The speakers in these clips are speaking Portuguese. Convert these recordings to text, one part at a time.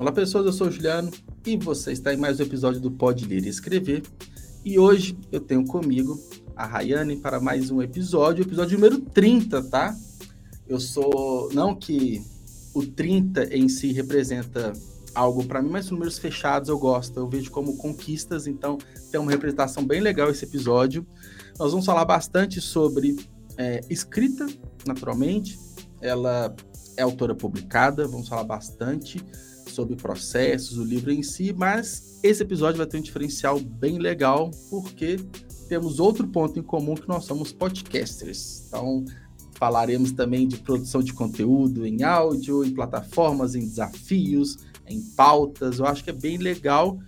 Olá pessoas, eu sou o Juliano e você está em mais um episódio do Pode Ler e Escrever. E hoje eu tenho comigo a Rayane para mais um episódio, episódio número 30, tá? Eu sou. Não que o 30 em si representa algo para mim, mas números fechados eu gosto, eu vejo como conquistas, então tem uma representação bem legal esse episódio. Nós vamos falar bastante sobre é, escrita, naturalmente. Ela é autora publicada, vamos falar bastante sobre processos, o livro em si, mas esse episódio vai ter um diferencial bem legal, porque temos outro ponto em comum que nós somos podcasters. Então, falaremos também de produção de conteúdo em áudio, em plataformas, em desafios, em pautas. Eu acho que é bem legal.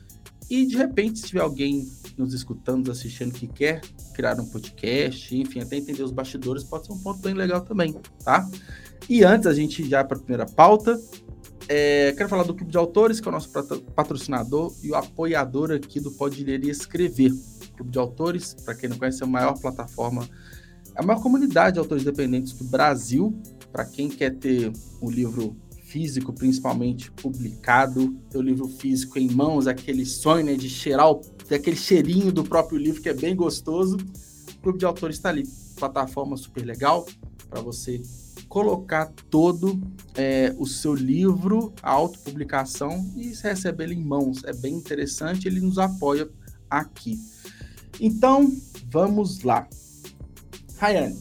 E de repente, se tiver alguém nos escutando, nos assistindo que quer criar um podcast, enfim, até entender os bastidores, pode ser um ponto bem legal também, tá? E antes a gente já para a primeira pauta, é, quero falar do Clube de Autores, que é o nosso patrocinador e o apoiador aqui do Pode Ler e Escrever. O Clube de Autores, para quem não conhece, é a maior plataforma, a maior comunidade de autores independentes do Brasil. Para quem quer ter o livro físico, principalmente publicado, ter o livro físico em mãos, aquele sonho né, de cheirar o, aquele cheirinho do próprio livro que é bem gostoso. O Clube de Autores está ali, plataforma super legal para você colocar todo é, o seu livro, a autopublicação e receber ele em mãos. É bem interessante, ele nos apoia aqui. Então, vamos lá. Rayane,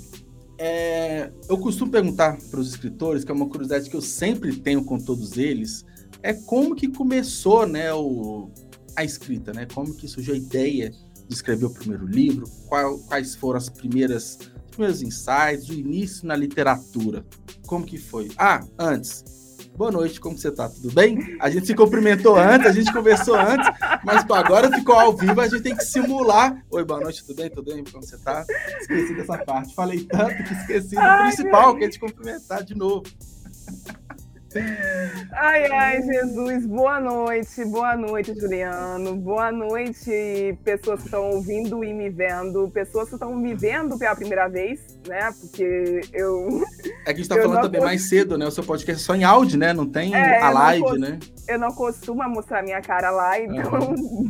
é, eu costumo perguntar para os escritores, que é uma curiosidade que eu sempre tenho com todos eles, é como que começou né, o, a escrita, né? Como que surgiu a ideia de escrever o primeiro livro, qual, quais foram as primeiras primeiros insights, o início na literatura. Como que foi? Ah, antes. Boa noite, como você tá? Tudo bem? A gente se cumprimentou antes, a gente conversou antes, mas agora ficou ao vivo, a gente tem que simular. Oi, boa noite, tudo bem? Tudo bem? Como você tá? Esqueci dessa parte. Falei tanto que esqueci do Ai, principal, que é te cumprimentar de novo. Ai, ai, Jesus, boa noite, boa noite, Juliano, boa noite, pessoas que estão ouvindo e me vendo, pessoas que estão me vendo pela primeira vez, né? Porque eu. É que a gente tá falando também mais cedo, né? O seu podcast é só em áudio, né? Não tem é, a live, né? Eu não costumo mostrar minha cara lá, então, uhum.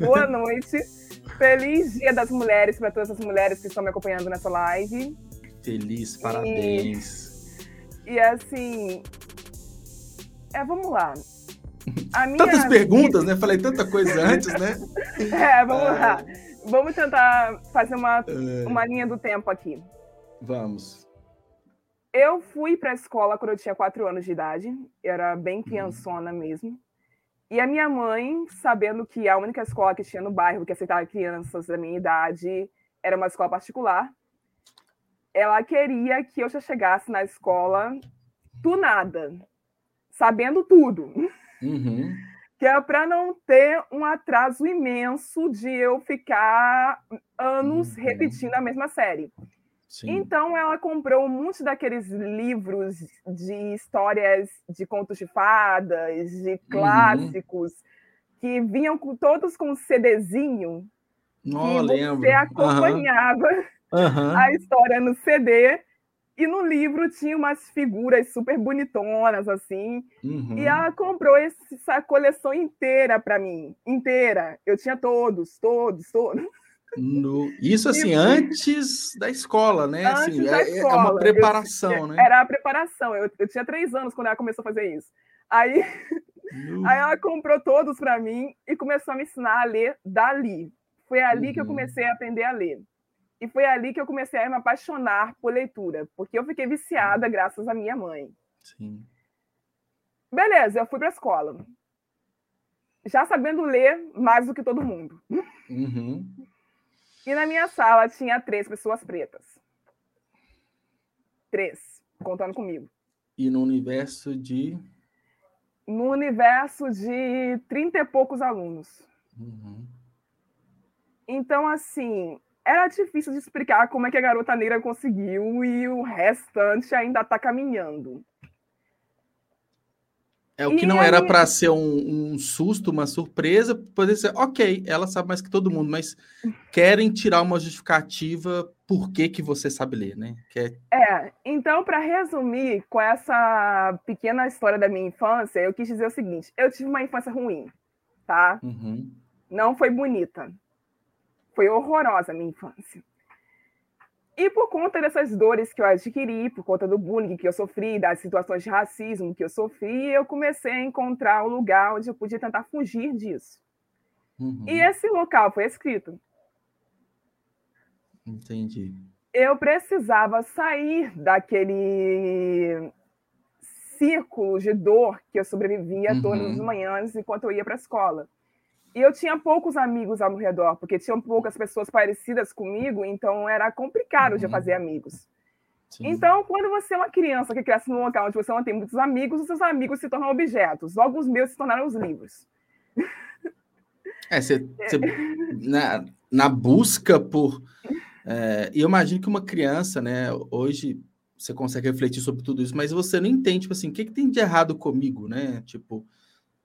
boa noite. Feliz Dia das Mulheres para todas as mulheres que estão me acompanhando nessa live. Feliz, parabéns. E, e assim, é, vamos lá. Tantas perguntas, né? Falei tanta coisa antes, né? é, vamos ah. lá. Vamos tentar fazer uma, é. uma linha do tempo aqui. Vamos. Eu fui para a escola quando eu tinha quatro anos de idade, era bem uhum. criançona mesmo. E a minha mãe, sabendo que a única escola que tinha no bairro que aceitava crianças da minha idade era uma escola particular, ela queria que eu já chegasse na escola do nada, sabendo tudo. Uhum. Que é para não ter um atraso imenso de eu ficar anos uhum. repetindo a mesma série. Sim. Então ela comprou um monte daqueles livros de histórias de contos de fadas, de uhum. clássicos, uhum. que vinham com, todos com um CDzinho. Oh, que lembro. você acompanhava uhum. a história no CD e no livro tinha umas figuras super bonitonas, assim. Uhum. E ela comprou essa coleção inteira para mim. Inteira. Eu tinha todos, todos, todos. No... Isso assim, antes da escola, né? Assim, é, escola. é, uma preparação, eu, né? Era a preparação. Eu, eu, tinha três anos quando ela começou a fazer isso. Aí, aí ela comprou todos para mim e começou a me ensinar a ler dali. Foi ali uhum. que eu uhum. comecei a aprender a ler. E foi ali que eu comecei a me apaixonar por leitura, porque eu fiquei viciada graças à minha mãe. Sim. Beleza, eu fui para a escola. Já sabendo ler mais do que todo mundo. Uhum. E na minha sala tinha três pessoas pretas. Três, contando comigo. E no universo de. No universo de trinta e poucos alunos. Uhum. Então, assim, era difícil de explicar como é que a garota negra conseguiu e o restante ainda está caminhando. É o que e não aí... era para ser um, um, susto, uma surpresa, poder ser, ok, ela sabe mais que todo mundo, mas querem tirar uma justificativa por que, que você sabe ler, né? É... é, então, para resumir, com essa pequena história da minha infância, eu quis dizer o seguinte: eu tive uma infância ruim, tá? Uhum. Não foi bonita. Foi horrorosa a minha infância. E por conta dessas dores que eu adquiri, por conta do bullying que eu sofri, das situações de racismo que eu sofri, eu comecei a encontrar um lugar onde eu podia tentar fugir disso. Uhum. E esse local foi escrito. Entendi. Eu precisava sair daquele círculo de dor que eu sobrevivia uhum. todas as manhãs enquanto eu ia para a escola. E eu tinha poucos amigos ao meu redor, porque tinham poucas pessoas parecidas comigo, então era complicado uhum. de fazer amigos. Sim. Então, quando você é uma criança que cresce num local onde você não tem muitos amigos, os seus amigos se tornam objetos. Logo, os meus se tornaram os livros. É, você, você na, na, busca por. É, e eu imagino que uma criança, né, hoje você consegue refletir sobre tudo isso, mas você não entende, tipo assim, o que, que tem de errado comigo, né? Tipo,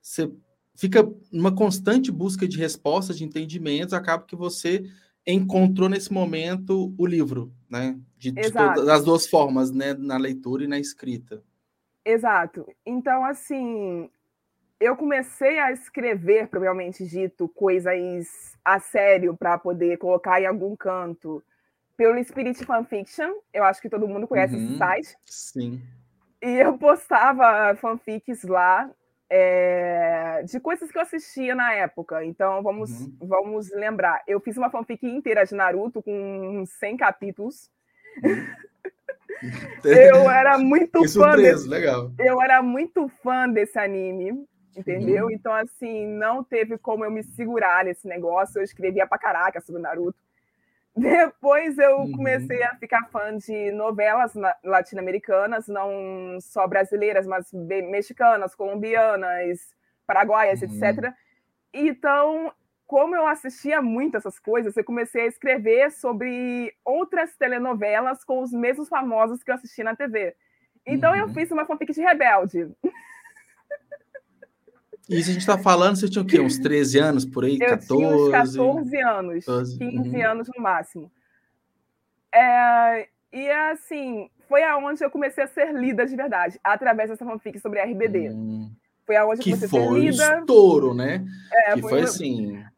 você fica numa constante busca de respostas, de entendimentos, acaba que você encontrou nesse momento o livro, né? De, de todas as duas formas, né? Na leitura e na escrita. Exato. Então, assim, eu comecei a escrever, provavelmente dito, coisas a sério para poder colocar em algum canto pelo Spirit Fanfiction. Eu acho que todo mundo conhece uhum, esse site. Sim. E eu postava fanfics lá é, de coisas que eu assistia na época. Então, vamos, uhum. vamos lembrar. Eu fiz uma fanfic inteira de Naruto com 100 capítulos. Uhum. eu era muito que fã desse, legal. Eu era muito fã desse anime, entendeu? Uhum. Então, assim, não teve como eu me segurar nesse negócio. Eu escrevia pra caraca sobre Naruto. Depois eu uhum. comecei a ficar fã de novelas latino-americanas, não só brasileiras, mas mexicanas, colombianas, paraguaias, uhum. etc. Então, como eu assistia muito essas coisas, eu comecei a escrever sobre outras telenovelas com os mesmos famosos que eu assistia na TV. Então, uhum. eu fiz uma fanfic de Rebelde. E isso a gente está falando, você tinha o quê? Uns 13 anos por aí? Eu 14? Tinha uns 14 anos, 14. 15 uhum. anos no máximo. É, e assim, foi aonde eu comecei a ser lida de verdade, através dessa fanfic sobre RBD. Hum. Foi aonde que eu comecei foi a ser lida. estouro, né? É, que foi, foi assim. Né?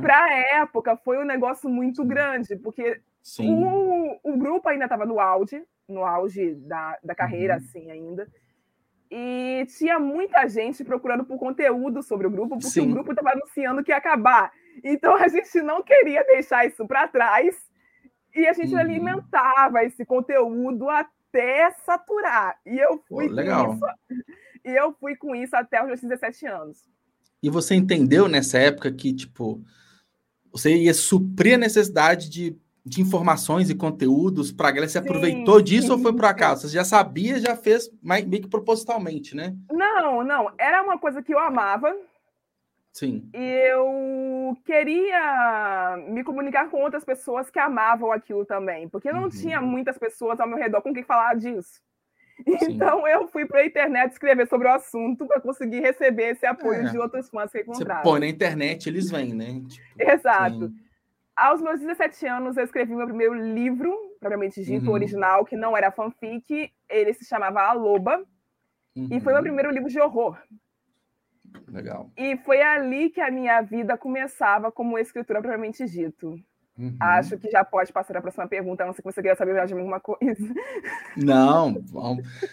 Para a época, foi um negócio muito grande, porque o, o grupo ainda estava no auge, no auge da, da carreira, uhum. assim, ainda. E tinha muita gente procurando por conteúdo sobre o grupo, porque Sim. o grupo estava anunciando que ia acabar. Então a gente não queria deixar isso para trás e a gente uhum. alimentava esse conteúdo até saturar. E eu fui legal. com isso. E eu fui com isso até os meus 17 anos. E você entendeu nessa época que, tipo, você ia suprir a necessidade de de informações e conteúdos para a galera. Você sim, aproveitou disso ou foi por acaso? Você já sabia, já fez meio que propositalmente, né? Não, não. Era uma coisa que eu amava. Sim. E eu queria me comunicar com outras pessoas que amavam aquilo também, porque não uhum. tinha muitas pessoas ao meu redor com quem falar disso. Então Sim. eu fui para a internet escrever sobre o assunto para conseguir receber esse apoio é. de outros fãs que encontraram. Você põe na internet, eles vêm, né? Tipo, Exato. Sim. Aos meus 17 anos, eu escrevi meu primeiro livro, propriamente dito, uhum. original, que não era fanfic. Ele se chamava A Loba. Uhum. E foi meu uhum. primeiro livro de horror. Legal. E foi ali que a minha vida começava como escritura propriamente dito. Uhum. Acho que já pode passar a próxima pergunta, a não ser que você queira saber mais de alguma coisa. Não,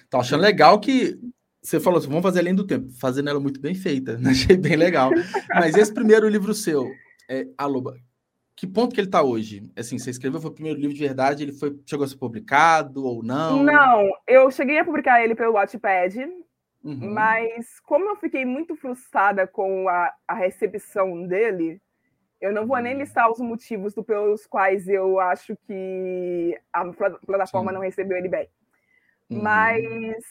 tô achando legal que você falou assim, vamos fazer além do tempo, fazendo ela muito bem feita, achei bem legal. Mas esse primeiro livro seu, é, A Loba, que ponto que ele está hoje? Assim, você escreveu, foi o primeiro livro de verdade, ele foi, chegou a ser publicado ou não? Não, eu cheguei a publicar ele pelo Wattpad, uhum. mas como eu fiquei muito frustrada com a, a recepção dele, eu não vou nem uhum. listar os motivos do, pelos quais eu acho que a plataforma Sim. não recebeu ele bem. Uhum. Mas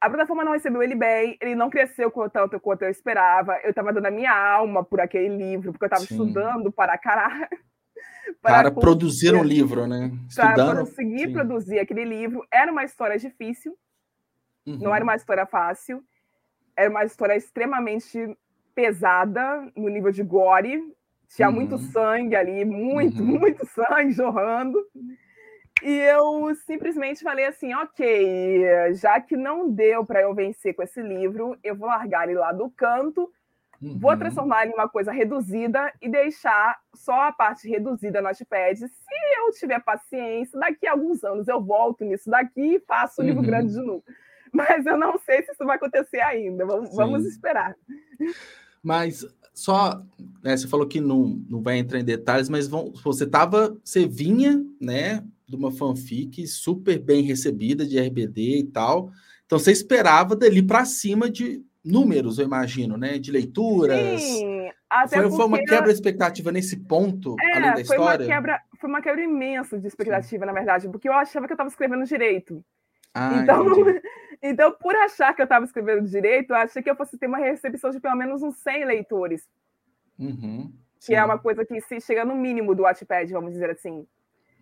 a plataforma não recebeu ele bem, ele não cresceu tanto quanto eu esperava. Eu estava dando a minha alma por aquele livro, porque eu estava estudando para caralho. Para, para produzir um livro, né? Estudando. Para conseguir sim. produzir aquele livro. Era uma história difícil, uhum. não era uma história fácil. era uma história extremamente pesada no nível de gore. Tinha uhum. muito sangue ali, muito, uhum. muito sangue jorrando. E eu simplesmente falei assim: ok, já que não deu para eu vencer com esse livro, eu vou largar ele lá do canto, uhum. vou transformar ele em uma coisa reduzida e deixar só a parte reduzida no Notepad. Se eu tiver paciência, daqui a alguns anos eu volto nisso daqui e faço o livro uhum. grande de novo. Mas eu não sei se isso vai acontecer ainda. Vamos, vamos esperar. Mas só, né, você falou que não, não vai entrar em detalhes, mas vão, você tava, você vinha, né, de uma fanfic super bem recebida de RBD e tal. Então você esperava dali para cima de números, eu imagino, né, de leituras. Sim, até foi, foi uma quebra de expectativa nesse ponto, é, além da foi história. Uma quebra, foi uma quebra imensa de expectativa, Sim. na verdade, porque eu achava que eu estava escrevendo direito. Ah, então, então, por achar que eu estava escrevendo direito, eu achei que eu fosse ter uma recepção de pelo menos uns 100 leitores. Uhum, que é uma coisa que se chega no mínimo do Wattpad, vamos dizer assim.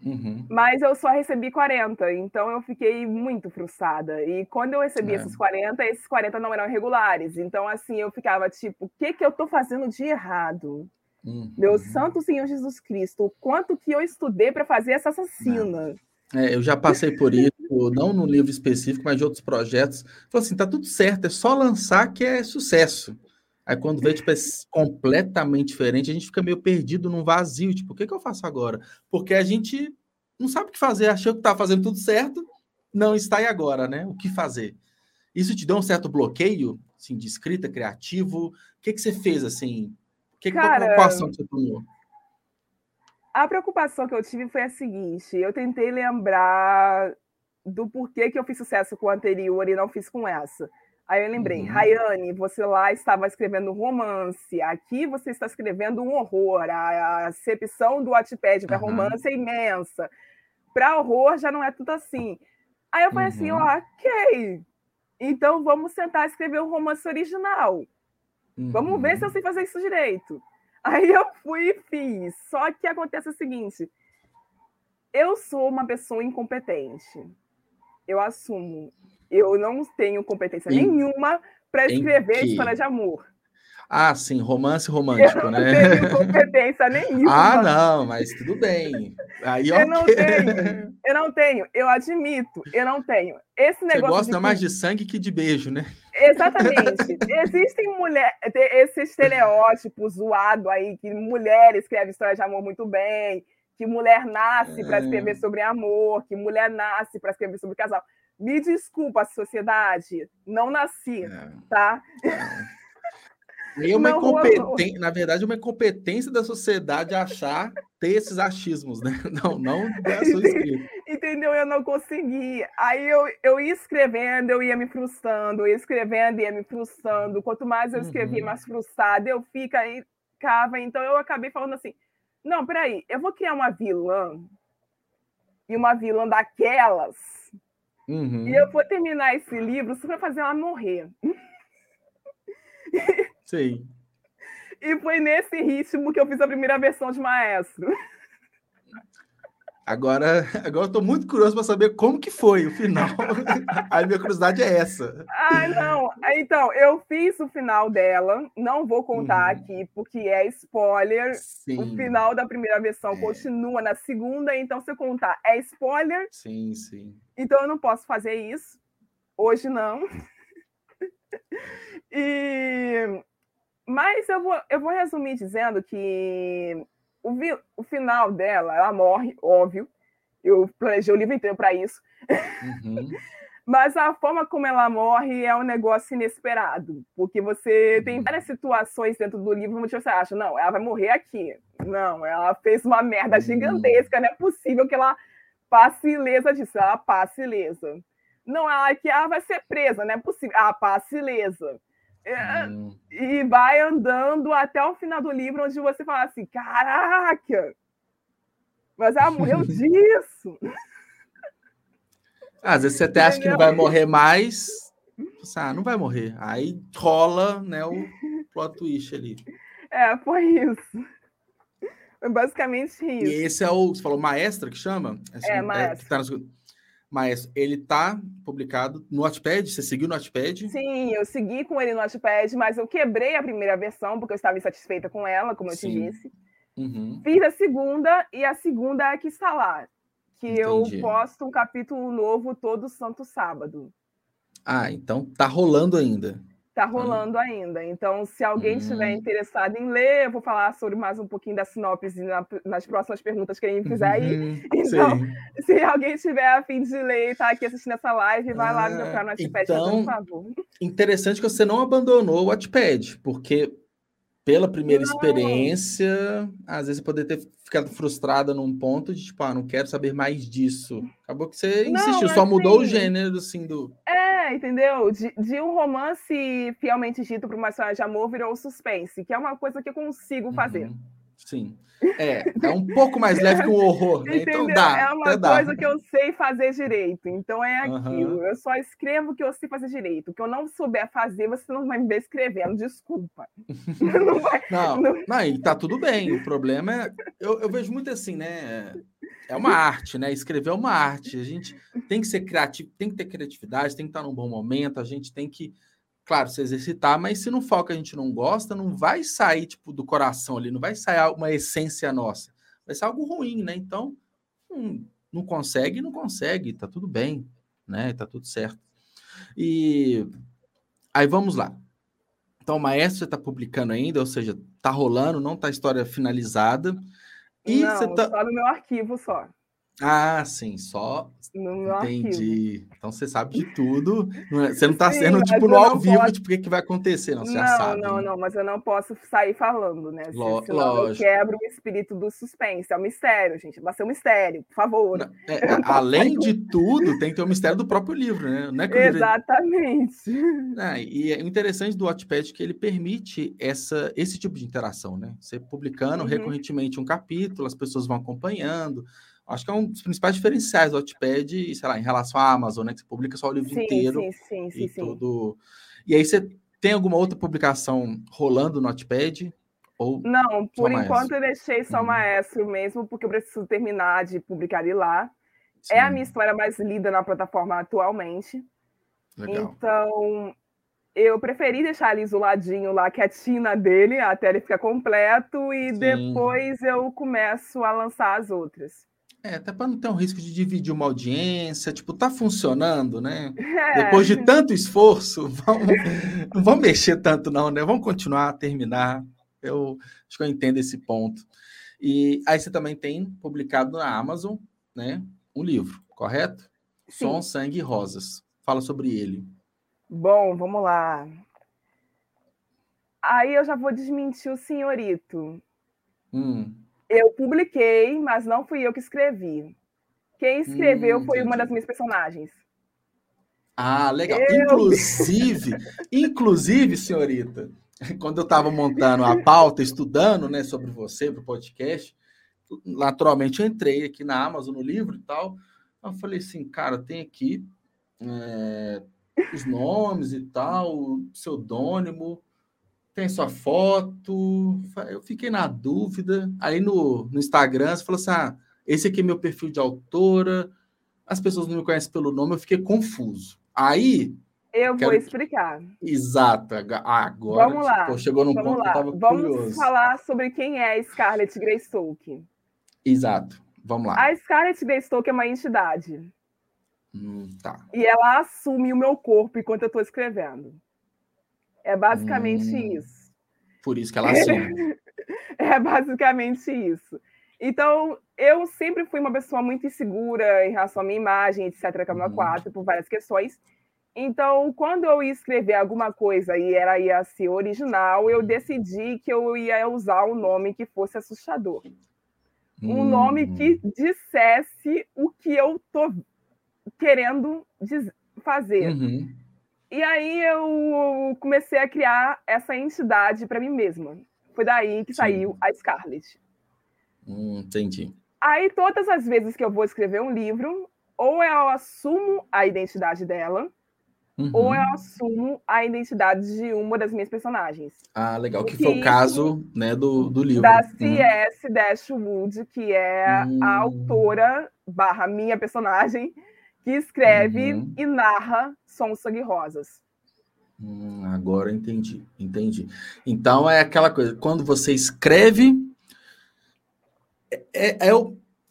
Uhum. Mas eu só recebi 40, então eu fiquei muito frustrada. E quando eu recebi é. esses 40, esses 40 não eram regulares. Então, assim, eu ficava tipo, o que, que eu estou fazendo de errado? Uhum. Meu Santo Senhor Jesus Cristo, o quanto que eu estudei para fazer essa assassina? É, eu já passei por isso, não no livro específico, mas de outros projetos. Falei assim, tá tudo certo, é só lançar que é sucesso. Aí quando vê, tipo, é completamente diferente, a gente fica meio perdido num vazio, tipo, o que, que eu faço agora? Porque a gente não sabe o que fazer, achou que tá fazendo tudo certo, não está e agora, né? O que fazer? Isso te deu um certo bloqueio, assim, de escrita, criativo? O que, que você fez, assim? Que, Cara, qual, qual ação que você tomou? A preocupação que eu tive foi a seguinte: eu tentei lembrar do porquê que eu fiz sucesso com o anterior e não fiz com essa. Aí eu lembrei, uhum. Rayane, você lá estava escrevendo romance, aqui você está escrevendo um horror. A, acepção do Wattpad para uhum. romance é imensa. Para horror já não é tudo assim. Aí eu falei assim, uhum. assim, ok, então vamos tentar escrever um romance original. Vamos ver se eu uhum. sei fazer isso direito. Aí eu fui e fiz. Só que acontece o seguinte: eu sou uma pessoa incompetente. Eu assumo. Eu não tenho competência em, nenhuma para escrever história de amor. Ah, sim, romance romântico, eu não né? Tenho competência nenhuma. ah, não, mas tudo bem. Aí, eu okay. não tenho, eu não tenho, eu admito, eu não tenho. Esse negócio. Você gosta mais de sangue que de beijo, né? Exatamente. Existem mulheres, esse estereótipo zoado aí, que mulher escreve história de amor muito bem, que mulher nasce é... para escrever sobre amor, que mulher nasce para escrever sobre casal. Me desculpa, sociedade, não nasci, é... tá? É. É uma incompetência, na verdade, uma incompetência da sociedade achar ter esses achismos, né? Não, não da sua escrita. Entendeu? Eu não consegui. Aí eu, eu ia escrevendo, eu ia me frustrando, eu ia escrevendo, ia me frustrando. Quanto mais eu escrevia, uhum. mais frustrada eu ficava. Então eu acabei falando assim: não, peraí, eu vou criar uma vilã e uma vilã daquelas. Uhum. E eu vou terminar esse livro só para fazer ela morrer. Sim. E foi nesse ritmo que eu fiz a primeira versão de Maestro. Agora, agora eu tô muito curioso para saber como que foi o final. a minha curiosidade é essa. Ah, não. Então, eu fiz o final dela, não vou contar uhum. aqui, porque é spoiler. Sim. O final da primeira versão é. continua na segunda, então se eu contar, é spoiler. Sim, sim. Então eu não posso fazer isso. Hoje não. e mas eu vou, eu vou resumir dizendo que o, vi, o final dela, ela morre, óbvio. Eu planejei o livro inteiro para isso. Uhum. Mas a forma como ela morre é um negócio inesperado, porque você tem uhum. várias situações dentro do livro onde você acha, não, ela vai morrer aqui. Não, ela fez uma merda uhum. gigantesca, não é possível que ela passe ilesa disso. Ela passe ilesa. Não, ela que ela vai ser presa, não é possível. Ela passe ilesa. É, hum. E vai andando até o final do livro, onde você fala assim: caraca! Mas ela morreu disso! Às vezes você até acha que não vai morrer mais. Ah, não vai morrer. Aí rola né, o plot twist ali. É, foi isso. Foi basicamente isso. E esse é o. Você falou maestra que chama? Essa, é, maestra. É, tá Mas ele tá publicado no Notepad? Você seguiu no Notepad? Sim, eu segui com ele no Notepad, mas eu quebrei a primeira versão porque eu estava insatisfeita com ela, como eu Sim. te disse. Uhum. Fiz a segunda e a segunda é que está lá. Que Entendi. eu posto um capítulo novo todo santo sábado. Ah, então tá rolando ainda. Tá rolando ainda. Então, se alguém estiver hum. interessado em ler, eu vou falar sobre mais um pouquinho da sinopse na, nas próximas perguntas que ele fizer aí. Uhum, então, sim. se alguém estiver a fim de ler e tá aqui assistindo essa live, vai ah, lá no meu canal Watchpad, então, por favor. Interessante que você não abandonou o Watchpad, porque pela primeira não. experiência, às vezes poder ter ficado frustrada num ponto de tipo, ah, não quero saber mais disso. Acabou que você insistiu, não, só mudou assim, o gênero assim do. É, entendeu? De, de um romance fielmente dito para uma história de amor virou suspense, que é uma coisa que eu consigo fazer. Uhum. Sim. É, é um pouco mais leve que um horror, né? Então dá. É uma coisa dá. que eu sei fazer direito. Então é aquilo. Uhum. Eu só escrevo o que eu sei fazer direito. O que eu não souber fazer, você não vai me ver escrevendo. Desculpa. não, vai, não, não... não, e tá tudo bem. O problema é. Eu, eu vejo muito assim, né? É uma arte, né? Escrever é uma arte. A gente tem que ser criativo, tem que ter criatividade, tem que estar num bom momento, a gente tem que claro, se exercitar, mas se não for que a gente não gosta, não vai sair tipo do coração ali, não vai sair uma essência nossa. Vai ser algo ruim, né? Então, hum, não consegue, não consegue, tá tudo bem, né? Tá tudo certo. E aí vamos lá. Então, o maestro está publicando ainda, ou seja, tá rolando, não tá a história finalizada. E não, você tá... só no meu arquivo só. Ah, sim, só. Entendi. Arquivo. Então você sabe de tudo. É... Você não está sendo tipo no ao vivo, posso... tipo, o que, que vai acontecer, não, você não, já sabe. Não, né? não, mas eu não posso sair falando, né? Lo... Senão Lógico. eu quebro o espírito do suspense. É um mistério, gente. Vai ser um mistério, por favor. Não, é, além de tudo, tem que ter o mistério do próprio livro, né? Não é Exatamente. É, e é interessante do Wattpad que ele permite essa, esse tipo de interação, né? Você publicando uhum. recorrentemente um capítulo, as pessoas vão acompanhando. Acho que é um dos principais diferenciais do Wattpad, sei lá, em relação à Amazon, né? Que você publica só o livro sim, inteiro. Sim, sim, sim, e sim. Tudo... E aí você tem alguma outra publicação rolando no Wattpad? Ou Não, por enquanto eu deixei só hum. Maestro mesmo, porque eu preciso terminar de publicar ele lá. Sim. É a minha história mais lida na plataforma atualmente. Legal. Então, eu preferi deixar ele isoladinho lá, quietinho na dele, até ele ficar completo, e Sim. depois eu começo a lançar as outras. É, até para não ter um risco de dividir uma audiência, tipo, tá funcionando, né? É. Depois de tanto esforço, vamos, não vamos mexer tanto não, né? Vamos continuar, terminar. Eu acho que eu entendo esse ponto. E aí você também tem publicado na Amazon, né, um livro, correto? Sim. Som, Sangue e Rosas. Fala sobre ele. Bom, vamos lá. Aí eu já vou desmentir o senhorito. Hum. Eu publiquei, mas não fui eu que escrevi. Quem escreveu hum, foi uma das minhas personagens. Ah, legal. Eu... Inclusive, inclusive, senhorita, quando eu estava montando a pauta, estudando né, sobre você para o podcast, naturalmente eu entrei aqui na Amazon, no livro e tal. Eu falei assim, cara, tem aqui é, os nomes e tal, pseudônimo tem sua foto. Eu fiquei na dúvida. Aí no, no Instagram você falou assim: ah, esse aqui é meu perfil de autora. As pessoas não me conhecem pelo nome, eu fiquei confuso. Aí. Eu quero... vou explicar. Exato. Agora Vamos lá. Pô, chegou num Vamos ponto lá. que eu tava Vamos curioso. falar sobre quem é a Scarlett Greystoke. Exato. Vamos lá. A Scarlett Greystoke é uma entidade. Hum, tá. E ela assume o meu corpo enquanto eu estou escrevendo. É basicamente hum, isso. Por isso que ela assume. é basicamente isso. Então, eu sempre fui uma pessoa muito insegura em relação à minha imagem, etc., Câmara uhum. 4, por várias questões. Então, quando eu ia escrever alguma coisa e ela ia ser original, eu decidi que eu ia usar um nome que fosse assustador. Um uhum. nome que hum. dissesse o que eu tô querendo fazer. Uhum. E aí eu comecei a criar essa entidade para mim mesma. Foi daí que Sim. saiu a Scarlett. Hum, entendi. Aí todas as vezes que eu vou escrever um livro, ou eu assumo a identidade dela, uhum. ou eu assumo a identidade de uma das minhas personagens. Ah, legal. Que foi o caso né, do, do livro. Da C.S. Uhum. Dashwood, que é hum. a autora barra minha personagem que escreve uhum. e narra Sons Sangue Rosas. Hum, agora entendi, entendi. Então é aquela coisa, quando você escreve, é, é, é,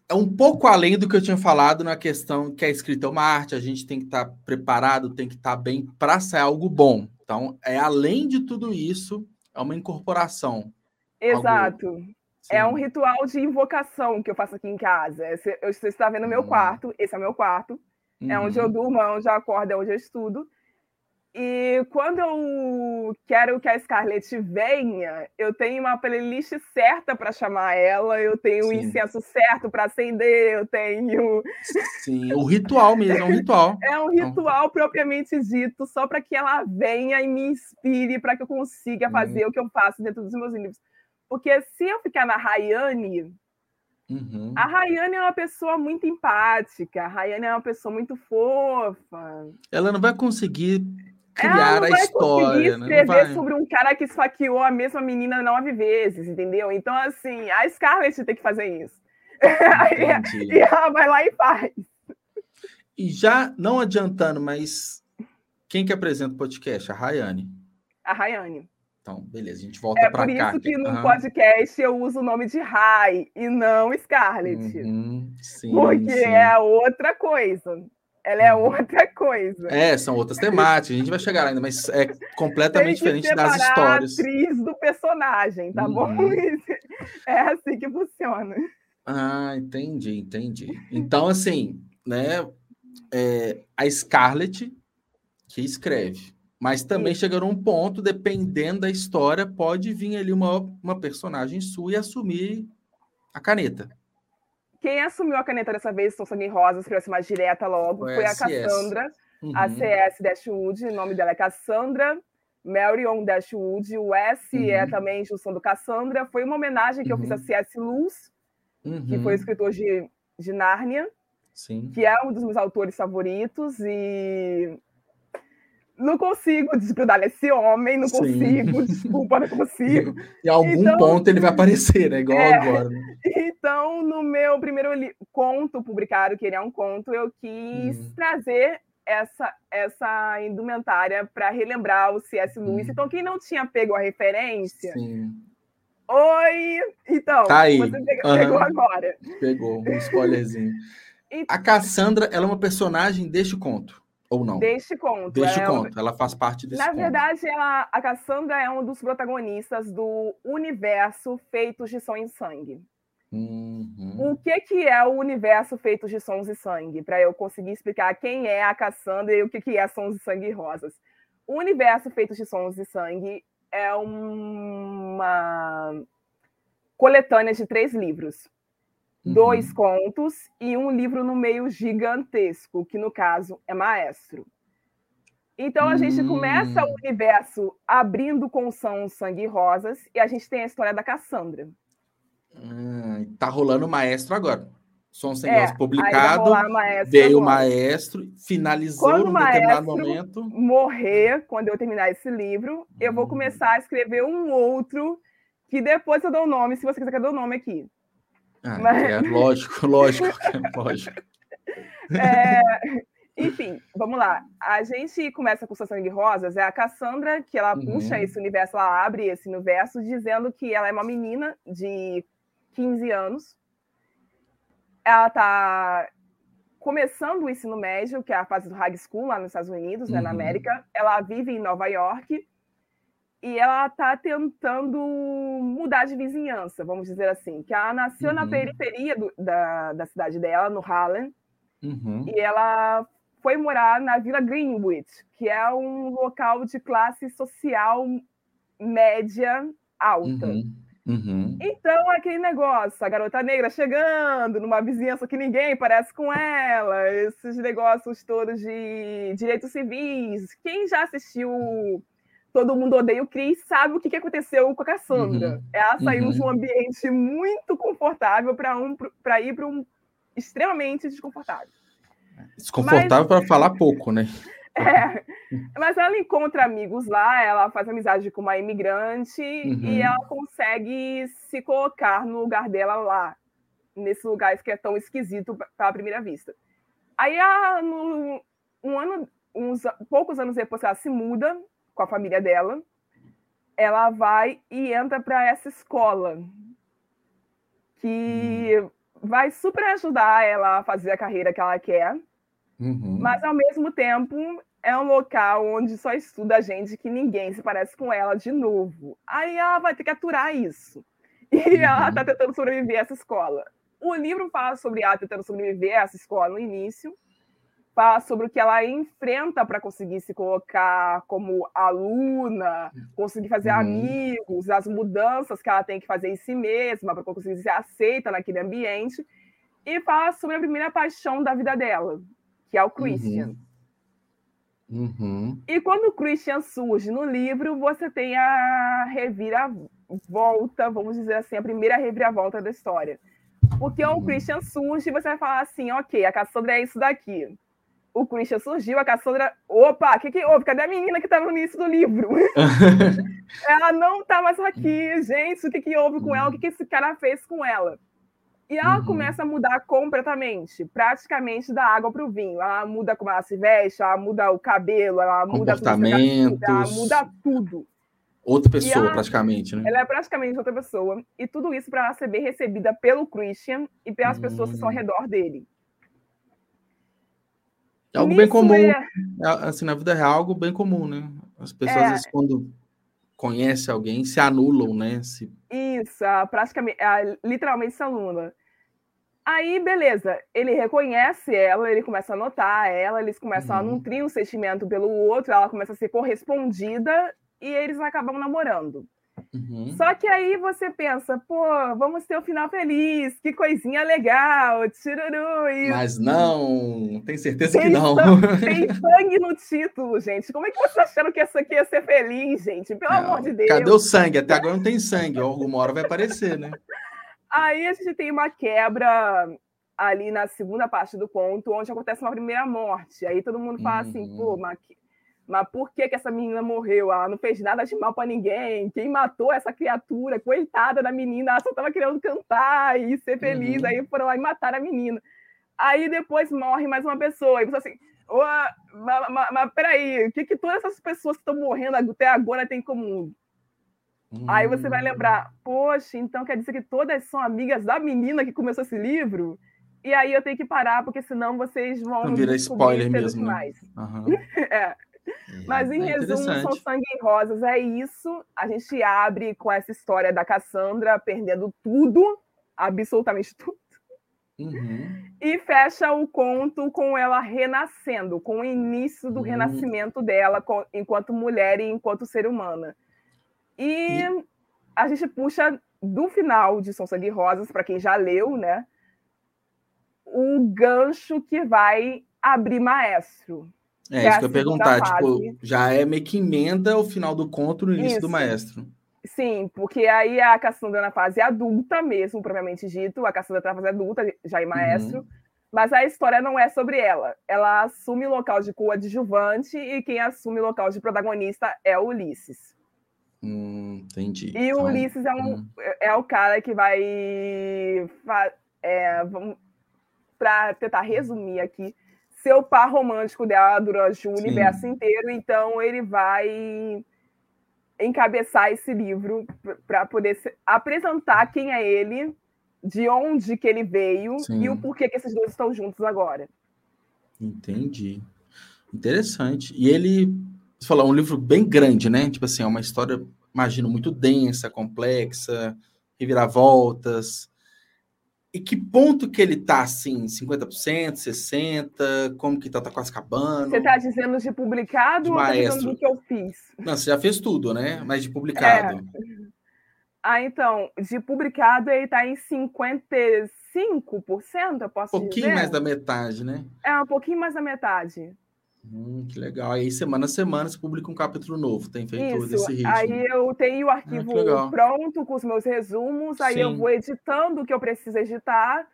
é, um pouco além do que eu tinha falado na questão que a escrita é uma arte, a gente tem que estar tá preparado, tem que estar tá bem para sair algo bom. Então, é além de tudo isso, é uma incorporação. Exato. Algo... É um ritual de invocação que eu faço aqui em casa. Você está vendo meu hum. quarto, esse é o meu quarto. Uhum. É onde eu uhum. durmo, é onde eu acordo, é onde eu estudo. E quando eu quero que a Scarlett venha, eu tenho uma playlist certa para chamar ela, eu tenho o um incenso certo para acender, eu tenho. Sim, o ritual mesmo, é um ritual. É um ritual propriamente dito, só para que ela venha e me inspire, para que eu consiga fazer hum. o que eu faço dentro dos meus livros. Porque se eu ficar na Rayane, Uhum. A Rayane é uma pessoa muito empática, a Rayane é uma pessoa muito fofa. Ela não vai conseguir criar a história. Né? escrever sobre um cara que esfaqueou a mesma menina nove vezes, entendeu? Então, assim, a Scarlett tem que fazer isso. e ela vai lá e faz. E já, não adiantando, mas quem que apresenta o podcast? A Rayane. A Rayane. Então, beleza, a gente volta para cá. É por isso que no uhum. podcast eu uso o nome de Ray e não Scarlett. Uhum. Sim, porque sim. é outra coisa. Ela é uhum. outra coisa. É, são outras temáticas, a gente vai chegar ainda, mas é completamente diferente das histórias. A atriz do personagem, tá uhum. bom? É assim que funciona. Ah, entendi, entendi. Então, assim, né? É, a Scarlett que escreve, mas também Sim. chega num ponto, dependendo da história, pode vir ali uma, uma personagem sua e assumir a caneta. Quem assumiu a caneta dessa vez são Sangue Rosa, escreveu assim mais direta logo, foi, foi a Cassandra, uhum. a CS Dashwood, o nome dela é Cassandra, Marion Dashwood, o S é uhum. é também junção do Cassandra. Foi uma homenagem que uhum. eu fiz a uhum. C.S. Lewis, que foi uhum. escritor de, de Nárnia, Sim. que é um dos meus autores favoritos, e não consigo desgrudar desse homem, não consigo, desculpa, não consigo. Em algum então, ponto ele vai aparecer, né? Igual é, agora. Né? Então, no meu primeiro conto publicado, que ele é um conto, eu quis hum. trazer essa, essa indumentária para relembrar o C.S. Lewis. Hum. Então, quem não tinha pego a referência. Sim. Oi! Então, tá aí. você pegou, uhum. pegou agora. Pegou, um spoilerzinho. a Cassandra, ela é uma personagem deste conto. Ou não? Deste conto. Deste é conto, ela faz parte desse Na conto. verdade, ela, a Cassandra é um dos protagonistas do universo Feitos de Som e Sangue. Uhum. O que, que é o universo Feitos de Sons e Sangue? Para eu conseguir explicar quem é a Cassandra e o que, que é Sons e Sangue e Rosas. O universo Feitos de Sons e Sangue é uma coletânea de três livros uhum. dois contos e um livro no meio gigantesco, que no caso é Maestro. Então a gente começa o hum. universo abrindo com São Sangue e Rosas e a gente tem a história da Cassandra. Hum, tá rolando o Maestro agora. Som Sem é, publicado, maestro veio o Maestro, finalizou quando em determinado momento. morrer, quando eu terminar esse livro, eu vou hum. começar a escrever um outro que depois eu dou o nome, se você quiser que eu dou o nome aqui. Ah, Mas... é, lógico, lógico, lógico. É, enfim, vamos lá. A gente começa com Sangue Rosas, é a Cassandra, que ela uhum. puxa esse universo, ela abre esse universo, dizendo que ela é uma menina de 15 anos. Ela está começando o ensino médio, que é a fase do high school lá nos Estados Unidos, né, na uhum. América. Ela vive em Nova York e ela está tentando mudar de vizinhança, vamos dizer assim. Que ela nasceu uhum. na periferia do, da, da cidade dela, no Harlem, uhum. e ela foi morar na Vila Greenwich, que é um local de classe social média alta. Uhum. Uhum. Então, aquele negócio, a garota negra chegando numa vizinhança que ninguém parece com ela, esses negócios todos de direitos civis. Quem já assistiu Todo Mundo Odeia o Chris sabe o que, aconteceu com a Cassandra. Uhum. Ela saiu uhum. de um ambiente muito confortável para um, ir para um extremamente desconfortável. Desconfortável para falar pouco, né? É, mas ela encontra amigos lá, ela faz amizade com uma imigrante uhum. e ela consegue se colocar no lugar dela lá, nesse lugar que é tão esquisito à primeira vista. Aí, a, no, um ano, uns poucos anos depois, ela se muda com a família dela. Ela vai e entra para essa escola que hum. vai super ajudar ela a fazer a carreira que ela quer. Uhum. Mas, ao mesmo tempo, é um local onde só estuda gente que ninguém se parece com ela de novo. Aí ela vai ter que aturar isso. E uhum. ela está tentando sobreviver a essa escola. O livro fala sobre ela tentando sobreviver a essa escola no início, fala sobre o que ela enfrenta para conseguir se colocar como aluna, conseguir fazer uhum. amigos, as mudanças que ela tem que fazer em si mesma para conseguir ser aceita naquele ambiente, e fala sobre a primeira paixão da vida dela, que é o Christian. Uhum. Uhum. E quando o Christian surge no livro, você tem a reviravolta, vamos dizer assim, a primeira reviravolta da história. Porque uhum. o Christian surge e você vai falar assim, ok, a Cassandra é isso daqui. O Christian surgiu, a Cassandra, opa, o que, que houve? Cadê a menina que estava no início do livro? ela não está mais aqui, gente, o que, que houve com ela? O que, que esse cara fez com ela? E ela uhum. começa a mudar completamente, praticamente da água para o vinho. Ela muda como ela se veste, ela muda o cabelo, ela muda comportamentos, ela muda tudo. Outra pessoa, ela, praticamente, né? Ela é praticamente outra pessoa. E tudo isso para ela ser bem recebida pelo Christian e pelas pessoas que estão ao hum. redor dele. É algo bem comum. É... é... Assim, na vida real, é algo bem comum, né? As pessoas, é... vezes, quando conhecem alguém, se anulam, né? Se... Isso, praticamente, literalmente se anula. Aí, beleza, ele reconhece ela, ele começa a notar ela, eles começam uhum. a nutrir um sentimento pelo outro, ela começa a ser correspondida e eles acabam namorando. Uhum. Só que aí você pensa, pô, vamos ter um final feliz, que coisinha legal, tiruru. E... Mas não, tem certeza tem que não. tem sangue no título, gente. Como é que vocês acharam que essa aqui ia ser feliz, gente? Pelo não, amor de Deus. Cadê o sangue? Até agora não tem sangue. Alguma hora vai aparecer, né? Aí a gente tem uma quebra ali na segunda parte do conto, onde acontece uma primeira morte. Aí todo mundo fala uhum. assim, pô, uhum. mas, mas por que, que essa menina morreu? Ela não fez nada de mal para ninguém. Quem matou essa criatura? Coitada da menina, ela só estava querendo cantar e ser feliz. Uhum. Aí foram lá e mataram a menina. Aí depois morre mais uma pessoa. E você assim, oh, mas, mas, mas peraí, o que, que todas essas pessoas que estão morrendo até agora têm em comum? Hum. Aí você vai lembrar, poxa, então quer dizer que todas são amigas da menina que começou esse livro? E aí eu tenho que parar, porque senão vocês vão. Não vira spoiler mesmo. Né? Uhum. é. Mas em é resumo, são sangue e rosas, é isso. A gente abre com essa história da Cassandra perdendo tudo, absolutamente tudo. Uhum. E fecha o conto com ela renascendo, com o início do uhum. renascimento dela enquanto mulher e enquanto ser humana. E, e... a gente puxa do final de São Sangue Rosas, para quem já leu, né? O gancho que vai abrir Maestro. É, isso é que eu ia perguntar, tipo, já é meio que emenda o final do conto no início isso. do Maestro. Sim, porque aí a Cassandra na fase adulta mesmo, propriamente dito, a Cassandra na fase adulta, já em Maestro, uhum. mas a história não é sobre ela. Ela assume o local de coadjuvante e quem assume o local de protagonista é o Ulisses. Hum, entendi. E o Ulisses é, um, hum. é o cara que vai. É, para tentar resumir aqui, ser o par romântico dela durante o Sim. universo inteiro. Então, ele vai encabeçar esse livro para poder apresentar quem é ele, de onde que ele veio Sim. e o porquê que esses dois estão juntos agora. Entendi. Interessante. E ele você falou, é um livro bem grande, né? Tipo assim, é uma história, imagino, muito densa, complexa, reviravoltas. E que ponto que ele tá, assim, 50%, 60%? Como que tá? Tá quase acabando? Você tá dizendo de publicado de ou tá dizendo do que eu fiz? Não, você já fez tudo, né? Mas de publicado. É. Ah, então, de publicado ele tá em 55%, eu posso um pouquinho dizer? mais da metade, né? É, um pouquinho mais da metade. Hum, que legal. Aí, semana a semana, você publica um capítulo novo. Tem feito Isso. desse ritmo. Aí eu tenho o ah, arquivo ah, pronto com os meus resumos, aí Sim. eu vou editando o que eu preciso editar,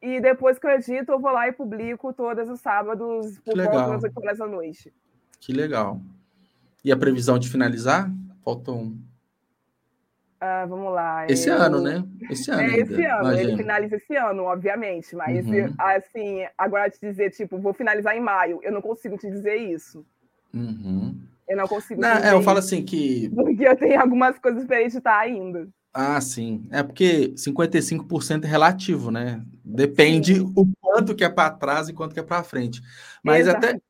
e depois que eu edito, eu vou lá e publico todos os sábados por volta das 8 horas da noite. Que legal. E a previsão de finalizar? Faltam. Uh, vamos lá. Esse eu... ano, né? Esse ano. É, esse ano. Imagina. Ele finaliza esse ano, obviamente. Mas, uhum. assim, agora te dizer, tipo, vou finalizar em maio. Eu não consigo te dizer isso. Uhum. Eu não consigo. Não, é, eu falo assim que. Porque eu tenho algumas coisas para editar ainda. Ah, sim. É porque 55% é relativo, né? Depende sim. o quanto que é para trás e quanto que é para frente. Mas Exato. até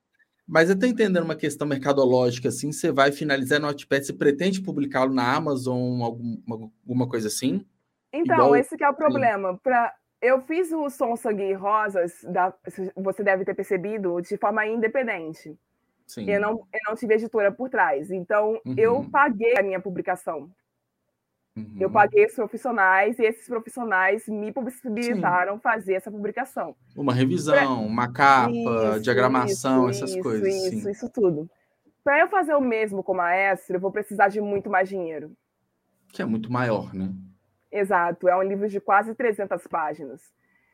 mas eu estou entendendo uma questão mercadológica, assim, você vai finalizar no Notepad, você pretende publicá-lo na Amazon, alguma, alguma coisa assim? Então, Igual... esse que é o problema. Pra... Eu fiz o Som, Sangue e Rosas, da... você deve ter percebido, de forma independente. Sim. Eu não, eu não tive editora por trás. Então, uhum. eu paguei a minha publicação. Uhum. Eu paguei os profissionais e esses profissionais me possibilitaram Sim. fazer essa publicação. Uma revisão, uma capa, isso, diagramação, isso, essas isso, coisas. Isso, Sim. isso tudo. Para eu fazer o mesmo com o maestro, eu vou precisar de muito mais dinheiro. Que é muito maior, né? Exato, é um livro de quase 300 páginas.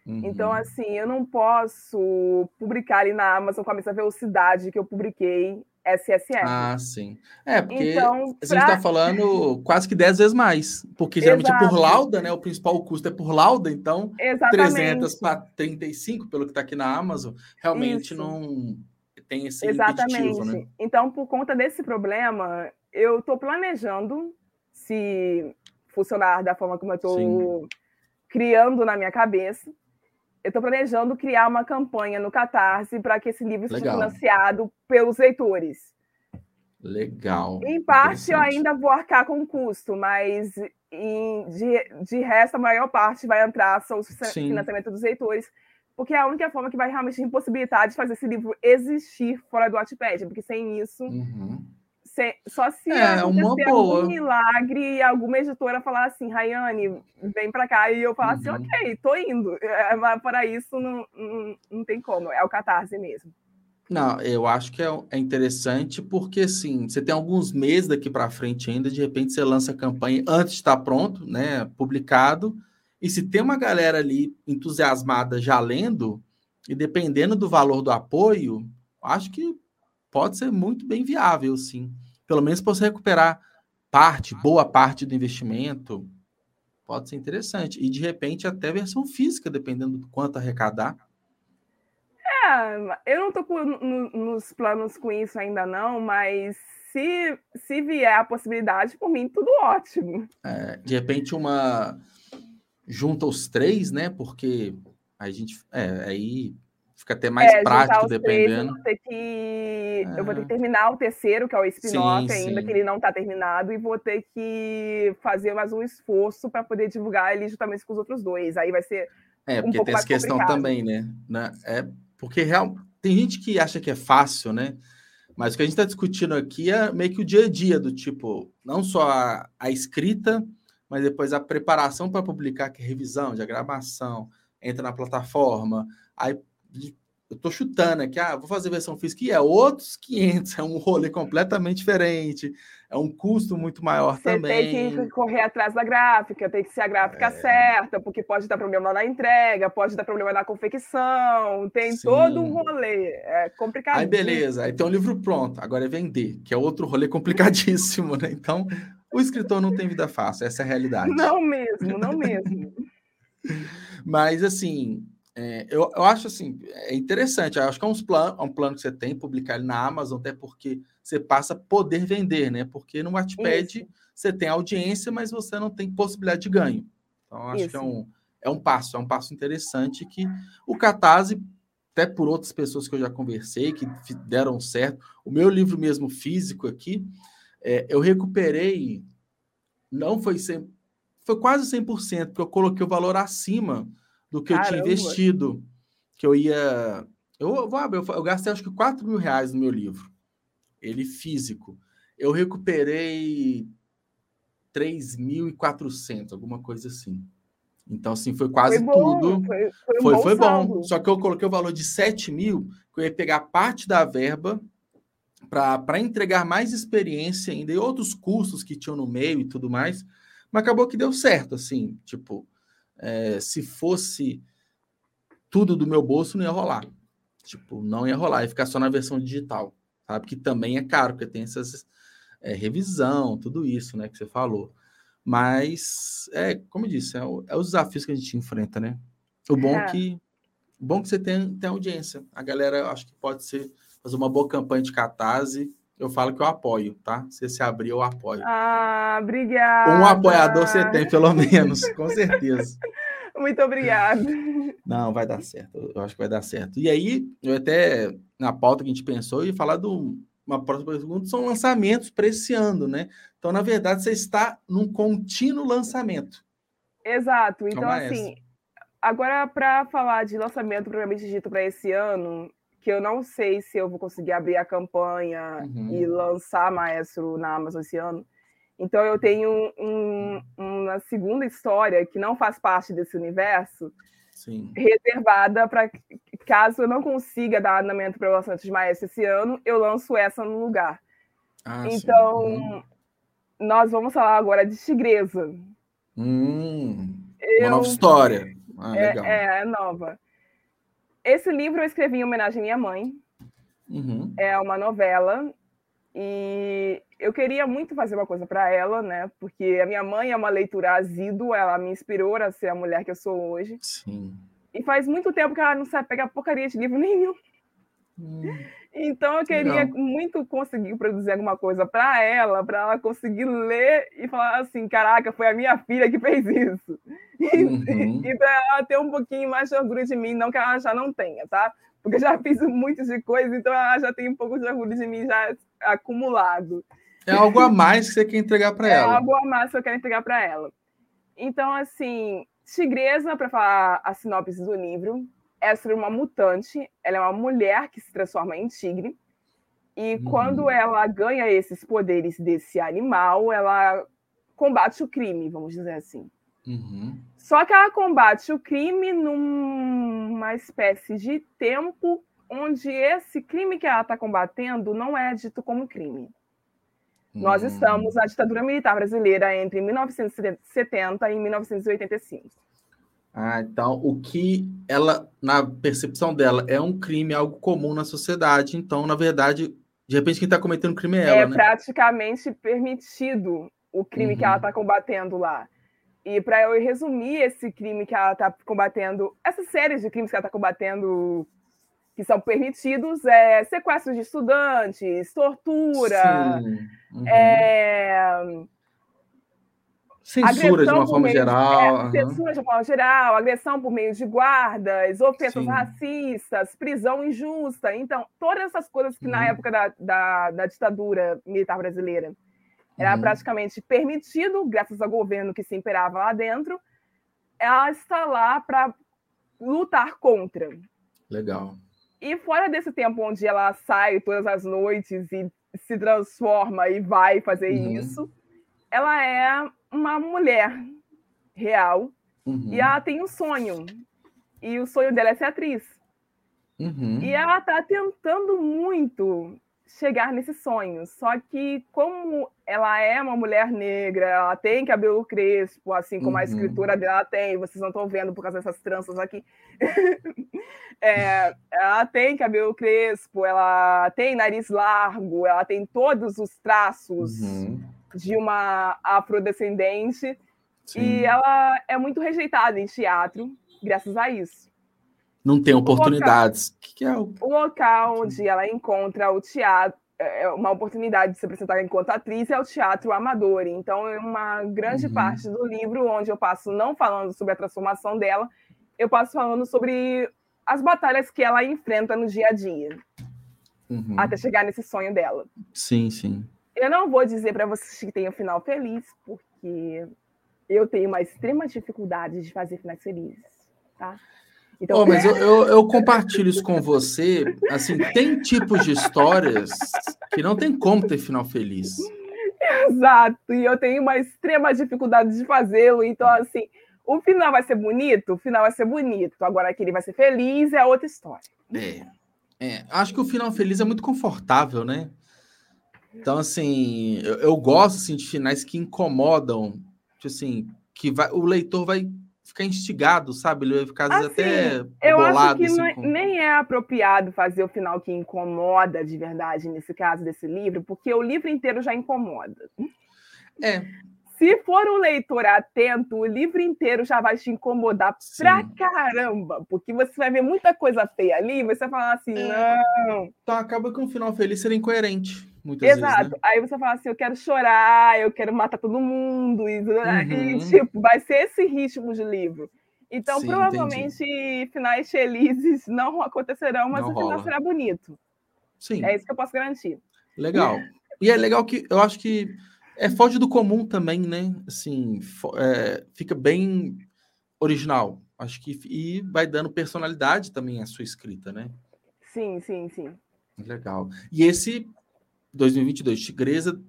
Uhum. Então, assim, eu não posso publicar ali na Amazon com a mesma velocidade que eu publiquei SSF. Ah, sim. É, porque então, a gente está falando quase que 10 vezes mais. Porque geralmente Exato. é por lauda, né? O principal custo é por lauda, então Exatamente. 300 para 35, pelo que está aqui na Amazon, realmente Isso. não tem esse Exatamente. Né? Então, por conta desse problema, eu estou planejando se funcionar da forma como eu estou criando na minha cabeça eu estou planejando criar uma campanha no Catarse para que esse livro seja financiado pelos leitores. Legal. Em parte, eu ainda vou arcar com o custo, mas em, de, de resto, a maior parte vai entrar só o financiamento dos leitores, porque é a única forma que vai realmente impossibilitar de fazer esse livro existir fora do Wattpad, porque sem isso. Uhum se, só se é, acontecer algum milagre e alguma editora falar assim, Rayane, vem para cá, e eu falar assim, uhum. assim, ok, tô indo. É, mas para isso não, não, não tem como, é o catarse mesmo. Não, eu acho que é, é interessante porque, assim, você tem alguns meses daqui para frente ainda, de repente você lança a campanha antes de estar pronto, né, publicado, e se tem uma galera ali entusiasmada já lendo, e dependendo do valor do apoio, acho que pode ser muito bem viável, sim pelo menos para você recuperar parte, boa parte do investimento, pode ser interessante. E de repente até versão física, dependendo do quanto arrecadar. É, eu não estou no, nos planos com isso ainda não, mas se, se vier a possibilidade, por mim, tudo ótimo. É, de repente uma junta os três, né? Porque a gente é, aí Fica até mais é, prático, dependendo. Três, eu, que... É. eu vou ter que terminar o terceiro, que é o spin-off ainda, sim. que ele não está terminado, e vou ter que fazer mais um esforço para poder divulgar ele justamente com os outros dois. Aí vai ser. É, um porque tem essa questão complicado. também, né? né? É porque real... tem gente que acha que é fácil, né? Mas o que a gente está discutindo aqui é meio que o dia a dia do tipo, não só a, a escrita, mas depois a preparação para publicar, que é revisão, diagramação, entra na plataforma, aí eu tô chutando aqui, ah, vou fazer versão física, e é outros 500, é um rolê completamente diferente, é um custo muito maior Você também. tem que correr atrás da gráfica, tem que ser a gráfica é... certa, porque pode dar problema na entrega, pode dar problema na confecção, tem Sim. todo um rolê, é complicado. Aí beleza, aí tem um livro pronto, agora é vender, que é outro rolê complicadíssimo, né? Então, o escritor não tem vida fácil, essa é a realidade. Não mesmo, não mesmo. Mas assim, é, eu, eu acho assim, é interessante. Eu acho que é um plano, é um plano que você tem, publicar ele na Amazon, até porque você passa a poder vender, né? Porque no Wattpad Isso. você tem audiência, mas você não tem possibilidade de ganho. Então, acho Isso. que é um, é um passo, é um passo interessante que o Catarse, até por outras pessoas que eu já conversei, que deram certo, o meu livro mesmo físico aqui, é, eu recuperei, não foi 100, foi quase 100%, porque eu coloquei o valor acima do que Caramba. eu tinha investido. Que eu ia. Eu vou abrir, eu gastei acho que 4 mil reais no meu livro. Ele físico. Eu recuperei 3.400, alguma coisa assim. Então, assim, foi quase foi tudo. Foi, foi, um foi, bom, foi bom. Só que eu coloquei o valor de 7 mil, que eu ia pegar parte da verba para entregar mais experiência ainda e outros custos que tinham no meio e tudo mais. Mas acabou que deu certo, assim, tipo, é, se fosse tudo do meu bolso, não ia rolar. Tipo, não ia rolar, ia ficar só na versão digital, sabe? Que também é caro, porque tem essas é, revisão, tudo isso, né, que você falou. Mas, é, como eu disse, é, o, é os desafios que a gente enfrenta, né? O bom é. que bom que você tem, tem audiência. A galera, acho que pode ser fazer uma boa campanha de catarse. Eu falo que eu apoio, tá? Se você abrir, eu apoio. Ah, obrigada. Um apoiador você tem, pelo menos, com certeza. Muito obrigada. Não, vai dar certo. Eu acho que vai dar certo. E aí, eu até, na pauta que a gente pensou, ia falar de uma próxima pergunta, são lançamentos para esse ano, né? Então, na verdade, você está num contínuo lançamento. Exato. Então, assim, essa. agora para falar de lançamento provavelmente dito para esse ano, que eu não sei se eu vou conseguir abrir a campanha uhum. e lançar Maestro na Amazon esse ano. Então eu tenho um, uma segunda história que não faz parte desse universo, Sim. reservada para caso eu não consiga dar andamento para o lançamento de Maestro esse ano, eu lanço essa no lugar. Ah, então, uhum. nós vamos falar agora de Tigresa. Hum, eu, uma nova história. Ah, é, é, é, nova. Esse livro eu escrevi em homenagem à minha mãe. Uhum. É uma novela e eu queria muito fazer uma coisa para ela, né? Porque a minha mãe é uma leitura assídua, ela me inspirou a ser a mulher que eu sou hoje. Sim. E faz muito tempo que ela não sabe pegar porcaria de livro nenhum. Hum. Então eu queria não. muito conseguir produzir alguma coisa para ela, para ela conseguir ler e falar assim, caraca, foi a minha filha que fez isso. Uhum. E, e para ela ter um pouquinho mais de orgulho de mim, não que ela já não tenha, tá? Porque eu já fiz muitas de coisas, então ela já tem um pouco de orgulho de mim já acumulado. É algo a mais que você quer entregar para é ela. É algo a mais que eu quero entregar para ela. Então, assim, Tigresa, para falar a sinopse do livro, é sobre uma mutante. Ela é uma mulher que se transforma em tigre. E uhum. quando ela ganha esses poderes desse animal, ela combate o crime, vamos dizer assim. Uhum. Só que ela combate o crime numa espécie de tempo onde esse crime que ela está combatendo não é dito como crime. Nós hum. estamos na ditadura militar brasileira entre 1970 e 1985. Ah, então o que ela, na percepção dela, é um crime, algo comum na sociedade. Então, na verdade, de repente, quem está cometendo crime é ela. É né? praticamente permitido o crime uhum. que ela está combatendo lá. E para eu resumir esse crime que ela está combatendo, essa série de crimes que ela está combatendo que são permitidos é sequestros de estudantes, tortura, uhum. é, censura de uma forma geral. De, é, censura de uma forma geral, agressão por meio de guardas, ofensas Sim. racistas, prisão injusta. Então, todas essas coisas que uhum. na época da, da, da, ditadura militar brasileira era uhum. praticamente permitido, graças ao governo que se imperava lá dentro, ela está lá para lutar contra. Legal. E fora desse tempo onde ela sai todas as noites e se transforma e vai fazer uhum. isso, ela é uma mulher real uhum. e ela tem um sonho. E o sonho dela é ser atriz. Uhum. E ela está tentando muito chegar nesse sonho. Só que, como ela é uma mulher negra, ela tem cabelo crespo, assim como uhum. a escritura dela tem, vocês não estão vendo por causa dessas tranças aqui. é, ela tem cabelo crespo, ela tem nariz largo, ela tem todos os traços uhum. De uma afrodescendente. Sim. E ela é muito rejeitada em teatro, graças a isso não tem oportunidades. O local, que que é o... o local onde ela encontra o teatro, é, é uma oportunidade de se apresentar enquanto atriz é o teatro amador. Então, é uma grande uhum. parte do livro onde eu passo não falando sobre a transformação dela, eu passo falando sobre as batalhas que ela enfrenta no dia a dia, uhum. até chegar nesse sonho dela. Sim, sim. Eu não vou dizer para vocês que tem um final feliz, porque eu tenho uma extrema dificuldade de fazer finais felizes, tá? Então... Oh, mas eu, eu, eu, compartilho isso com você. Assim, tem tipos de histórias que não tem como ter final feliz. Exato, e eu tenho uma extrema dificuldade de fazê-lo. Então, assim, o final vai ser bonito? O final vai ser bonito. Agora, que ele vai ser feliz é outra história. É, é. Acho que o final feliz é muito confortável, né? Então, assim, eu, eu gosto assim, de finais que incomodam, tipo assim, que vai, o leitor vai ficar instigado, sabe? Ele vai ficar assim, até eu bolado. acho que assim, não, é, nem é apropriado fazer o final que incomoda de verdade, nesse caso desse livro, porque o livro inteiro já incomoda. É. Se for um leitor atento, o livro inteiro já vai te incomodar Sim. pra caramba, porque você vai ver muita coisa feia ali, você vai falar assim, é. não. Então acaba com um final feliz ser incoerente. Exato. Vezes, né? Aí você fala assim, eu quero chorar, eu quero matar todo mundo, e, uhum. tipo, vai ser esse ritmo de livro. Então, Sim, provavelmente, entendi. finais felizes não acontecerão, mas não o final rola. será bonito. Sim. É isso que eu posso garantir. Legal. E é legal que eu acho que é foge do comum também, né? Assim, é, fica bem original. Acho que e vai dando personalidade também à sua escrita, né? Sim, sim, sim. Legal. E esse 2022, Tigresa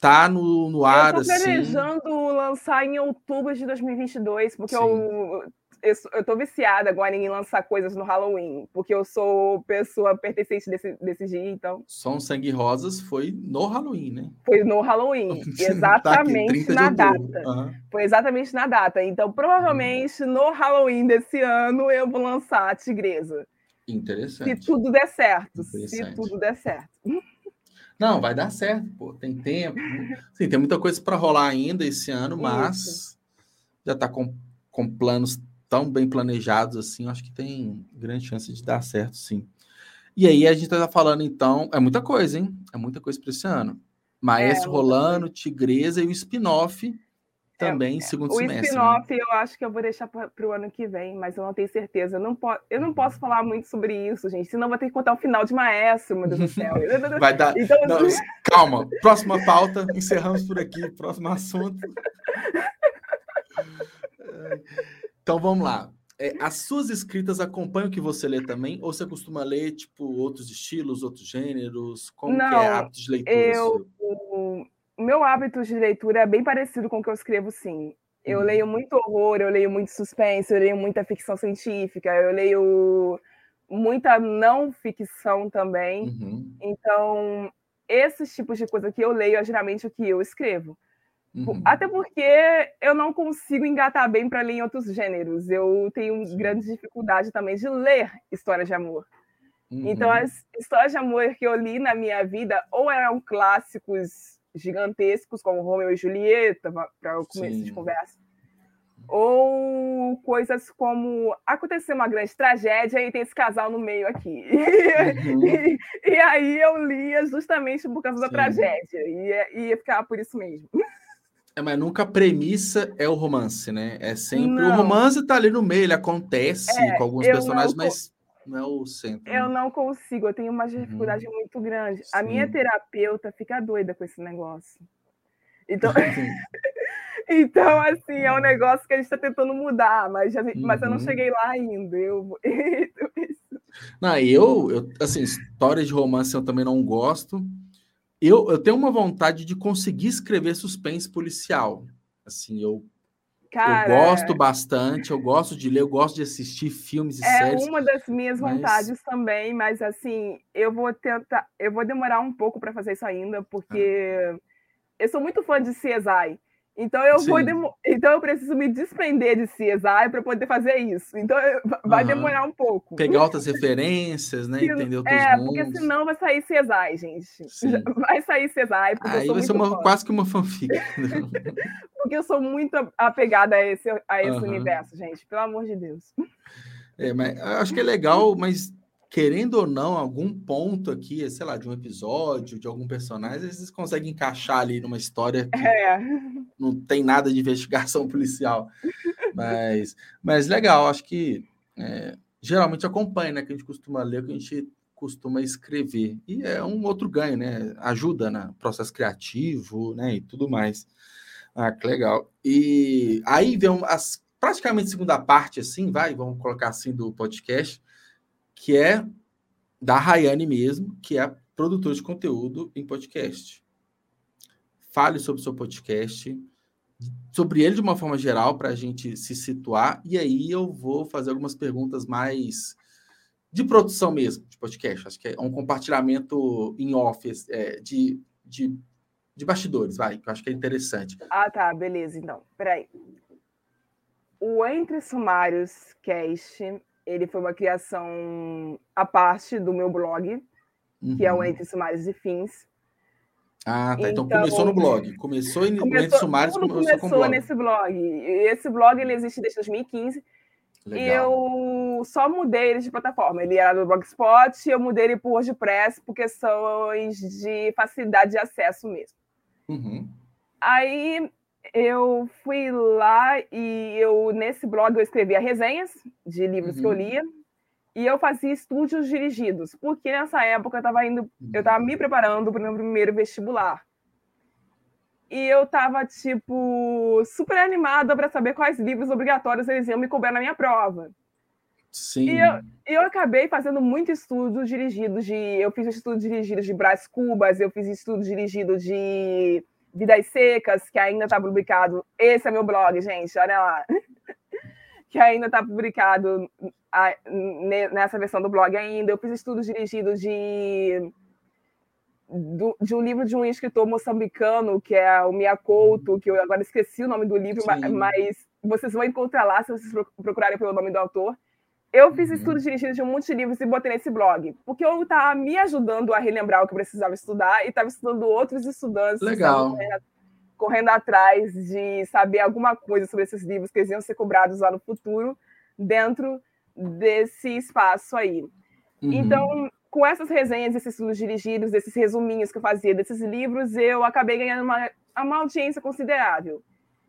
tá no, no ar, eu tô assim. planejando lançar em outubro de 2022, porque eu, eu, eu tô viciada agora em lançar coisas no Halloween, porque eu sou pessoa pertencente desse, desse dia, então. Som Sangue Rosas foi no Halloween, né? Foi no Halloween, exatamente tá na data. Uhum. Foi exatamente na data. Então, provavelmente uhum. no Halloween desse ano eu vou lançar a Tigresa. Interessante. Se tudo der certo. Se tudo der certo. Não, vai dar certo, pô. Tem tempo. Sim, tem muita coisa para rolar ainda esse ano, mas Isso. já está com, com planos tão bem planejados assim, acho que tem grande chance de dar certo, sim. E aí a gente está falando, então, é muita coisa, hein? É muita coisa para esse ano. Maestro é, Rolando, Tigresa e o spin-off é, também, é, segundo o semestre. O né? spin-off né? eu acho que eu vou deixar para o ano que vem, mas eu não tenho certeza. Eu não, po eu não posso falar muito sobre isso, gente, senão vou ter que contar o final de Maestro, meu Deus do céu. Vai dar. Então... Não, calma, próxima pauta, encerramos por aqui, próximo assunto. Então vamos lá. É, as suas escritas acompanham o que você lê também? Ou você costuma ler, tipo, outros estilos, outros gêneros? Como não, que é hábito de leitura? Eu, meu hábito de leitura é bem parecido com o que eu escrevo, sim. Eu uhum. leio muito horror, eu leio muito suspense, eu leio muita ficção científica, eu leio muita não ficção também. Uhum. Então, esses tipos de coisa que eu leio é geralmente o que eu escrevo. Uhum. Até porque eu não consigo engatar bem para ler em outros gêneros. Eu tenho Sim. grande dificuldade também de ler histórias de amor. Então, uhum. as histórias de amor que eu li na minha vida ou eram clássicos gigantescos, como Romeo e Julieta, para o começo Sim. de conversa. Ou coisas como aconteceu uma grande tragédia e tem esse casal no meio aqui. Uhum. e, e, aí eu lia justamente por causa Sim. da tragédia. E ia ficar por isso mesmo. É, mas nunca a premissa é o romance, né? É sempre. Não. O romance tá ali no meio, ele acontece é, com alguns personagens, não... mas não é o centro. Eu né? não consigo, eu tenho uma dificuldade uhum. muito grande. Sim. A minha terapeuta fica doida com esse negócio. Então, então assim, é um negócio que a gente está tentando mudar, mas, já, uhum. mas eu não uhum. cheguei lá ainda. Eu, não, eu, eu, assim, história de romance eu também não gosto. Eu, eu tenho uma vontade de conseguir escrever suspense policial. Assim, eu Cara, eu gosto bastante, eu gosto de ler, eu gosto de assistir filmes e é séries. É uma das minhas mas... vontades também, mas assim, eu vou tentar, eu vou demorar um pouco para fazer isso ainda, porque ah. eu sou muito fã de CSI. Então eu Sim. vou demo... então eu preciso me desprender de CSI para poder fazer isso. Então vai uhum. demorar um pouco. Pegar outras referências, né? Entender outros é, mundos. porque senão vai sair CSI, gente. Sim. Vai sair CSI. Aí vai ser uma, quase que uma fanfic. porque eu sou muito apegada a esse, a esse uhum. universo, gente. Pelo amor de Deus. É, mas acho que é legal, mas querendo ou não, algum ponto aqui, sei lá, de um episódio, de algum personagem, vezes conseguem encaixar ali numa história que é. não tem nada de investigação policial. Mas, mas legal, acho que é, geralmente acompanha, né? Que a gente costuma ler, que a gente costuma escrever. E é um outro ganho, né? Ajuda no processo criativo, né? E tudo mais. Ah, que legal. E aí vem as praticamente segunda parte, assim, vai, vamos colocar assim, do podcast, que é da Rayane mesmo, que é produtora de conteúdo em podcast. Fale sobre o seu podcast, sobre ele de uma forma geral, para a gente se situar, e aí eu vou fazer algumas perguntas mais de produção mesmo, de podcast. Acho que é um compartilhamento em off, é, de, de, de bastidores, vai, que eu acho que é interessante. Ah, tá, beleza, então. Peraí. O Entre Sumários Cast ele foi uma criação à parte do meu blog, uhum. que é o uhum. Entre Sumários e Fins. Ah, tá. Então, então começou no blog. Começou em começou, Sumários, começou, começou com blog. nesse blog. Esse blog ele existe desde 2015. Legal. E eu só mudei ele de plataforma. Ele era do Blogspot e eu mudei ele para o WordPress por questões de facilidade de acesso mesmo. Uhum. Aí eu fui lá e eu nesse blog eu escrevia resenhas de livros uhum. que eu uhum. lia e eu fazia estúdios dirigidos, porque nessa época eu estava indo, eu estava me preparando para o meu primeiro vestibular. E eu estava tipo super animada para saber quais livros obrigatórios eles iam me cobrar na minha prova. Sim. E eu, eu acabei fazendo muito estudo dirigido de. Eu fiz estudo dirigido de Brás Cubas, eu fiz estudo dirigido de Vidas Secas, que ainda está publicado. Esse é meu blog, gente, olha lá. que ainda está publicado nessa versão do blog ainda. Eu fiz estudos dirigidos de, de um livro de um escritor moçambicano, que é o Mia Couto, que eu agora esqueci o nome do livro, Sim. mas vocês vão encontrar lá se vocês procurarem pelo nome do autor. Eu fiz uhum. estudos dirigidos de um monte de livros e botei nesse blog, porque eu estava me ajudando a relembrar o que eu precisava estudar e estava estudando outros estudantes. Legal. correndo atrás de saber alguma coisa sobre esses livros que eles iam ser cobrados lá no futuro, dentro desse espaço aí. Uhum. Então, com essas resenhas, esses estudos dirigidos, esses resuminhos que eu fazia desses livros, eu acabei ganhando uma, uma audiência considerável.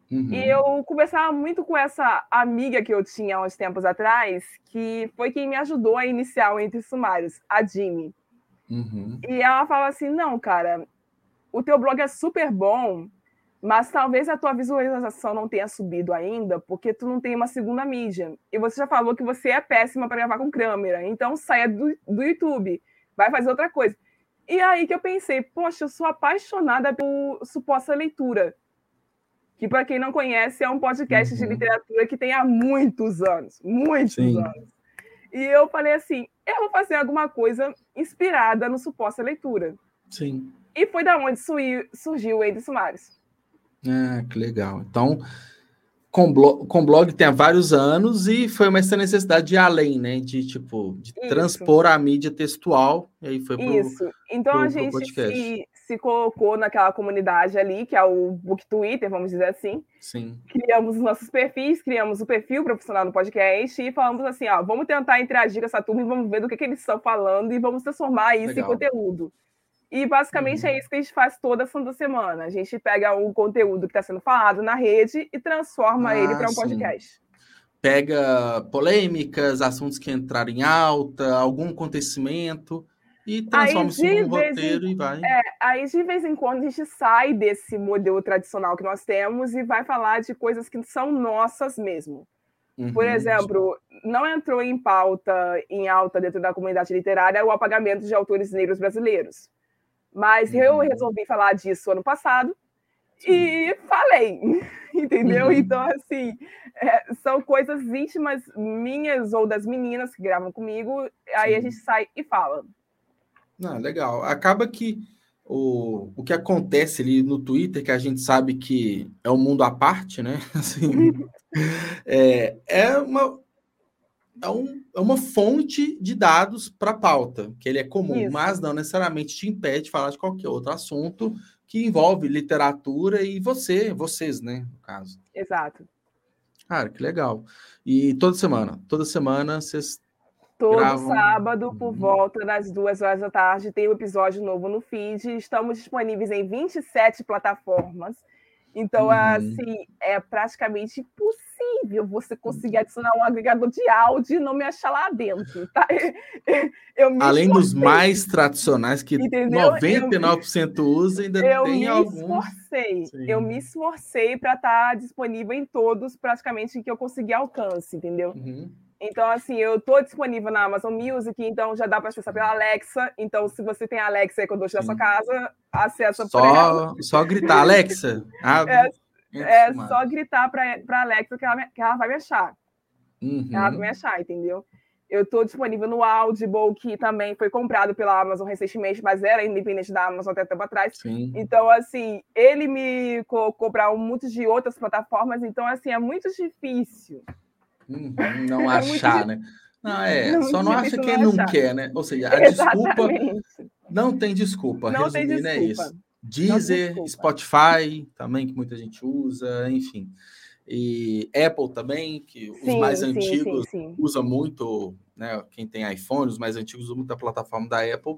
Uhum. E eu conversava muito com essa amiga que eu tinha há uns tempos atrás, que foi quem me ajudou a iniciar o Entre Sumários, a Jimmy. Uhum. E ela falava assim: não, cara, o teu blog é super bom, mas talvez a tua visualização não tenha subido ainda, porque tu não tem uma segunda mídia. E você já falou que você é péssima para gravar com câmera, então saia do, do YouTube, vai fazer outra coisa. E aí que eu pensei, poxa, eu sou apaixonada por suposta leitura. Que, para quem não conhece, é um podcast uhum. de literatura que tem há muitos anos muitos Sim. anos. E eu falei assim: eu vou fazer alguma coisa inspirada no suposta leitura. Sim. E foi da onde surgiu o Entre Sumários. Ah, que legal. Então, com blog, com blog tem há vários anos e foi uma essa necessidade de ir além, né? De tipo, de Isso. transpor a mídia textual. E aí foi pro, Isso. Então pro, a gente se, se colocou naquela comunidade ali, que é o Book Twitter, vamos dizer assim. Sim. Criamos os nossos perfis, criamos o perfil profissional do podcast e falamos assim: ó, vamos tentar interagir com essa turma e vamos ver do que, que eles estão falando e vamos transformar isso Legal. em conteúdo. E basicamente uhum. é isso que a gente faz toda santa semana. A gente pega o conteúdo que está sendo falado na rede e transforma ah, ele para um sim. podcast. Pega polêmicas, assuntos que entraram em alta, algum acontecimento e transforma isso em um roteiro em, e vai. É, aí de vez em quando a gente sai desse modelo tradicional que nós temos e vai falar de coisas que são nossas mesmo. Uhum. Por exemplo, não entrou em pauta, em alta dentro da comunidade literária, o apagamento de autores negros brasileiros. Mas uhum. eu resolvi falar disso ano passado Sim. e falei, entendeu? Uhum. Então, assim, é, são coisas íntimas minhas ou das meninas que gravam comigo, aí a gente sai e fala. Não, legal. Acaba que o, o que acontece ali no Twitter, que a gente sabe que é um mundo à parte, né? Assim, é, é uma é, um, é uma fonte de dados para pauta, que ele é comum, Isso. mas não necessariamente te impede de falar de qualquer outro assunto que envolve literatura e você, vocês, né, no caso. Exato. Cara, que legal. E toda semana, toda semana vocês Todo gravam... sábado, por uhum. volta das duas horas da tarde, tem um episódio novo no feed. Estamos disponíveis em 27 plataformas. Então, uhum. assim, é praticamente impossível você conseguir adicionar um agregador de áudio e não me achar lá dentro, tá? Além dos mais tradicionais, que Entendeu? 99% eu, usa, ainda eu tem alguns. Esforcei, eu me esforcei para estar tá disponível em todos, praticamente, que eu consegui alcance, entendeu? Uhum. Então, assim, eu estou disponível na Amazon Music, então já dá para acessar pela Alexa. Então, se você tem a Alexa aí quando da sua casa, acessa só, por ela. Só gritar, Alexa. Abre, é, é só gritar para Alexa que ela, que ela vai me achar. Uhum. Ela vai me achar, entendeu? Eu estou disponível no Audible, que também foi comprado pela Amazon recentemente, mas era independente da Amazon até tempo atrás. Sim. Então, assim, ele me colocou para um monte de outras plataformas, então, assim, é muito difícil Uhum, não é achar, né? Não, é, não, só não acha quem não, não quer, né? Ou seja, a desculpa. Não tem desculpa. Não Resumindo, tem desculpa. é isso. Deezer, Spotify também, que muita gente usa, enfim. E Apple também, que sim, os mais sim, antigos sim, usam muito, né? Quem tem iPhone, os mais antigos usam muito a plataforma da Apple.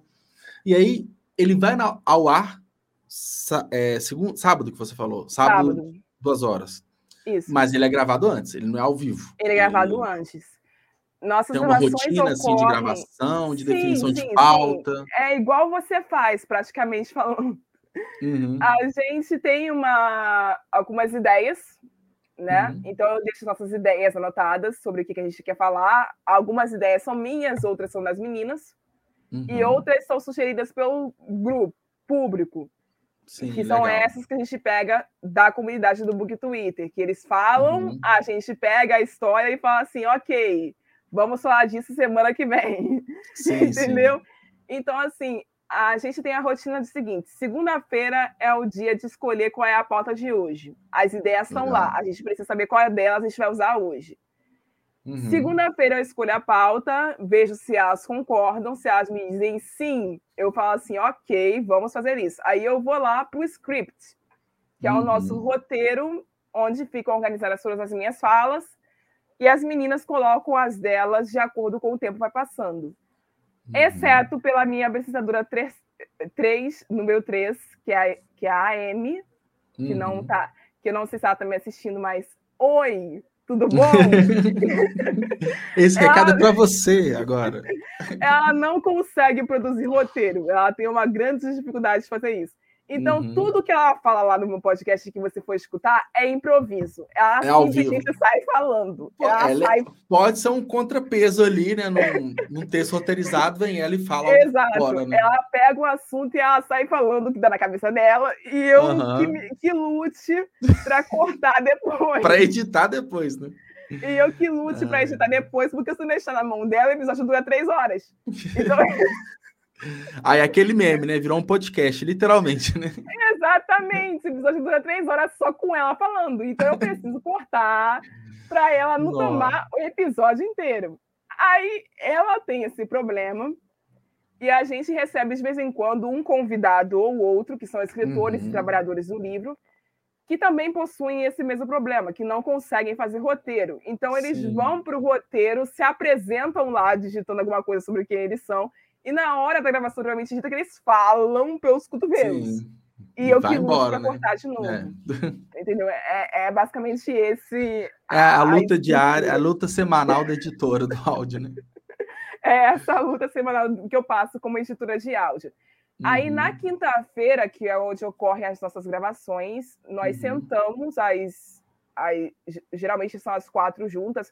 E aí ele vai ao ar é, segundo, sábado que você falou, sábado, sábado, duas horas. Isso. Mas ele é gravado antes, ele não é ao vivo. Ele é gravado ele... antes. Nossas tem uma rotina assim, de gravação, de sim, definição de pauta. É igual você faz, praticamente falando. Uhum. A gente tem uma, algumas ideias né? Uhum. Então eu deixo nossas ideias anotadas sobre o que, que a gente quer falar. Algumas ideias são minhas, outras são das meninas, uhum. e outras são sugeridas pelo grupo público. Sim, que são legal. essas que a gente pega da comunidade do Book Twitter, que eles falam, uhum. a gente pega a história e fala assim, ok, vamos falar disso semana que vem. Sim, Entendeu? Sim. Então, assim, a gente tem a rotina do seguinte: segunda-feira é o dia de escolher qual é a pauta de hoje. As ideias estão lá, a gente precisa saber qual é delas a gente vai usar hoje. Uhum. Segunda-feira eu escolho a pauta, vejo se elas concordam, se elas me dizem sim, eu falo assim, ok, vamos fazer isso. Aí eu vou lá para o script, que é o nosso uhum. roteiro, onde ficam organizadas todas as minhas falas, e as meninas colocam as delas de acordo com o tempo vai passando. Uhum. Exceto pela minha apresentadora 3, 3 número 3, que é, a, que é a AM, que não uhum. tá, que eu não sei se ela está me assistindo, mas oi, tudo bom? Esse ela, recado é para você agora. Ela não consegue produzir roteiro, ela tem uma grande dificuldade de fazer isso. Então, uhum. tudo que ela fala lá no meu podcast que você for escutar é improviso. Ela é simplesmente sai falando. Pô, ela sai... Pode ser um contrapeso ali, né? Num, num texto roteirizado, vem ela e fala. Exato. Fora, né? Ela pega o assunto e ela sai falando o que dá na cabeça dela. E eu uhum. que, que lute para cortar depois. para editar depois, né? E eu que lute ah. para editar depois, porque se deixar na mão dela, o episódio dura três horas. Então. Aí aquele meme, né? Virou um podcast, literalmente, né? Exatamente. O episódio dura três horas só com ela falando. Então eu preciso cortar para ela não Nossa. tomar o episódio inteiro. Aí ela tem esse problema. E a gente recebe de vez em quando um convidado ou outro, que são escritores uhum. e trabalhadores do livro, que também possuem esse mesmo problema, que não conseguem fazer roteiro. Então eles Sim. vão para o roteiro, se apresentam lá digitando alguma coisa sobre quem eles são e na hora da gravação, realmente, dita que eles falam pelos cotovelos. Sim. E eu Vai que luto pra né? cortar de novo. É. Entendeu? É, é, basicamente esse. É a, a luta a diária, a luta semanal da editora do áudio, né? É essa luta semanal que eu passo como editora de áudio. Uhum. Aí na quinta-feira, que é onde ocorrem as nossas gravações, nós uhum. sentamos, as, as, geralmente são as quatro juntas,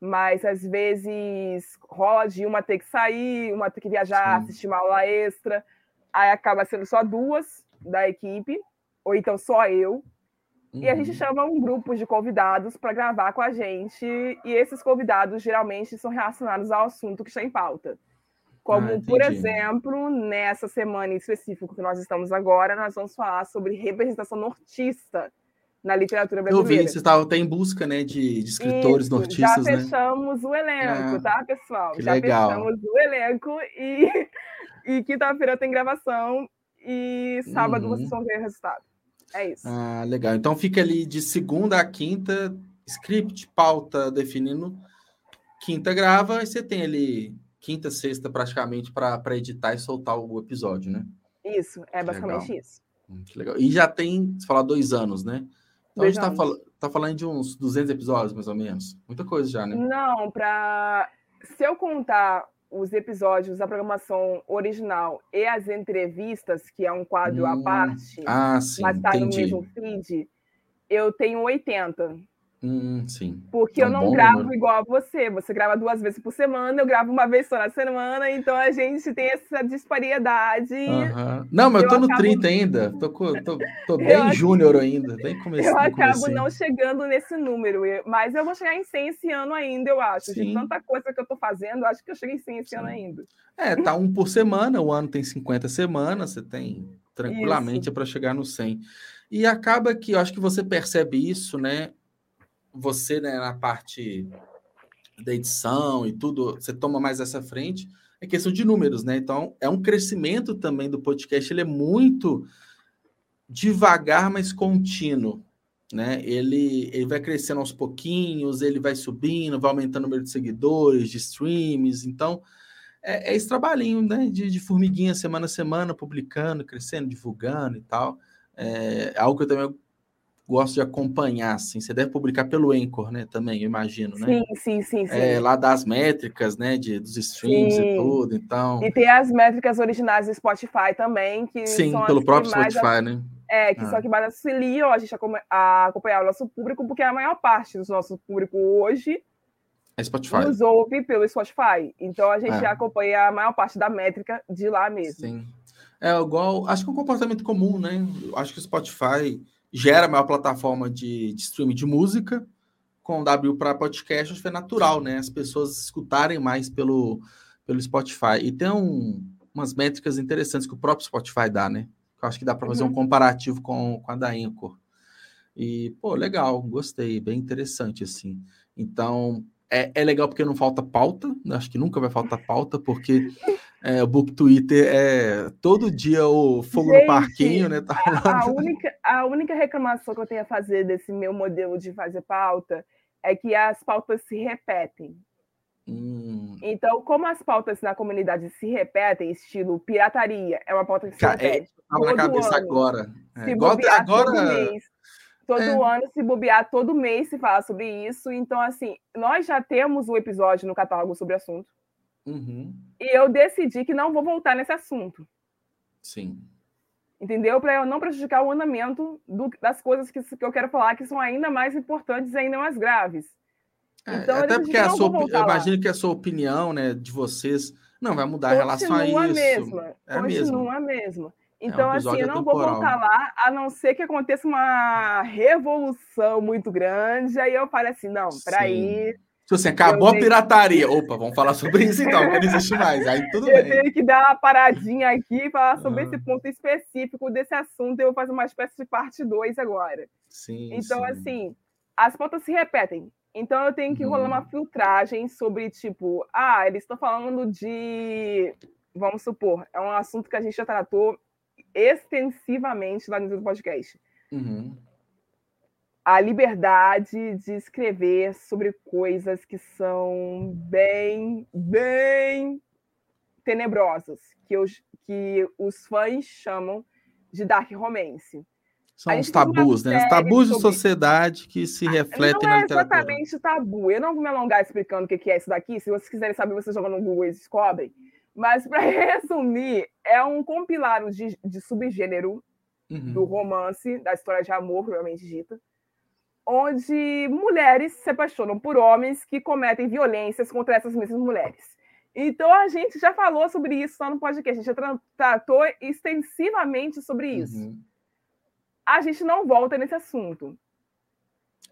mas às vezes rola de uma ter que sair, uma ter que viajar, Sim. assistir uma aula extra, aí acaba sendo só duas da equipe, ou então só eu. Uhum. E a gente uhum. chama um grupo de convidados para gravar com a gente, e esses convidados geralmente são relacionados ao assunto que está em pauta. Como, ah, por exemplo, nessa semana em específico que nós estamos agora, nós vamos falar sobre representação nortista na literatura brasileira. Eu vi, você estava até em busca né, de, de escritores Isso, nortistas, já né? fechamos né? o elenco, ah, tá, pessoal? Já legal. fechamos o elenco e, e quinta-feira tem gravação e sábado uhum. vocês vão ver o resultado. É isso. Ah, legal. Então fica ali de segunda a quinta, script, pauta definindo. Quinta grava e você tem ali quinta, sexta praticamente para editar e soltar o episódio, né? Isso, é basicamente legal. isso. Muito legal. E já tem, você fala dois anos, né? Então a gente tá, fal tá, falando de uns 200 episódios, mais ou menos. Muita coisa já, né? Não, para se eu contar os episódios da programação original e as entrevistas, que é um quadro hum, à parte, ah, sim, mas está no mesmo feed, eu tenho 80. Hum, sim. Porque é um eu não gravo número. igual a você. Você grava duas vezes por semana, eu gravo uma vez só na semana, então a gente tem essa disparidade. Uhum. Não, mas eu, eu tô no acabo... 30 ainda. Tô, tô, tô bem júnior ainda, bem começando. Eu acabo não chegando nesse número, mas eu vou chegar em 100 esse ano ainda, eu acho. Sim. De tanta coisa que eu tô fazendo, acho que eu cheguei em 100 esse sim. ano ainda. É, tá um por semana, o ano tem 50 semanas, você tem tranquilamente para chegar no 100. E acaba que eu acho que você percebe isso, né? Você, né, na parte da edição e tudo, você toma mais essa frente, é questão de números, né? Então, é um crescimento também do podcast, ele é muito devagar, mas contínuo. Né? Ele, ele vai crescendo aos pouquinhos, ele vai subindo, vai aumentando o número de seguidores, de streams. Então, é, é esse trabalhinho né? de, de formiguinha semana a semana, publicando, crescendo, divulgando e tal. É algo que eu também gosto de acompanhar, assim. Você deve publicar pelo Anchor, né? Também, eu imagino, né? Sim, sim, sim. sim. É, lá das métricas, né? De, dos streams sim. e tudo, então... E tem as métricas originais do Spotify também, que Sim, pelo próprio Spotify, né? É, que ah. são que mais auxiliam a gente a acompanhar o nosso público, porque a maior parte do nosso público hoje é Spotify. nos ouve pelo Spotify. Então a gente é. acompanha a maior parte da métrica de lá mesmo. Sim. É igual, acho que é um comportamento comum, né? Acho que o Spotify gera a maior plataforma de, de streaming de música, com o W para podcast, acho que é natural, né? As pessoas escutarem mais pelo, pelo Spotify. E tem um, umas métricas interessantes que o próprio Spotify dá, né? Eu acho que dá para fazer uhum. um comparativo com, com a da Anchor. E, pô, legal, gostei, bem interessante, assim. Então, é, é legal porque não falta pauta, acho que nunca vai faltar pauta, porque é, o Book Twitter é todo dia o fogo Gente, no parquinho, né? Tá a, a, única, a única reclamação que eu tenho a fazer desse meu modelo de fazer pauta é que as pautas se repetem. Hum. Então, como as pautas na comunidade se repetem, estilo pirataria, é uma pauta que se é, repete. É, na cabeça ano, agora. É, agora... todo mês. Todo é. ano, se bobear, todo mês se fala sobre isso. Então, assim, nós já temos um episódio no catálogo sobre o assunto. Uhum. E eu decidi que não vou voltar nesse assunto. Sim. Entendeu? Para eu não prejudicar o andamento do, das coisas que, que, eu quero falar, que são ainda mais importantes e ainda mais graves. É, então, até porque a sua, eu imagino que a sua opinião, né, de vocês, não vai mudar em relação a isso. Mesma, é continua a mesma. Então, é um assim, eu não vou voltar lá, a não ser que aconteça uma revolução muito grande. Aí eu falo assim: não, ir Tipo assim, acabou a pirataria. Opa, vamos falar sobre isso então, que não existe mais. Aí tudo eu bem. Eu tenho que dar uma paradinha aqui e falar sobre esse ponto específico desse assunto. Eu vou fazer uma espécie de parte 2 agora. Sim. Então, sim. assim, as pautas se repetem. Então, eu tenho que uhum. rolar uma filtragem sobre, tipo, ah, eles estão falando de. Vamos supor, é um assunto que a gente já tratou extensivamente lá no podcast. Uhum a liberdade de escrever sobre coisas que são bem, bem tenebrosas, que, os, que os fãs chamam de dark romance. São os tabus, né? Os tabus sobre... de sociedade que se refletem na literatura. Não é exatamente tabu. Eu não vou me alongar explicando o que é isso daqui. Se vocês quiserem saber, vocês jogam no Google e descobrem. Mas, para resumir, é um compilado de, de subgênero uhum. do romance, da história de amor, provavelmente dita, onde mulheres se apaixonam por homens que cometem violências contra essas mesmas mulheres. Então a gente já falou sobre isso lá no podcast, a gente já tratou extensivamente sobre isso. Uhum. A gente não volta nesse assunto.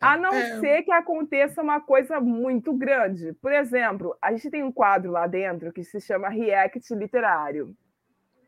A não é... ser que aconteça uma coisa muito grande. Por exemplo, a gente tem um quadro lá dentro que se chama React Literário.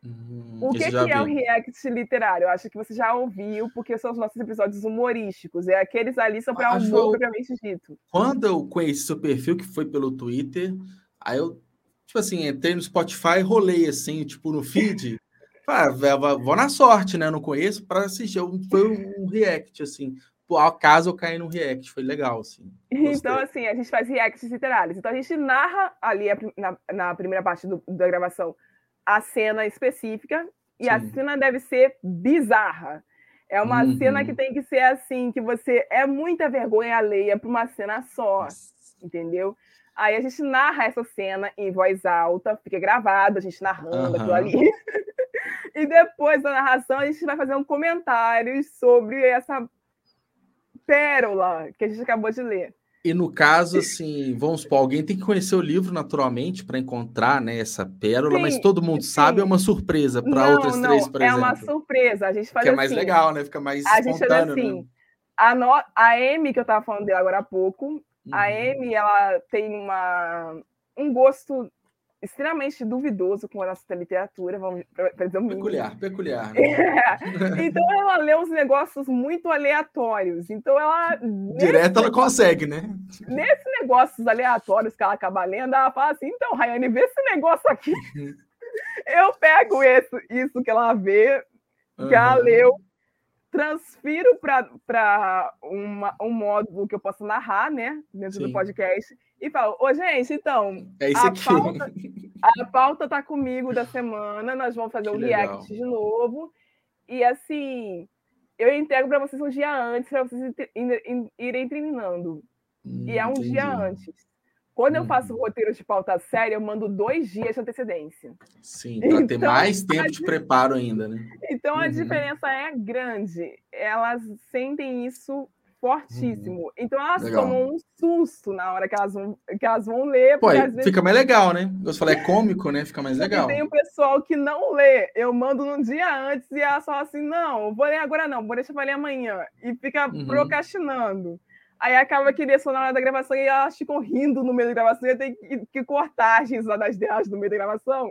Hum, o que, que é o react literário? Eu acho que você já ouviu, porque são os nossos episódios humorísticos. É aqueles ali são para humor propriamente dito. Quando eu conheci seu perfil, que foi pelo Twitter, aí eu, tipo assim, entrei no Spotify, rolei assim, tipo, no feed. ah, vou na sorte, né? Eu não conheço, para assistir. Foi um react, assim. Por acaso eu caí no react, foi legal, assim. Então, assim, a gente faz reacts literários. Então, a gente narra ali na, na primeira parte do, da gravação a cena específica e Sim. a cena deve ser bizarra. É uma uhum. cena que tem que ser assim, que você é muita vergonha alheia para uma cena só, Nossa. entendeu? Aí a gente narra essa cena em voz alta, fica gravado, a gente narrando uhum. aquilo ali. e depois da narração a gente vai fazer um comentário sobre essa pérola que a gente acabou de ler. E no caso, assim, vamos supor, alguém tem que conhecer o livro naturalmente para encontrar né, essa pérola, sim, mas todo mundo sim. sabe, é uma surpresa para outras não, três, por é exemplo. É uma surpresa, a gente faz Que assim, é mais legal, né? Fica mais a gente faz assim, né? A, no, a Amy, que eu estava falando dela agora há pouco, uhum. a Amy, ela tem uma, um gosto extremamente duvidoso com relação à literatura, vamos Peculiar, peculiar. Né? É. Então ela lê uns negócios muito aleatórios. Então ela. Direto ela consegue, né? Nesses negócios aleatórios que ela acaba lendo, ela fala assim: então, Rayane, vê esse negócio aqui. Eu pego esse, isso que ela vê, que uhum. ela leu, transfiro para um módulo que eu posso narrar, né? Dentro Sim. do podcast. E falo, ô, gente, então. É isso a aqui. Pauta, a pauta tá comigo da semana, nós vamos fazer o um react de novo. E assim, eu entrego para vocês um dia antes, para vocês irem treinando. Hum, e é um entendi. dia antes. Quando eu faço uhum. roteiro de pauta séria, eu mando dois dias de antecedência. Sim, para então, ter mais tempo de preparo ainda, né? Então a uhum. diferença é grande. Elas sentem isso fortíssimo. Uhum. Então elas legal. tomam um susto na hora que elas vão, que elas vão ler. Pô, vezes... fica mais legal, né? Você falou, é cômico, né? Fica mais legal. Tem o pessoal que não lê. Eu mando no dia antes e elas falam assim: não, vou ler agora não, vou deixar para ler amanhã. E fica uhum. procrastinando. Aí acaba que desceu na hora da gravação e elas ficam rindo no meio da gravação e eu tenho que, que cortar as risadas delas no meio da gravação.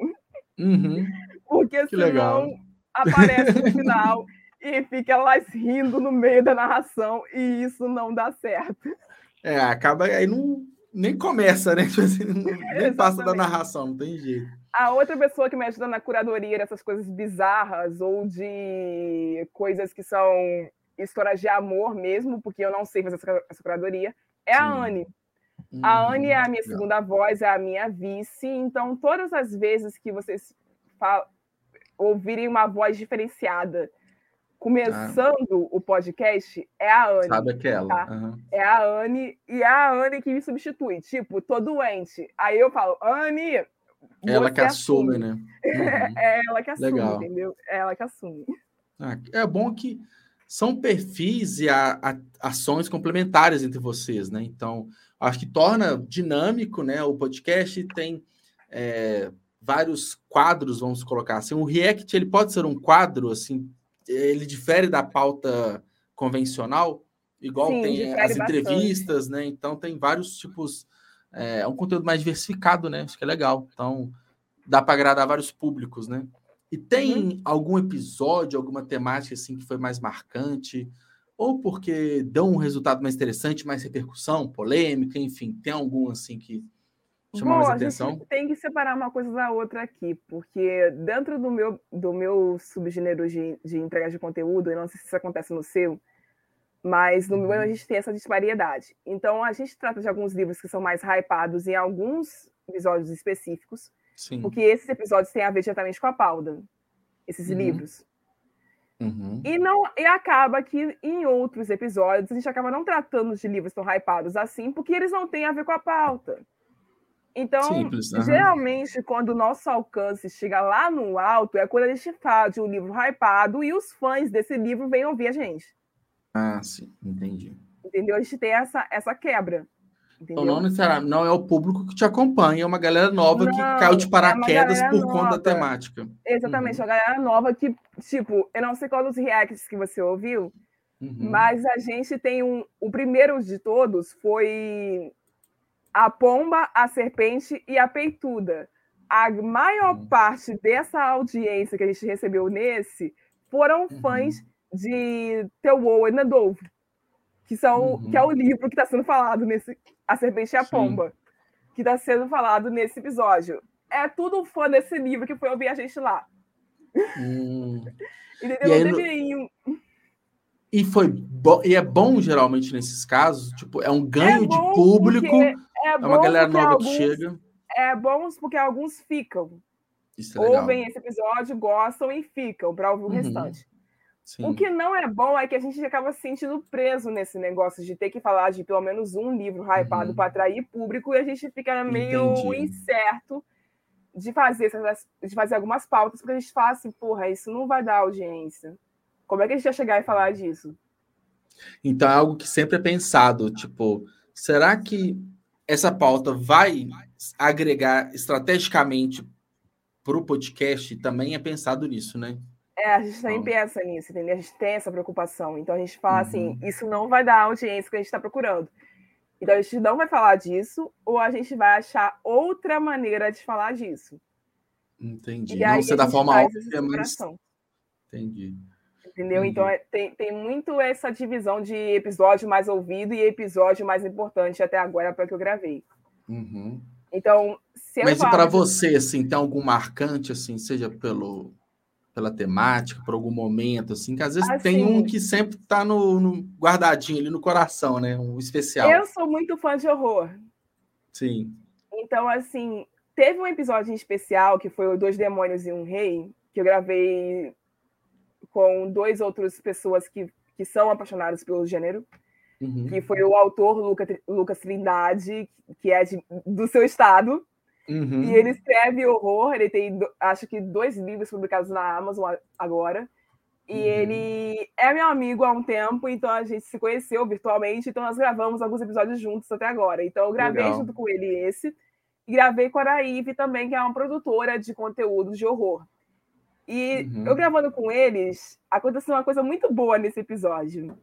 Uhum. Porque que senão legal. aparece no final e fica elas rindo no meio da narração e isso não dá certo. É, acaba aí não nem começa, né? Tipo assim, nem passa da narração, não tem jeito. A outra pessoa que me ajuda na curadoria dessas coisas bizarras ou de coisas que são histórias de amor mesmo, porque eu não sei fazer essa, curadoria, é Sim. a Anne. Hum, a Anne é a minha segunda voz, é a minha vice, então todas as vezes que vocês ouvirem uma voz diferenciada começando ah. o podcast, é a Anne. Sabe aquela. Tá? Uhum. É a Anne, e é a Anne que me substitui. Tipo, tô doente. Aí eu falo, Anne. Ela que assume, assume, né? Uhum. é ela que assume, Legal. entendeu? É ela que assume. Ah, é bom que são perfis e a, a, ações complementares entre vocês, né? Então, acho que torna dinâmico, né? O podcast tem é, vários quadros, vamos colocar assim. O React ele pode ser um quadro, assim, ele difere da pauta convencional, igual Sim, tem as entrevistas, bastante. né? Então tem vários tipos, é, é um conteúdo mais diversificado, né? Acho que é legal. Então dá para agradar vários públicos, né? E tem uhum. algum episódio, alguma temática assim que foi mais marcante, ou porque deu um resultado mais interessante, mais repercussão, polêmica, enfim, tem algum assim que chamou mais atenção? tem que separar uma coisa da outra aqui, porque dentro do meu do meu subgênero de, de entrega de conteúdo, eu não sei se isso acontece no seu, mas no uhum. meu a gente tem essa disparidade. Então a gente trata de alguns livros que são mais hypados em alguns episódios específicos Sim. Porque esses episódios têm a ver diretamente com a Pauda, esses uhum. livros. Uhum. E, não, e acaba que em outros episódios a gente acaba não tratando de livros tão hypados assim, porque eles não têm a ver com a pauta. Então, Simples, uhum. geralmente, quando o nosso alcance chega lá no alto, é quando a gente fala de um livro hypado e os fãs desse livro vêm ouvir a gente. Ah, sim, entendi. Entendeu? A gente tem essa, essa quebra. Então, não necessariamente não é o público que te acompanha, é uma galera nova não, que caiu de é paraquedas é por nova. conta da temática. Exatamente, uhum. uma galera nova que, tipo, eu não sei qual dos reacts que você ouviu, uhum. mas a gente tem um. O primeiro de todos foi a pomba, a serpente e a peituda. A maior uhum. parte dessa audiência que a gente recebeu nesse foram uhum. fãs de The Wall and the Dove que são uhum. que é o livro que está sendo falado nesse A Serpente e a Pomba, Sim. que está sendo falado nesse episódio. É tudo fã desse livro que foi ouvir a gente lá. Hum. Entendeu? E, e foi bo... e é bom geralmente nesses casos, tipo, é um ganho é de público, é, é, uma galera nova alguns, que chega. É bom porque alguns ficam. É ouvem esse episódio, gostam e ficam para ouvir o uhum. restante. Sim. O que não é bom é que a gente acaba se sentindo preso nesse negócio de ter que falar de pelo menos um livro hypado uhum. para atrair público e a gente fica meio Entendi. incerto de fazer, de fazer algumas pautas, porque a gente fala assim, porra, isso não vai dar audiência. Como é que a gente vai chegar e falar disso? Então é algo que sempre é pensado, tipo, será que essa pauta vai agregar estrategicamente para o podcast? Também é pensado nisso, né? É, a gente também pensa nisso, entendeu? A gente tem essa preocupação. Então a gente fala assim, uhum. assim, isso não vai dar a audiência que a gente está procurando. Então a gente não vai falar disso, ou a gente vai achar outra maneira de falar disso. Entendi. E não ser da forma óbvia, mas. Entendi. Entendeu? Entendi. Então é, tem, tem muito essa divisão de episódio mais ouvido e episódio mais importante até agora para que eu gravei. Uhum. Então, se Mas para você, assim, tem algum marcante, assim, seja pelo pela temática, por algum momento, assim, que às vezes assim, tem um que sempre tá no, no, guardadinho ali no coração, né? Um especial. Eu sou muito fã de horror. Sim. Então, assim, teve um episódio em especial que foi o Dois Demônios e um Rei, que eu gravei com dois outras pessoas que, que são apaixonadas pelo gênero, uhum. que foi o autor Luca, Lucas Trindade, que é de, do seu estado, Uhum. E ele escreve horror, ele tem, acho que, dois livros publicados na Amazon agora. E uhum. ele é meu amigo há um tempo, então a gente se conheceu virtualmente, então nós gravamos alguns episódios juntos até agora. Então eu gravei Legal. junto com ele esse, e gravei com a Araíve também, que é uma produtora de conteúdo de horror. E uhum. eu gravando com eles, aconteceu uma coisa muito boa nesse episódio.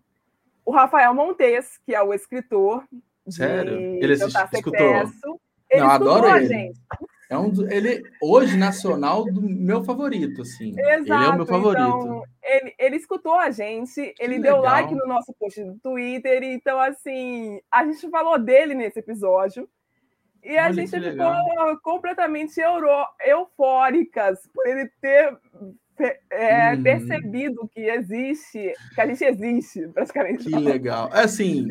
O Rafael Montes, que é o escritor de Sério? Ele escutou. Ele Não, adoro ele. Gente. É um do, ele hoje nacional do meu favorito, assim. Exato, ele é o meu favorito. Então, ele, ele escutou a gente, ele que deu legal. like no nosso post do Twitter, então assim, a gente falou dele nesse episódio. E Olha a gente ficou legal. completamente euro, eufóricas por ele ter é, uhum. percebido que existe, que a gente existe, praticamente. Que legal. É assim,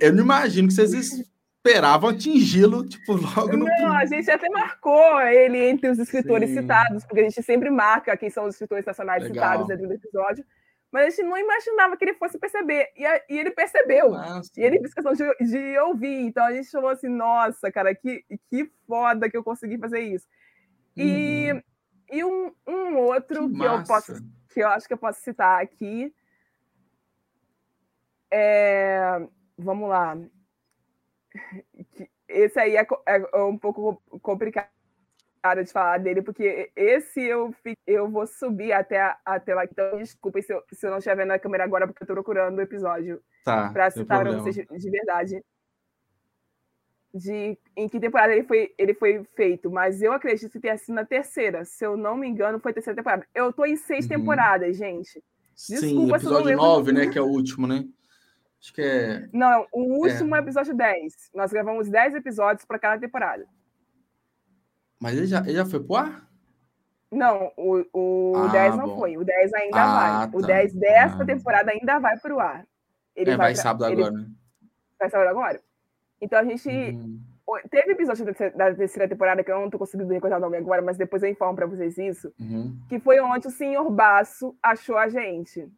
eu não imagino que vocês esperavam atingi-lo, tipo, logo no. Não, a gente até marcou ele entre os escritores Sim. citados, porque a gente sempre marca quem são os escritores nacionais Legal. citados dentro do episódio. Mas a gente não imaginava que ele fosse perceber. E, a, e ele percebeu. Nossa. E ele fez questão de, de, ouvir. Então a gente falou assim: nossa, cara, que, que foda que eu consegui fazer isso. E, uhum. e um, um outro que, que eu posso, que eu acho que eu posso citar aqui. É, vamos lá esse aí é, é um pouco complicado de falar dele, porque esse eu, eu vou subir até, até lá. Então, desculpa se eu, se eu não estiver vendo na câmera agora, porque eu estou procurando o episódio tá, para citar para vocês de, de, verdade. De em que temporada ele foi, ele foi feito, mas eu acredito que tenha sido na terceira. Se eu não me engano, foi a terceira temporada. Eu estou em seis uhum. temporadas, gente. Desculpa Sim, episódio nove, né? Que é o último, né? Acho que é. Não, o último é. episódio 10. Nós gravamos 10 episódios para cada temporada. Mas ele já, ele já foi pro ar? Não, o, o ah, 10 não bom. foi. O 10 ainda ah, vai. Tá. O 10 dessa ah. temporada ainda vai pro ar. Ele é, vai, vai sábado ele... agora, né? Vai sábado agora. Então a gente. Hum. Teve episódio da terceira temporada que eu não tô conseguindo recordar o nome agora, mas depois eu informo para vocês isso. Uhum. Que foi onde o senhor Baço achou a gente.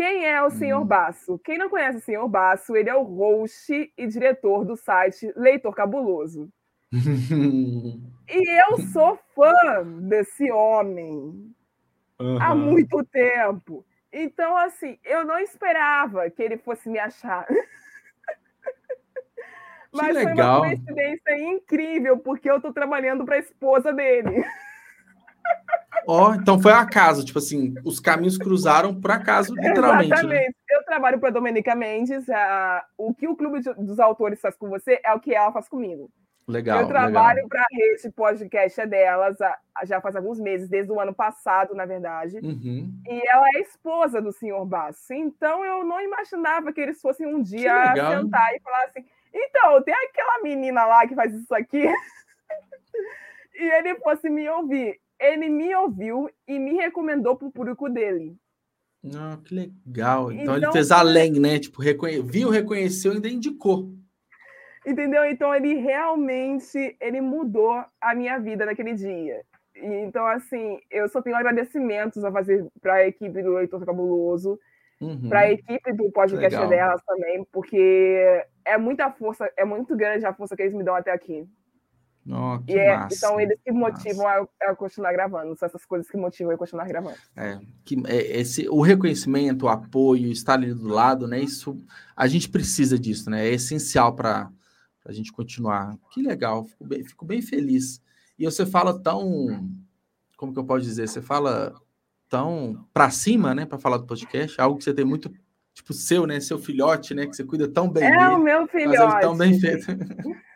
Quem é o Senhor hum. Basso? Quem não conhece o Senhor Basso, ele é o host e diretor do site Leitor Cabuloso. e eu sou fã desse homem uhum. há muito tempo. Então, assim, eu não esperava que ele fosse me achar. Mas foi uma coincidência incrível, porque eu estou trabalhando para a esposa dele. Ó, oh, então foi acaso, tipo assim, os caminhos cruzaram por acaso, literalmente. Exatamente. Né? Eu trabalho para Domenica Mendes. A... O que o Clube dos Autores faz com você é o que ela faz comigo. Legal. Eu trabalho para a rede podcast é delas já faz alguns meses, desde o ano passado, na verdade. Uhum. E ela é esposa do senhor Basso. Então eu não imaginava que eles fossem um dia sentar e falar assim: então, tem aquela menina lá que faz isso aqui. e ele fosse me ouvir ele me ouviu e me recomendou para o público dele. Ah, que legal. Então, então ele fez além, né? Tipo, reconhe... viu, reconheceu e ainda indicou. Entendeu? Então ele realmente ele mudou a minha vida naquele dia. Então, assim, eu só tenho agradecimentos a fazer para a equipe do Leitor Cabuloso, uhum. para a equipe do podcast delas também, porque é muita força, é muito grande a força que eles me dão até aqui. Oh, e é, massa, então eles que motivam a, a, continuar gravando, são essas coisas que motivam a continuar gravando. É, que, é, esse, o reconhecimento, o apoio, estar ali do lado, né? Isso a gente precisa disso, né? É essencial para a gente continuar. Que legal, fico bem, fico bem feliz. E você fala tão, como que eu posso dizer? Você fala tão para cima, né? Para falar do podcast, algo que você tem muito tipo seu, né? Seu filhote, né? Que você cuida tão bem. É dele, o meu filhote. Tão bem feito.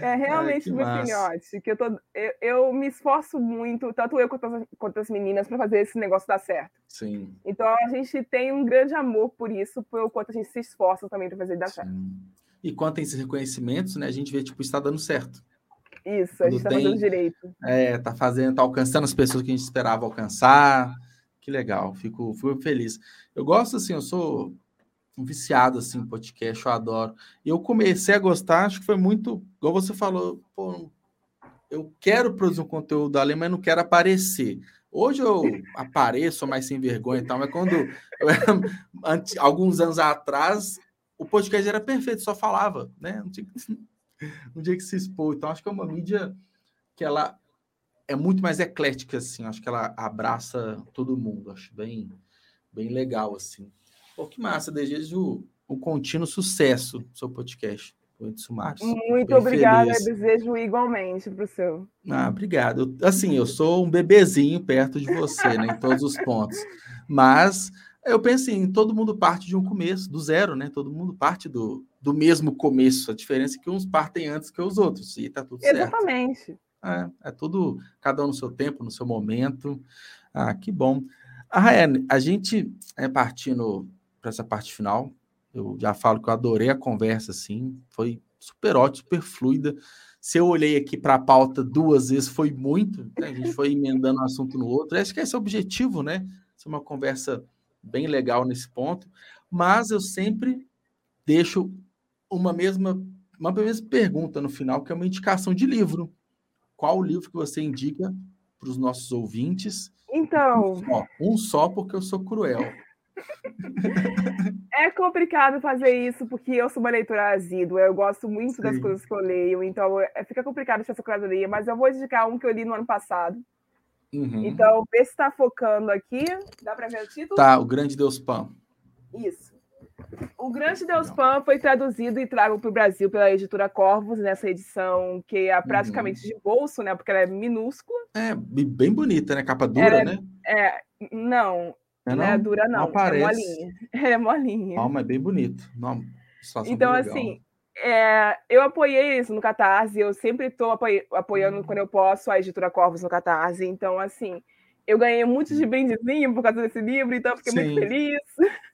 É realmente meu filhote, que eu, tô, eu, eu, me esforço muito, tanto eu quanto as, quanto as meninas, para fazer esse negócio dar certo. Sim. Então a gente tem um grande amor por isso, pelo quanto a gente se esforça também para fazer dar Sim. certo. E quanto a esses reconhecimentos, né, a gente vê, tipo, está dando certo. Isso, a gente está fazendo direito. É, tá fazendo, tá alcançando as pessoas que a gente esperava alcançar. Que legal, fico, fico feliz. Eu gosto assim, eu sou viciado assim, podcast, eu adoro. E eu comecei a gostar, acho que foi muito, igual você falou, pô, eu quero produzir um conteúdo ali, mas não quero aparecer. Hoje eu apareço mais sem vergonha e tal, mas quando eu, antes, alguns anos atrás o podcast era perfeito, só falava, né? Não tinha, não tinha que se expor. Então acho que é uma mídia que ela é muito mais eclética, assim. Acho que ela abraça todo mundo. Acho bem, bem legal, assim. Pô, que massa. Desejo um contínuo sucesso no seu podcast. Muito obrigada, desejo igualmente para o seu. Ah, obrigado. Assim, eu sou um bebezinho perto de você, né, em todos os pontos. Mas eu penso em todo mundo parte de um começo, do zero, né? Todo mundo parte do, do mesmo começo. A diferença é que uns partem antes que os outros, e tá tudo certo. Exatamente. É, é tudo, cada um no seu tempo, no seu momento. Ah, que bom. A Rayane, a gente é partindo para essa parte final. Eu já falo que eu adorei a conversa, assim, foi super ótimo, super fluida. Se eu olhei aqui para a pauta duas vezes, foi muito, né? a gente foi emendando um assunto no outro. Acho que esse é o objetivo, né? Ser uma conversa bem legal nesse ponto, mas eu sempre deixo uma mesma, uma mesma pergunta no final, que é uma indicação de livro. Qual o livro que você indica para os nossos ouvintes? Então. Um só, um só, porque eu sou cruel. É complicado fazer isso, porque eu sou uma leitora assídua, eu gosto muito Sim. das coisas que eu leio, então é, fica complicado essa curadoria, mas eu vou indicar um que eu li no ano passado. Uhum. Então, vê se está focando aqui. Dá para ver o título? Tá, O Grande Deus Pan. Isso. O Grande Deus Pan foi traduzido e trago para o Brasil pela editora Corvos, nessa edição que é praticamente uhum. de bolso, né? Porque ela é minúscula. É, bem bonita, né? Capa dura, é, né? É, não, é não, é dura, não. não é molinha. É molinha. Ah, mas bem bonito. Não, então, assim, é, eu apoiei isso no Catarse, eu sempre estou apoiando, apoiando quando eu posso a editora Corvos no Catarse. Então, assim, eu ganhei muito de brindezinho por causa desse livro, então fiquei Sim. muito feliz.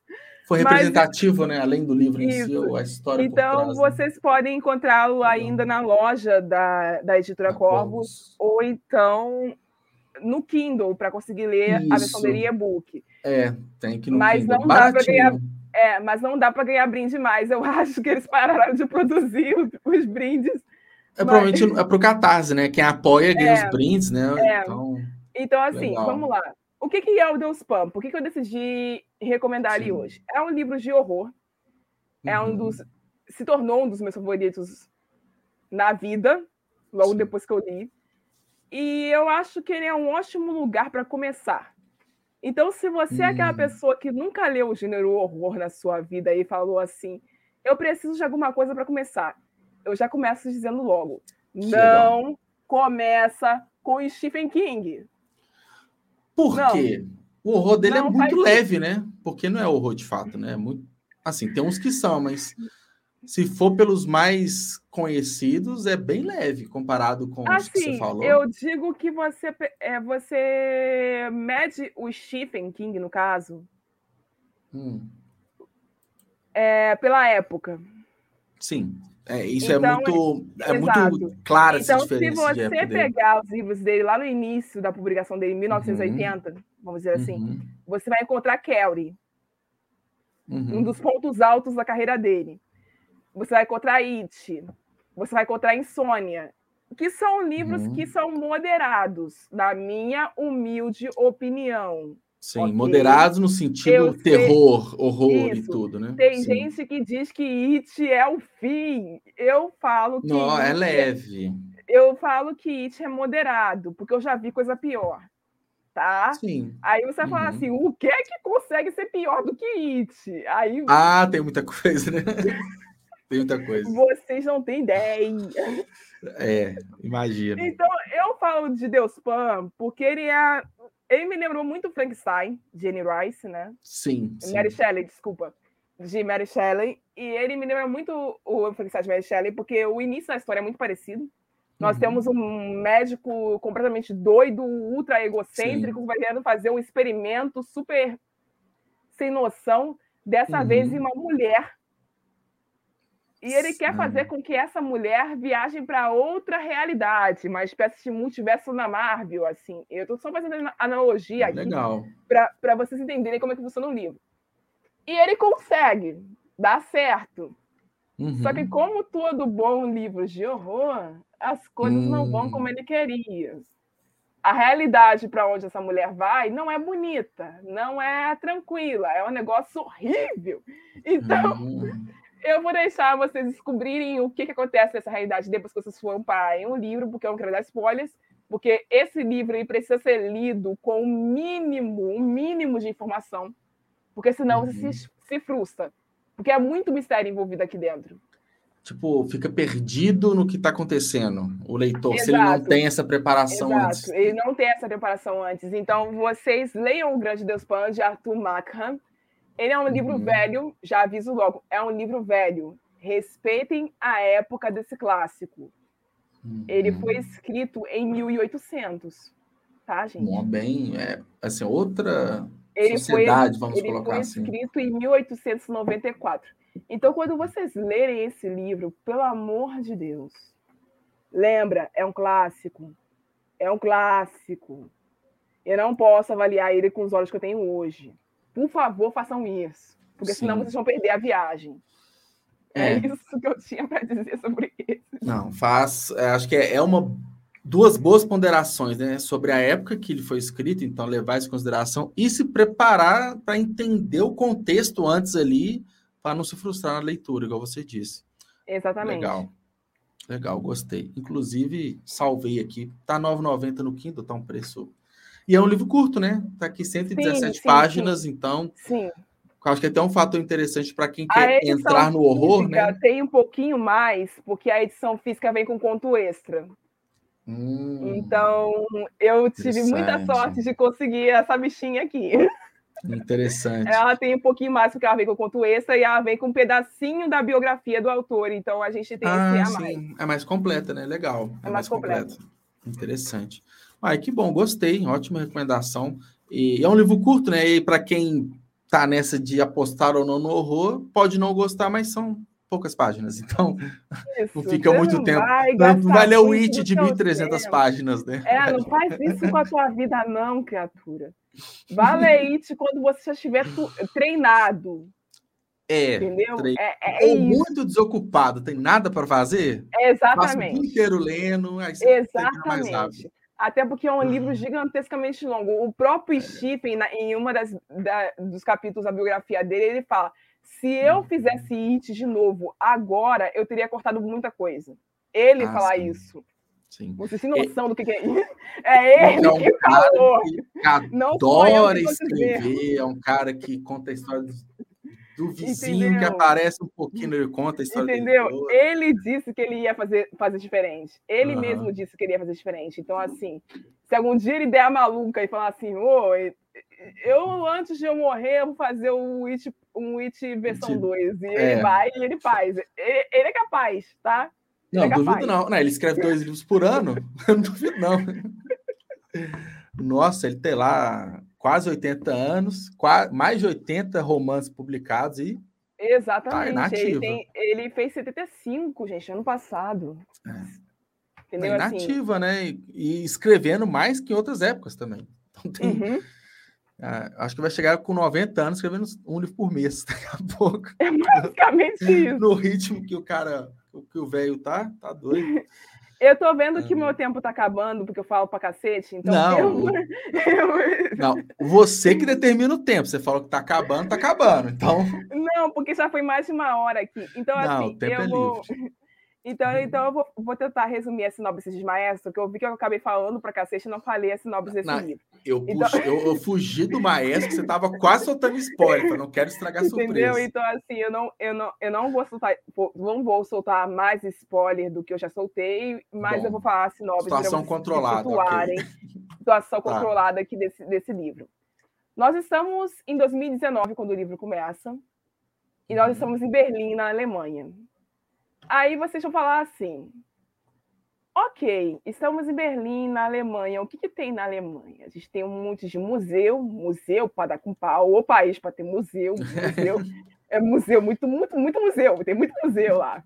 Foi representativo, Mas, né? Além do livro isso. em si, a história. Então, trás, né? vocês né? podem encontrá-lo ainda na loja da, da editora Corvos, Corvos, ou então no Kindle para conseguir ler Isso. a versão dele e-book. É, tem que no mas Kindle. Não dá ganhar, é, mas não dá para ganhar brinde mais. Eu acho que eles pararam de produzir os brindes. É mas... provavelmente é para o Catarse, né? Quem apoia ganha é, os brindes, né? É. Então, então, assim, legal. vamos lá. O que, que é o Deus Spam? Por que, que eu decidi recomendar ele hoje? É um livro de horror. É um uhum. dos. Se tornou um dos meus favoritos na vida, logo Sim. depois que eu li. E eu acho que ele é um ótimo lugar para começar. Então, se você é aquela hum. pessoa que nunca leu o gênero horror na sua vida e falou assim, eu preciso de alguma coisa para começar, eu já começo dizendo logo, que não legal. começa com Stephen King. Por não. quê? O horror dele é não, é muito leve, né? Porque não é horror de fato, né? É muito... Assim, tem uns que são, mas se for pelos mais conhecidos, é bem leve comparado com assim, os que você assim, falou. Eu digo que você, é, você mede o Stephen King, no caso, hum. é, pela época. Sim. É, isso é então, é muito, é muito claro então, essa diferença. Então, se você pegar os livros dele lá no início da publicação dele, em 1980, uhum. vamos dizer assim, uhum. você vai encontrar Kelly, uhum. um dos pontos altos da carreira dele você vai encontrar It, você vai encontrar Insônia, que são livros uhum. que são moderados, na minha humilde opinião. Sim, okay? moderados no sentido Eu terror, sei... horror Isso. e tudo, né? Tem Sim. gente que diz que It é o fim. Eu falo que. Não, é, é leve. Eu falo que It é moderado, porque eu já vi coisa pior. Tá? Sim. Aí você vai uhum. falar assim: o que é que consegue ser pior do que It? Aí... Ah, tem muita coisa, né? Tem muita coisa. Vocês não têm ideia. É, imagina. Então, eu falo de Deus Pan porque ele é. Ele me lembrou muito Frankenstein, Jenny Rice, né? Sim. Mary Shelley, desculpa. De Mary Shelley. E ele me lembra muito o Frankenstein de Mary Shelley, porque o início da história é muito parecido. Nós uhum. temos um médico completamente doido, ultra egocêntrico, Sim. vai querendo fazer um experimento super sem noção, dessa uhum. vez em uma mulher E ele quer fazer com que essa mulher viaje para outra realidade, uma espécie de multiverso na Marvel, assim. Eu estou só fazendo analogia aqui para vocês entenderem como é que funciona o livro. E ele consegue, dá certo. Uhum. Só que, uhum. como todo bom livro de horror, as coisas uhum. não vão como hum. ele queria. A realidade para onde essa mulher vai não é bonita, não é tranquila, é um negócio horrível. Então, uhum. Eu vou deixar vocês descobrirem o que, que acontece nessa realidade depois que vocês foram para um livro, porque eu não quero dar spoilers, porque esse livro ele precisa ser lido com o um mínimo, um mínimo de informação, porque senão uhum. você se, se frustra, porque é muito mistério envolvido aqui dentro. Tipo, fica perdido no que está acontecendo, o leitor, Exato. se ele não tem essa preparação Exato. antes. Ele não tem essa preparação antes. Então, vocês leiam O Grande Deus Pan, de Arthur Markham, ele é um livro uhum. velho, já aviso logo, é um livro velho. Respeitem a época desse clássico. Uhum. Ele foi escrito em 1800, tá, gente? Bom, bem, é, assim, outra ele sociedade, foi, vamos ele colocar assim. Ele foi escrito em 1894. Então, quando vocês lerem esse livro, pelo amor de Deus, lembra, é um clássico. É um clássico. Eu não posso avaliar ele com os olhos que eu tenho hoje. Por favor, façam isso, porque Sim. senão vocês vão perder a viagem. É, é isso que eu tinha para dizer sobre isso. Não, faz. É, acho que é, é uma duas boas ponderações, né, sobre a época que ele foi escrito, então levar isso em consideração e se preparar para entender o contexto antes ali, para não se frustrar na leitura, igual você disse. Exatamente. Legal. Legal, gostei. Inclusive, salvei aqui. Tá 9,90 no Kindle, tá um preço e é um livro curto, né? Tá aqui 117 sim, sim, páginas, sim. então. Sim. Acho que é até um fator interessante para quem quer entrar no horror, né? Tem um pouquinho mais, porque a edição física vem com conto extra. Hum, então, eu tive muita sorte de conseguir essa bichinha aqui. Interessante. Ela tem um pouquinho mais, porque ela vem com conto extra e ela vem com um pedacinho da biografia do autor. Então, a gente tem ah, esse a mais. Sim. É mais completa, né? Legal. É, é mais, mais completa. Interessante. Ai, que bom, gostei, ótima recomendação. E é um livro curto, né? E para quem tá nessa de apostar ou não no horror, pode não gostar, mas são poucas páginas, então isso, não fica muito não tempo. Vai, vai ler o It de 1.300 páginas, né? É, não faz isso com a tua vida, não, criatura. Vai ler It quando você já estiver treinado. É, entendeu? É, é, Ou muito desocupado, tem nada para fazer? exatamente. Passa o dia inteiro lendo, aí você Exatamente. mais rápido. Até porque é um livro uhum. gigantescamente longo. O próprio Stephen, em uma das da, dos capítulos da biografia dele, ele fala: se eu uhum. fizesse It de novo agora, eu teria cortado muita coisa. Ele ah, fala sim. isso. Sim. Você tem noção é... do que, é isso? É ele é um que falou. Que adora escrever, é um cara que conta histórias do vizinho Entendeu? que aparece um pouquinho, ele conta a história Entendeu? Ele disse que ele ia fazer, fazer diferente. Ele uhum. mesmo disse que ele ia fazer diferente. Então, assim, se algum dia ele der a maluca e falar assim, ô, eu antes de eu morrer, eu vou fazer um It, um It versão 2. E é. ele vai e ele faz. Ele, ele é capaz, tá? Ele não, é duvido não. não. Ele escreve dois livros por ano. Eu não duvido, não. Nossa, ele tem lá quase 80 anos, quase, mais de 80 romances publicados e. Exatamente. Tá ele, tem, ele, fez 75, gente, ano passado. É. Entendeu? Tá inativa, assim? né? E, e, escrevendo mais que em outras épocas também. Então tem. Uhum. É, acho que vai chegar com 90 anos escrevendo um livro por mês daqui a pouco. É basicamente isso. No ritmo que o cara, que o velho tá, tá doido. Eu tô vendo que meu tempo tá acabando, porque eu falo pra cacete, então. Não, eu... não, você que determina o tempo. Você falou que tá acabando, tá acabando. Então. Não, porque já foi mais de uma hora aqui. Então, não, assim, eu é vou. Livre. Então, uhum. então eu vou, vou, tentar resumir a sinopse de Maestro, que eu vi que eu acabei falando pra cacete e não falei a sinopse desse não, livro. Eu, então... puxei, eu, eu, fugi do Maestro, que você tava quase soltando spoiler, eu não quero estragar a surpresa. Entendeu? Então, assim, eu não, eu não, eu não vou soltar, não vou soltar mais spoiler do que eu já soltei, mas Bom, eu vou falar a sinopse. Situação controlada. Okay. Situação tá. controlada aqui desse, desse livro. Nós estamos em 2019, quando o livro começa, e nós uhum. estamos em Berlim, na Alemanha. Aí vocês vão falar assim: ok, estamos em Berlim, na Alemanha. O que, que tem na Alemanha? A gente tem um monte de museu, museu para dar com pau, o país para ter museu, museu. é museu, muito, muito, muito museu, tem muito museu lá.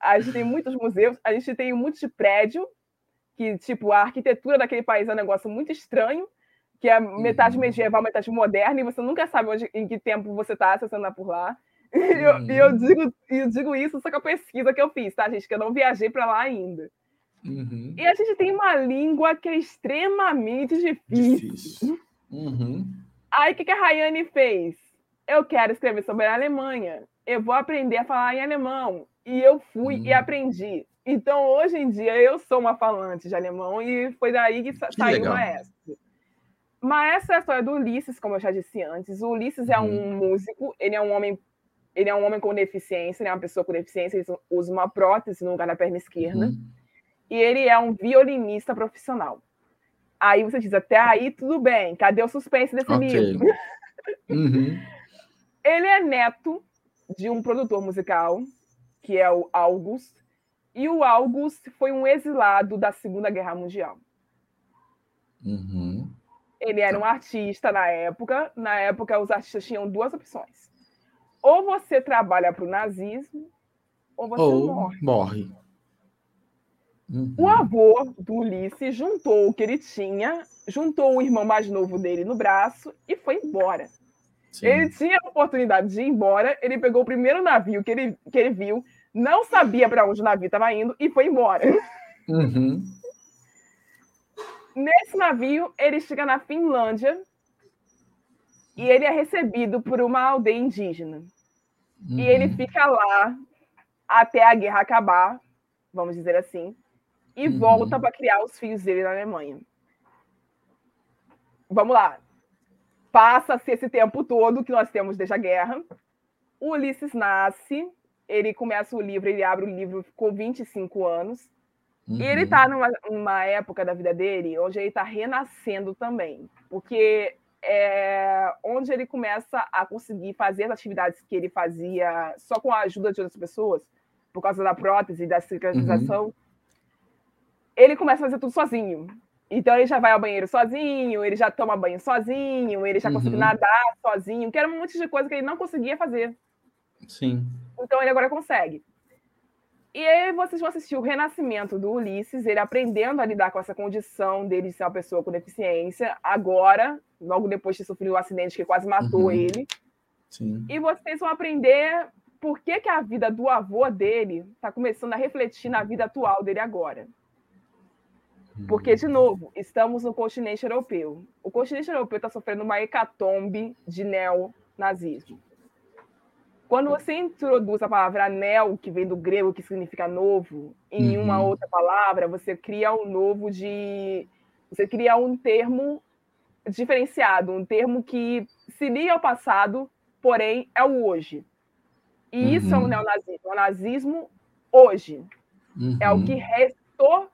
a gente tem muitos museus, a gente tem muitos de prédio, que, tipo, a arquitetura daquele país é um negócio muito estranho, que é metade uhum. medieval, metade moderna, e você nunca sabe onde, em que tempo você está você andar por lá. E eu, uhum. eu, digo, eu digo isso só com a pesquisa que eu fiz, tá, gente? Que eu não viajei para lá ainda. Uhum. E a gente tem uma língua que é extremamente difícil. difícil. Uhum. Aí o que, que a Rayane fez? Eu quero escrever sobre a Alemanha. Eu vou aprender a falar em alemão. E eu fui uhum. e aprendi. Então, hoje em dia, eu sou uma falante de alemão e foi daí que, que saiu legal. o maestro. Maestro é a história do Ulisses, como eu já disse antes. O Ulisses é um uhum. músico, ele é um homem ele é um homem com deficiência, ele é uma pessoa com deficiência, ele usa uma prótese no lugar da perna esquerda. Uhum. E ele é um violinista profissional. Aí você diz, até aí tudo bem, cadê o suspense desse okay. livro? Uhum. ele é neto de um produtor musical, que é o August, e o August foi um exilado da Segunda Guerra Mundial. Uhum. Ele era um artista na época. Na época, os artistas tinham duas opções. Ou você trabalha para o nazismo, ou você ou morre. morre. Uhum. O avô do Ulisses juntou o que ele tinha, juntou o irmão mais novo dele no braço e foi embora. Sim. Ele tinha a oportunidade de ir embora, ele pegou o primeiro navio que ele, que ele viu, não sabia para onde o navio estava indo e foi embora. Uhum. Nesse navio, ele chega na Finlândia e ele é recebido por uma aldeia indígena. Uhum. E ele fica lá até a guerra acabar, vamos dizer assim, e uhum. volta para criar os filhos dele na Alemanha. Vamos lá. Passa-se esse tempo todo que nós temos desde a guerra. O Ulisses nasce ele começa o livro, ele abre o livro com 25 anos. Uhum. E ele está numa, numa, época da vida dele onde ele está renascendo também. Porque é onde ele começa a conseguir fazer as atividades que ele fazia só com a ajuda de outras pessoas, por causa da prótese e da cicatrização. Uhum. Ele começa a fazer tudo sozinho. Então ele já vai ao banheiro sozinho, ele já toma banho sozinho, ele já uhum. consegue nadar sozinho, que era um monte de coisa que ele não conseguia fazer. Sim. Então ele agora consegue. E aí vocês vão assistir o renascimento do Ulisses, ele aprendendo a lidar com essa condição dele ser uma pessoa com deficiência, agora, logo depois de sofrer um acidente que quase matou uhum. ele. Sim. E vocês vão aprender por que, que a vida do avô dele está começando a refletir na vida atual dele agora. Porque, de novo, estamos no continente europeu. O continente europeu está sofrendo uma hecatombe de neonazismo. Quando você introduz a palavra anel, que vem do grego, que significa novo, em uhum. uma outra palavra, você cria um novo de. Você cria um termo diferenciado, um termo que se liga ao passado, porém é o hoje. E uhum. isso é o neonazismo. O nazismo hoje uhum. é o que restou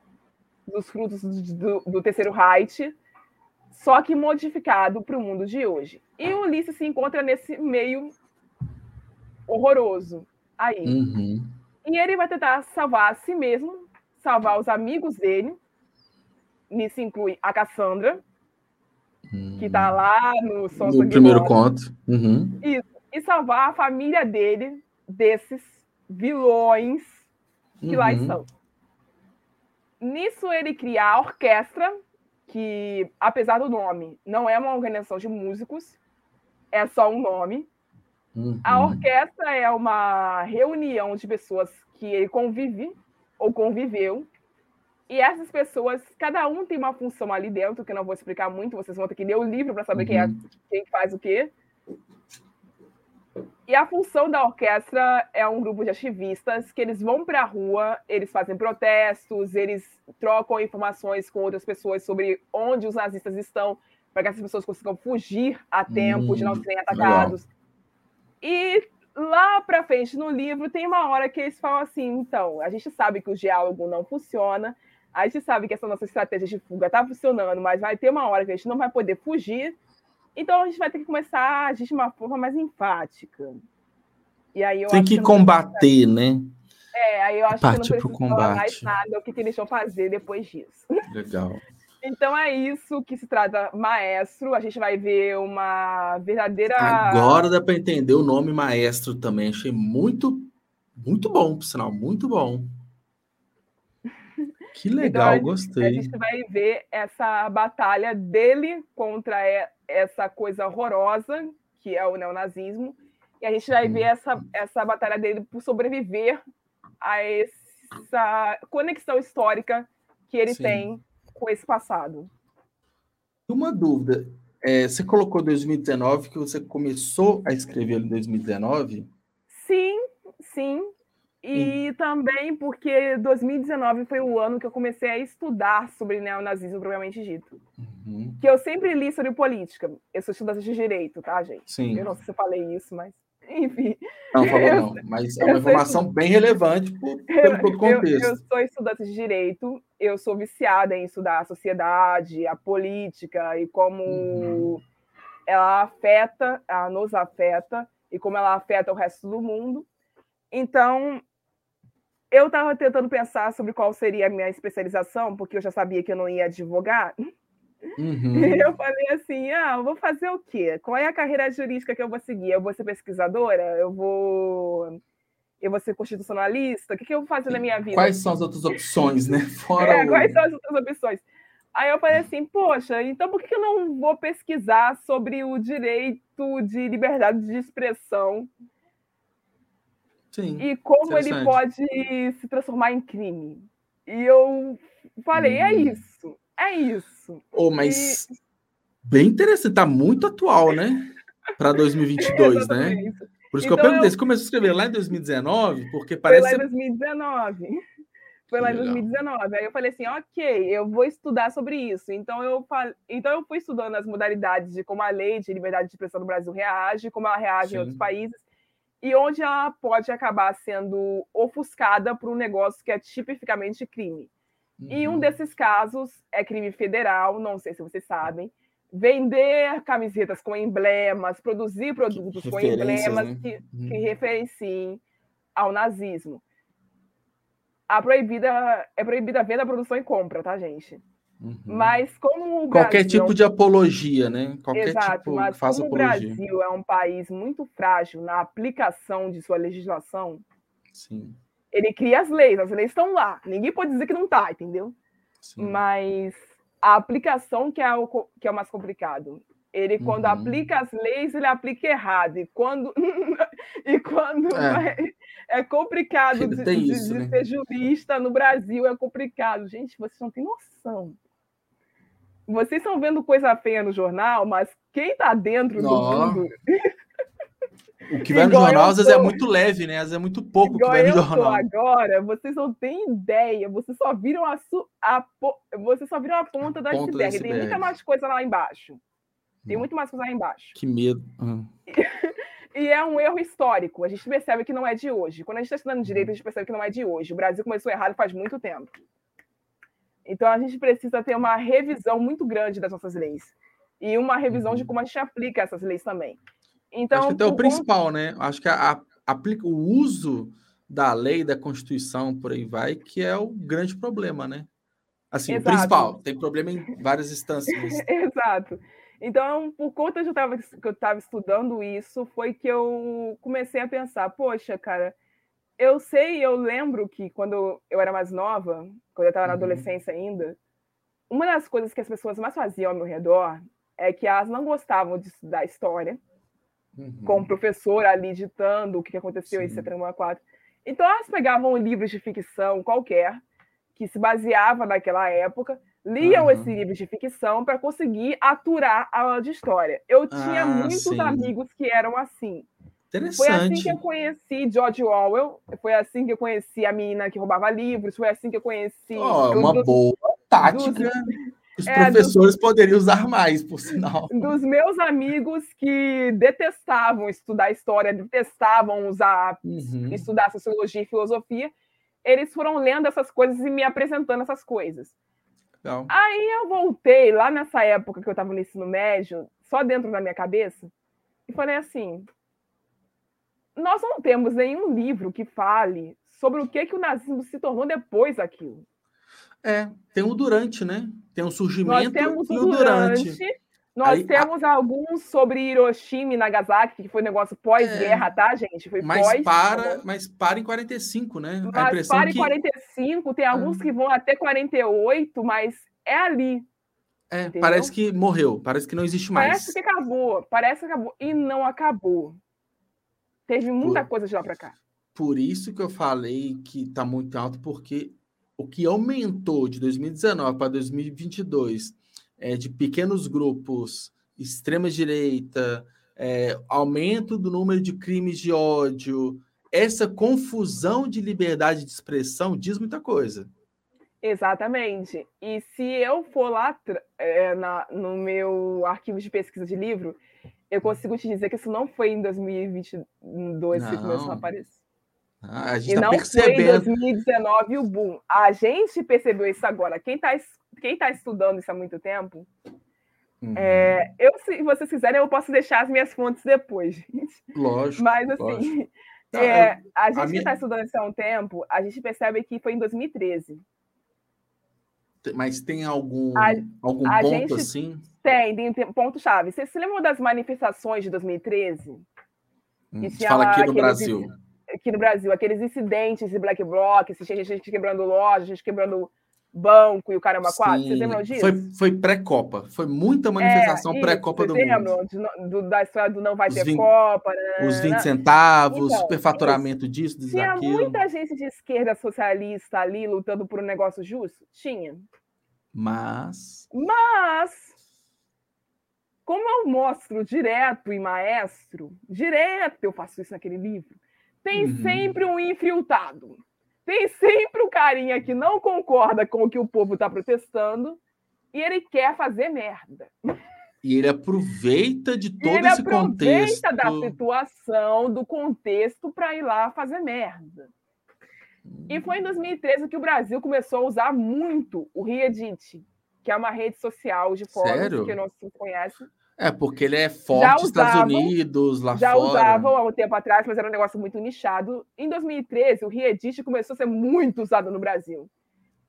dos frutos do, do terceiro Reich, só que modificado para o mundo de hoje. E o Ulisses se encontra nesse meio horroroso aí. Uhum. E ele vai tentar salvar a si mesmo, salvar os amigos dele. Nisso inclui a Cassandra, que está lá no som No primeiro conto. Uhum. Isso. E salvar a família dele desses vilões que lá uhum. estão. Nisso ele cria a orquestra, que, apesar do nome, não é uma organização de músicos, é só um nome. Uhum. A orquestra é uma reunião de pessoas que ele convive ou conviveu. E essas pessoas, cada um tem uma função ali dentro, que eu não vou explicar muito, vocês vão ter que ler o livro para saber uhum. quem, é, uhum. quem faz o quê. E a função da orquestra é um grupo de ativistas que eles vão para a rua, eles fazem protestos, eles trocam informações com outras pessoas sobre onde os nazistas estão, para que essas pessoas consigam fugir a tempo de não serem atacados. Legal. E lá para frente no livro tem uma hora que eles falam assim: então, a gente sabe que o diálogo não funciona, a gente sabe que essa nossa estratégia de fuga está funcionando, mas vai ter uma hora que a gente não vai poder fugir, então a gente vai ter que começar a agir de uma forma mais enfática. E aí tem que, que combater, né? É, aí eu acho Parte que não precisa falar mais nada o que, que eles vão fazer depois disso. Legal. Então é isso que se trata Maestro. A gente vai ver uma verdadeira. Agora dá para entender o nome Maestro também. Achei muito Muito bom, por sinal, muito bom. Que então, legal, então, gostei. A gente vai ver essa batalha dele contra essa coisa horrorosa que é o neonazismo, e a gente vai ver essa, essa batalha dele por sobreviver a essa conexão histórica que ele Sim. tem com esse passado. Uma dúvida, é, você colocou 2019 que você começou a escrever em 2019? Sim, sim. E também porque 2019 foi o ano que eu comecei a estudar sobre neonazismo propriamente dito. Uhum. Que eu sempre li sobre política. Eu sou estudante de direito, tá, gente? Sim. Eu não sei se eu falei isso, mas enfim. Não, falou eu, não, mas é uma informação bem relevante por, pelo todo contexto. Eu, eu, sou estudante de direito, eu sou viciada em estudar a sociedade, a política e como uhum. ela afeta, ela nos afeta e como ela afeta o resto do mundo. Então, eu estava tentando pensar sobre qual seria a minha especialização, porque eu já sabia que eu não ia advogar. Uhum. Eu falei assim: ah, vou fazer o quê? Qual é a carreira jurídica que eu vou seguir? Eu vou ser pesquisadora? Eu vou. Eu vou ser constitucionalista? O que, que eu vou fazer na minha vida? Quais são as outras opções, né? Fora é, o... Quais são as outras opções? Aí eu falei assim, poxa, então por que eu não vou pesquisar sobre o direito de liberdade de expressão Sim, e como ele pode se transformar em crime. E eu falei, é hum. é isso, é isso. Oh, mas e... bem interessante, tá muito atual, né? Para 2022, né? Por isso então, que eu então perguntei, eu... você começou a escrever lá em 2019? Porque parece. Foi lá em 2019. Foi lá em 2019. Aí eu falei assim, ok, eu vou estudar sobre isso. Então eu, fal... então eu fui estudando as modalidades de como a lei de liberdade de expressão no Brasil reage, como ela reage Sim. em outros países e onde ela pode acabar sendo ofuscada por um negócio que é tipicamente crime. Uhum. E um uhum. desses casos é crime federal, não sei se vocês sabem, vender camisetas com emblemas, produzir produtos com emblemas né? que, uhum. que referenciem ao nazismo. A proibida é proibida a venda, produção e compra, tá, gente? Uhum. Mas como o Qualquer Brasil... tipo de apologia, né? Qualquer Exato, tipo mas como apologia. o Brasil é um país muito frágil na aplicação de sua legislação, Sim. ele cria as leis, as leis estão lá. Ninguém pode dizer que não está, entendeu? Sim. Mas a aplicação que é o, que é o mais complicado. Ele, quando uhum. aplica as leis, ele aplica errado. E quando, e quando é. é complicado de, isso, de, né? ser jurista no Brasil, é complicado. Gente, vocês não têm noção vocês estão vendo coisa feia no jornal, mas quem está dentro não. do mundo. O que vai no jornal às vezes é muito leve, né? Às vezes é muito pouco que vai no jornal. Agora, vocês não têm ideia, vocês só viram a, su... a... vocês só viram a ponta do iceberg. Tem muita mais coisa lá embaixo. Tem muito mais coisa lá embaixo. Que medo. Uhum. e é um erro histórico. A gente percebe que não é de hoje. Quando a gente está estudando direito, a gente percebe que não é de hoje. O Brasil começou errado faz muito tempo. Então, a gente precisa ter uma revisão muito grande das nossas leis e uma revisão de uhum. como a gente aplica essas leis também. Então, Acho que até o principal, né? Acho que a, a, aplica, o uso da lei, da Constituição, por aí vai, que é o grande problema, né? Assim, Exato. o principal. Tem problema em várias instâncias. Exato. Então, por conta de eu tava, que eu estava estudando isso, foi que eu comecei a pensar, poxa, cara, eu sei, eu lembro que quando eu era mais nova, quando eu estava na uhum. adolescência ainda, uma das coisas que as pessoas mais faziam ao meu redor é que elas não gostavam de estudar história, uhum. com o professor ali ditando o que aconteceu Sim. em 74. Então elas pegavam livros de ficção qualquer, que se baseava naquela época, liam uhum. esse livro de ficção para conseguir aturar a aula de história. Eu tinha ah, muitos sim. amigos que eram assim. Foi assim que eu conheci George Orwell, foi assim que eu conheci a menina que roubava livros, foi assim que eu conheci. Oh, uma dos, boa tática. Dos, os é, professores dos, poderiam usar mais, por sinal. Dos meus amigos que detestavam estudar história, detestavam usar, uhum. estudar sociologia e filosofia, eles foram lendo essas coisas e me apresentando essas coisas. Legal. Aí eu voltei lá nessa época que eu estava no ensino médio, só dentro da minha cabeça, e falei assim: nós não temos nenhum livro que fale sobre o que, que o nazismo se tornou depois daquilo. É, tem o durante, né? Tem o surgimento nós temos e o durante. durante. Nós Aí, temos a... alguns sobre Hiroshima e Nagasaki, que foi um negócio pós-guerra, é... tá, gente? Foi mas pós para, mas para em 45, né? Mas para em 45, tem alguns ah. que vão até 48, mas é ali. É, parece que morreu, parece que não existe mais. Parece que acabou, parece que acabou. E não acabou. Teve muita por, coisa de lá para cá. Por isso que eu falei que está muito alto, porque o que aumentou de 2019 para 2022 é, de pequenos grupos, extrema-direita, é, aumento do número de crimes de ódio, essa confusão de liberdade de expressão diz muita coisa. Exatamente. E se eu for lá é, na, no meu arquivo de pesquisa de livro, eu consigo te dizer que isso não foi em 2022 não. que começou a aparecer. Ah, a gente e tá não percebendo. foi em 2019 o boom. A gente percebeu isso agora. Quem está quem tá estudando isso há muito tempo, uhum. é, eu, se vocês quiserem, eu posso deixar as minhas fontes depois, gente. Lógico. Mas assim, lógico. é, a gente a que está estudando isso há um tempo, a gente percebe que foi em 2013. Mas tem algum, a, algum a ponto assim? Tem, tem ponto-chave. Você se lembra das manifestações de 2013? Hum, fala aqui no Brasil. Aqui no Brasil, aqueles incidentes de Black Bloc, gente quebrando loja, gente quebrando banco e o caramba quatro. Vocês lembram disso? Foi, foi pré-Copa. Foi muita manifestação é, pré-Copa do mundo. Do, da história do não vai ter 20, Copa. Né, os 20 né? centavos, então, superfaturamento disso, disso, Tinha daquilo. muita gente de esquerda socialista ali lutando por um negócio justo? Tinha. Mas. Mas. Como eu mostro direto e maestro, direto eu faço isso naquele livro, tem uhum. sempre um infiltrado tem sempre um carinha que não concorda com o que o povo está protestando e ele quer fazer merda. E ele aproveita de todo ele esse contexto. Ele aproveita da situação, do contexto, para ir lá fazer merda. E foi em 2013 que o Brasil começou a usar muito o Reddit, que é uma rede social de fóruns que não se conhece. É, porque ele é forte nos Estados Unidos, lá já fora. Já usavam há um tempo atrás, mas era um negócio muito nichado. Em 2013, o Reddit começou a ser muito usado no Brasil.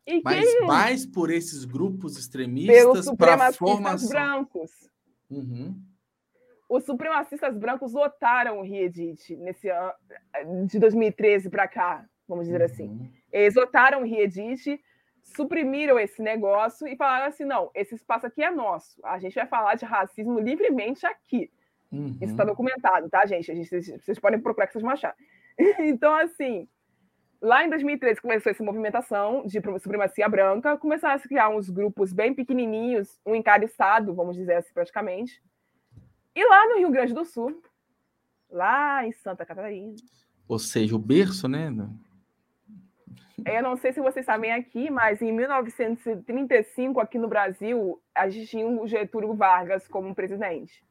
E mas quem... mais por esses grupos extremistas para formação... brancos. Uhum. Os supremacistas brancos lotaram o Reddit nesse ano, de 2013 para cá, vamos dizer assim. uhum. assim. Eles lotaram o Reddit suprimiram esse negócio e falaram assim: não, esse espaço aqui é nosso. A gente vai falar de racismo livremente aqui. Uhum. Isso está documentado, tá, gente? A gente? Vocês podem procurar que vocês vão achar. então, assim, lá em 2013 começou essa movimentação de supremacia branca, começaram a se criar uns grupos bem pequenininhos, um em cada estado, vamos dizer assim, praticamente. E lá no Rio Grande do Sul, lá em Santa Catarina. Ou seja, o berço, né? Eu não sei se vocês sabem aqui, mas em 1935, aqui no Brasil, a gente tinha o Getúlio Vargas como presidente.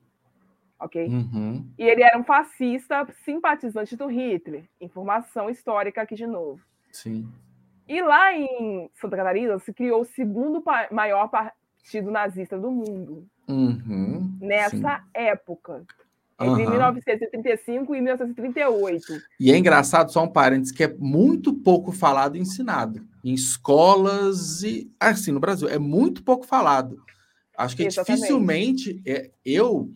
Ok? Uhum. E ele era um fascista simpatizante do Hitler. Informação histórica aqui de novo. Sim. E lá em Santa Catarina se criou o segundo maior partido nazista do mundo. Uhum. Nessa Sim. época entre uhum. 1935 e 1938. E é engraçado, só um parênteses, que é muito pouco falado e ensinado. Em escolas e. Assim, no Brasil, é muito pouco falado. Acho que Exatamente. dificilmente. É, eu,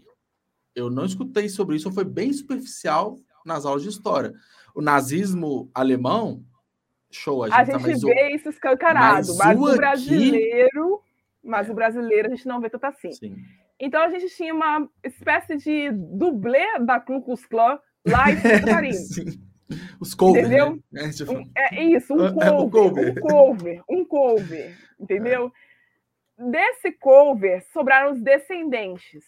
eu não escutei sobre isso, foi bem superficial nas aulas de história. O nazismo alemão, show, a gente, a tá gente vê o, isso escancarado, mas, mas o brasileiro. Aqui... Mas o brasileiro a gente não vê tanto assim. Sim. Então a gente tinha uma espécie de dublê da Ku Klux Klan lá em Santa Catarina. Os cover, entendeu? Né? É, é, isso, um cover, é, um cover, um cover, um cover, entendeu? É. Desse cover sobraram os descendentes.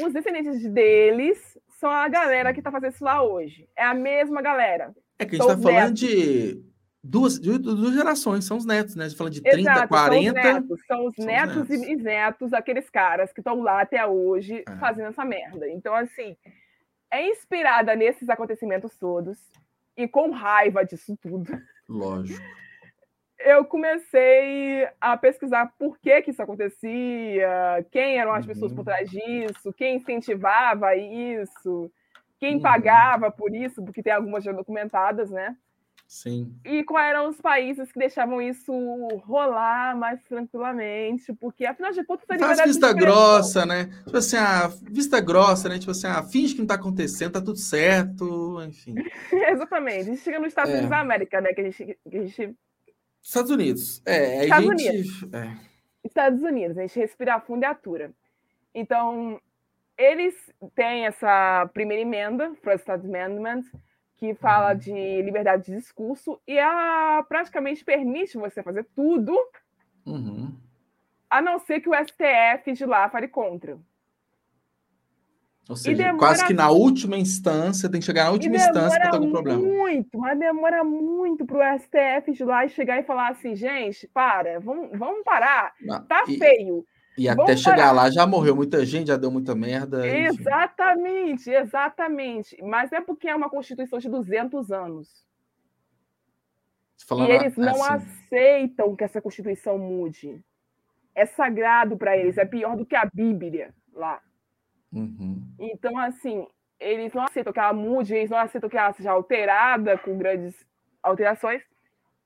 Os descendentes deles são a galera que está fazendo isso lá hoje. É a mesma galera. É que a gente está falando de duas, duas gerações, são os netos, né? A gente fala de 30, Exato, 40. São os netos, são os netos, netos. e bisnetos daqueles caras que estão lá até hoje é. fazendo essa merda. Então, assim, é inspirada nesses acontecimentos todos e com raiva disso tudo. Lógico. Eu comecei a pesquisar por que, que isso acontecia, quem eram as uhum. pessoas por uhum. trás disso, quem incentivava isso, quem uhum. pagava por isso, porque tem algumas já documentadas, né? Sim. E quais eram os países que deixavam isso rolar mais tranquilamente? Porque, afinal de contas, a Faz vista grossa, né? Tipo assim, a vista grossa, né? Tipo assim, ah, finge que não tá acontecendo, tá tudo certo, enfim. Exatamente. A gente chega nos Estados é. Unidos da América, né? Que a gente. Que a gente... Estados Unidos. É, Estados gente... Unidos. É. Estados Unidos, a gente respira fundo e atura. Então, eles têm essa primeira emenda, First Amendment, que fala de liberdade de discurso, e ela praticamente permite você fazer tudo, uhum. a não ser que o STF de lá fale contra. Ou seja, quase que na última instância, tem que chegar na última instância para ter algum problema. Muito, mas demora muito para o STF de lá e chegar e falar assim, gente, para, vamos, vamos parar, não, tá e... feio. E até chegar lá já morreu muita gente, já deu muita merda. Exatamente, enfim. exatamente. Mas é porque é uma Constituição de 200 anos. Falando, e eles não assim. aceitam que essa Constituição mude. É sagrado para eles, é pior do que a Bíblia lá. Uhum. Então, assim, eles não aceitam que ela mude, eles não aceitam que ela seja alterada com grandes alterações.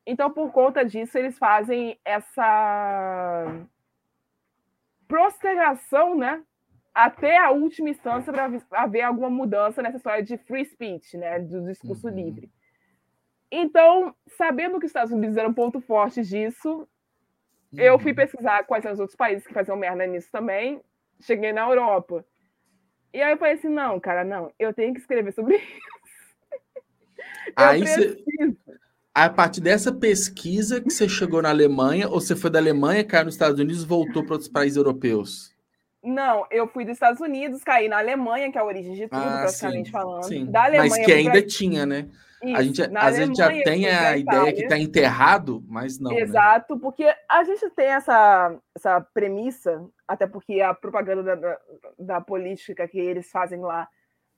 Então, por conta disso, eles fazem essa prostergação, né? Até a última instância para haver alguma mudança nessa história de free speech, né? Do discurso uhum. livre. Então, sabendo que os Estados Unidos era um ponto forte disso, uhum. eu fui uhum. pesquisar quais são os outros países que faziam merda nisso também. Cheguei na Europa. E aí eu falei assim: não, cara, não, eu tenho que escrever sobre isso. aí preciso. Cê a partir dessa pesquisa que você chegou na Alemanha, ou você foi da Alemanha, caiu nos Estados Unidos voltou para outros países europeus? Não, eu fui dos Estados Unidos, caí na Alemanha, que é a origem de tudo, ah, praticamente sim, falando. Sim. Da Alemanha, mas que ainda pra... tinha, né? Isso, a gente, às vezes já tem a ideia que está enterrado, mas não. Né? Exato, né? porque a gente tem essa, essa premissa, até porque a propaganda da, da, da política que eles fazem lá